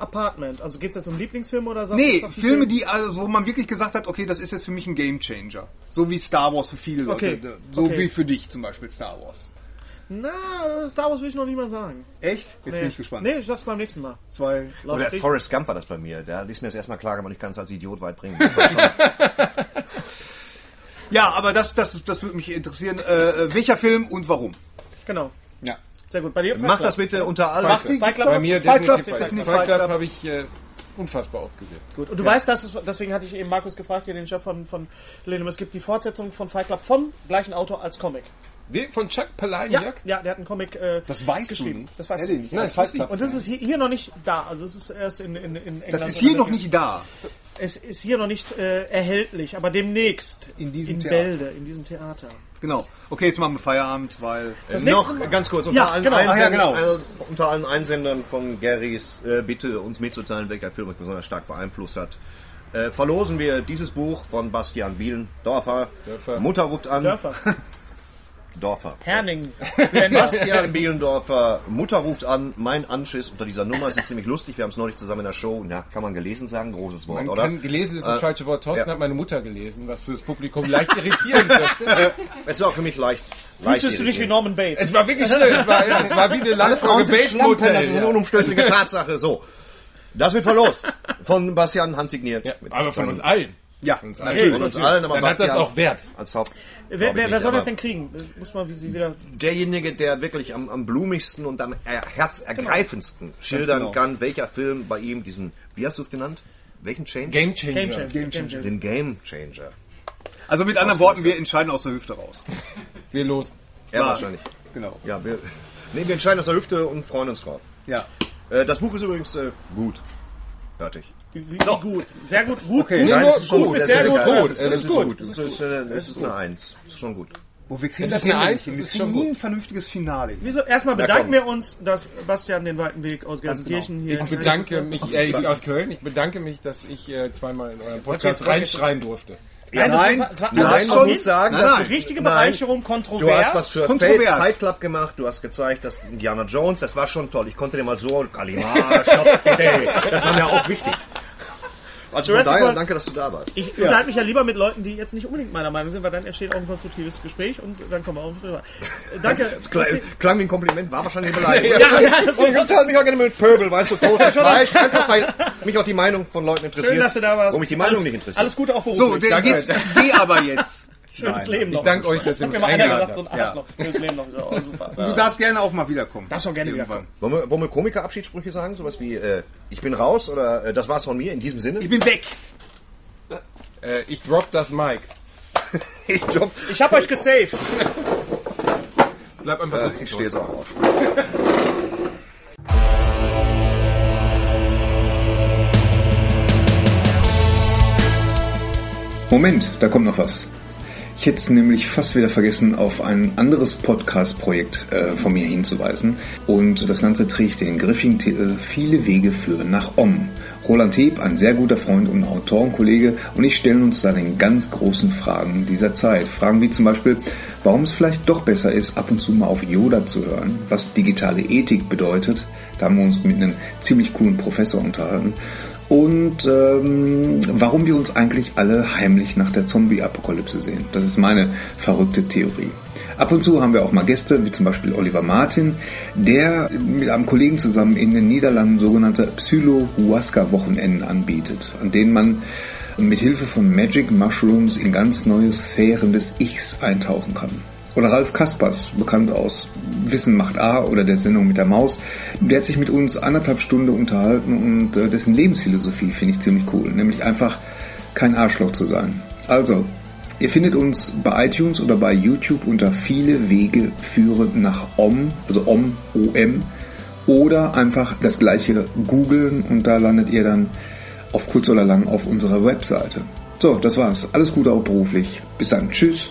Apartment. Also geht es jetzt um Lieblingsfilme oder sagst Nee, Filme, Film? die, also, wo man wirklich gesagt hat, okay, das ist jetzt für mich ein Gamechanger. So wie Star Wars für viele Leute. Okay, So okay. wie für dich zum Beispiel Star Wars. Na, Star Wars will ich noch nicht mal sagen. Echt? Jetzt Nee. bin ich gespannt. Nee, ich sag's beim nächsten Mal. Zwei. Oder dich. Forrest Gump war das bei mir. Da ließ mir das erstmal klar, aber nicht ganz als Idiot weit bringen. [laughs] Ja, aber das, das, das würde mich interessieren. Äh, welcher Film und warum? Genau. Ja. Sehr gut. Bei dir? Mach das bitte unter allen. Basti, Fight Club? Bei mir Fight Club, Fight Club. Club habe ich äh, unfassbar oft gesehen. Gut. Und du weißt, dass es, deswegen hatte ich eben Markus gefragt, hier den Chef von, von Lenum, es gibt die Fortsetzung von Fight Club vom gleichen Autor als Comic. Von Chuck Ja, Palahniuk? ja, der hat einen Comic äh, Das weißt geschrieben. du. Das weiß Ehrlich ich nicht. Nein, das wusste ich. Und das ist hier, hier noch nicht da. Also es ist erst in, in, in England. Das ist hier noch nicht da. Es ist hier noch nicht äh, erhältlich, aber demnächst. In diesem in Theater. Bälde, in diesem Theater. Genau. Okay, jetzt machen wir Feierabend, weil. Das Noch nächste Mal- ganz kurz, unter, Ja, allen genau. Einsendern, Ach ja, genau. äh, unter allen Einsendern von Garys äh, Bitte, uns mitzuteilen, welcher Film euch besonders stark beeinflusst hat, äh, verlosen wir dieses Buch von Bastian Bielendorfer. Dörfer. Mutter ruft an. Dörfer. [laughs] Dorfer. Herning. [laughs] Bastian Bielendorfer, Mutter ruft an, mein Anschiss unter dieser Nummer. Es ist ziemlich lustig, wir haben es neulich zusammen in der Show. Ja, kann man gelesen sagen, großes Wort, Man oder? kann gelesen ist das Äh, falsche Wort. Thorsten ja. hat meine Mutter gelesen, was für das Publikum leicht irritieren könnte. [laughs] Es war für mich leicht. Fühlst du dich wie. Norman Bates? Es war wirklich schlimm. Es war, ja, es war wie eine Landfolge sind Bates Schlampen, das ist eine unumstößliche Tatsache. So. Das wird verlost. Von Bastian handsigniert. Ja, aber von uns allen. Ja, Von uns natürlich. Von uns allen, aber Dann hat das Bastian auch Wert. Als Haupt. Wer, wer, wer soll das denn kriegen? Muss man wie sie wieder. Derjenige, der wirklich am, am blumigsten und am er- herzergreifendsten schildern genau. kann, welcher Film bei ihm diesen, wie hast du es genannt? Welchen Change? Game Changer. Game Changer. Game Changer. Den Game Changer. Also mit anderen Worten, wir entscheiden aus der Hüfte raus. [laughs] Wir los. Er War- wahrscheinlich. Genau. Ja, wir, nee, wir entscheiden aus der Hüfte und freuen uns drauf. Ja. Äh, das Buch ist übrigens äh, gut. Fertig. Wie, wie gut. Sehr gut. Gut. Okay. gut. Nein, das ist schon gut, gut. ist Das sehr ist gut. gut. Es ist ist gut. Das ist, das ist eine Eins. Das ist schon gut. Wo wir kriegen Ist das das eine Eins? Wir ist schon kriegen nie ein vernünftiges Finale. Wieso? Erstmal bedanken wir uns, dass Bastian den weiten Weg aus Gelsenkirchen hier. Ich bedanke mich, äh, ich aus Köln, ich bedanke mich, dass ich äh, zweimal in euren Podcast reinschreien durfte. Nein, Nein, das war, das war, Nein, das man war muss sagen, Nein, dass nein. du richtige Nein. Bereicherung, Du kontrovers. hast was für Kontrovers. Fight Club gemacht, du hast gezeigt, dass Indiana Jones, das war schon toll. Ich konnte dir mal so, Kalimar, Shop, das war mir auch wichtig. Also Jurassic daher, World- danke, dass du da warst. Ich unterhalte mich ja lieber mit Leuten, die jetzt nicht unbedingt meiner Meinung sind, weil dann entsteht auch ein konstruktives Gespräch und dann kommen wir auch drüber. [laughs] Danke. Klang, klang wie ein Kompliment, war wahrscheinlich eine Beleidigung. [laughs] Ja, ja, das Und ich unterhalte mich auch gerne mit Pöbel, weißt du, totes [laughs] Fleisch. Einfach weil mich auch die Meinung von Leuten interessiert. Schön, dass du da warst. Wo mich die Meinung alles, nicht interessiert. Alles Gute auch So, beruflich. der geht's, geh aber jetzt. Schönes Leben noch. Ich danke euch, dass ihr mich mir mal einer gesagt, so habt. ein Arschloch. Schönes Leben noch. Ja, oh, super. [laughs] Du darfst gerne auch mal wiederkommen. Darfst auch gerne Irgendwann. Wollen wir, wollen wir Komiker-Abschiedssprüche sagen? Sowas wie, äh, ich bin raus oder äh, das war's von mir in diesem Sinne? Ich bin weg. Äh, ich drop das Mic. [laughs] Ich, glaub, Ich hab euch gesaved. [laughs] Bleib einfach sitzen. ich stehe auch auf. Moment, da kommt noch was. Ich hätte es nämlich fast wieder vergessen, auf ein anderes Podcast-Projekt äh, von mir hinzuweisen. Und das Ganze trägt den griffigen Titel Viele Wege führen nach Om. Roland Heb, ein sehr guter Freund und Autorenkollege, und ich stellen uns da den ganz großen Fragen dieser Zeit. Fragen wie zum Beispiel, warum es vielleicht doch besser ist, ab und zu mal auf Yoda zu hören, was digitale Ethik bedeutet. Da haben wir uns mit einem ziemlich coolen Professor unterhalten und ähm, warum wir uns eigentlich alle heimlich nach der Zombie-Apokalypse sehen. Das ist meine verrückte Theorie. Ab und zu haben wir auch mal Gäste, wie zum Beispiel Oliver Martin, der mit einem Kollegen zusammen in den Niederlanden sogenannte Psylo-Huasca-Wochenenden anbietet, an denen man mit Hilfe von Magic Mushrooms in ganz neue Sphären des Ichs eintauchen kann. Oder Ralf Kaspers, bekannt aus Wissen macht A oder der Sendung mit der Maus, der hat sich mit uns anderthalb Stunden unterhalten und äh, dessen Lebensphilosophie finde ich ziemlich cool, nämlich einfach kein Arschloch zu sein. Also, ihr findet uns bei iTunes oder bei YouTube unter viele Wege führen nach OM, also OM, OM, oder einfach das gleiche googeln und da landet ihr dann auf kurz oder lang auf unserer Webseite. So, das war's. Alles Gute auch beruflich. Bis dann. Tschüss.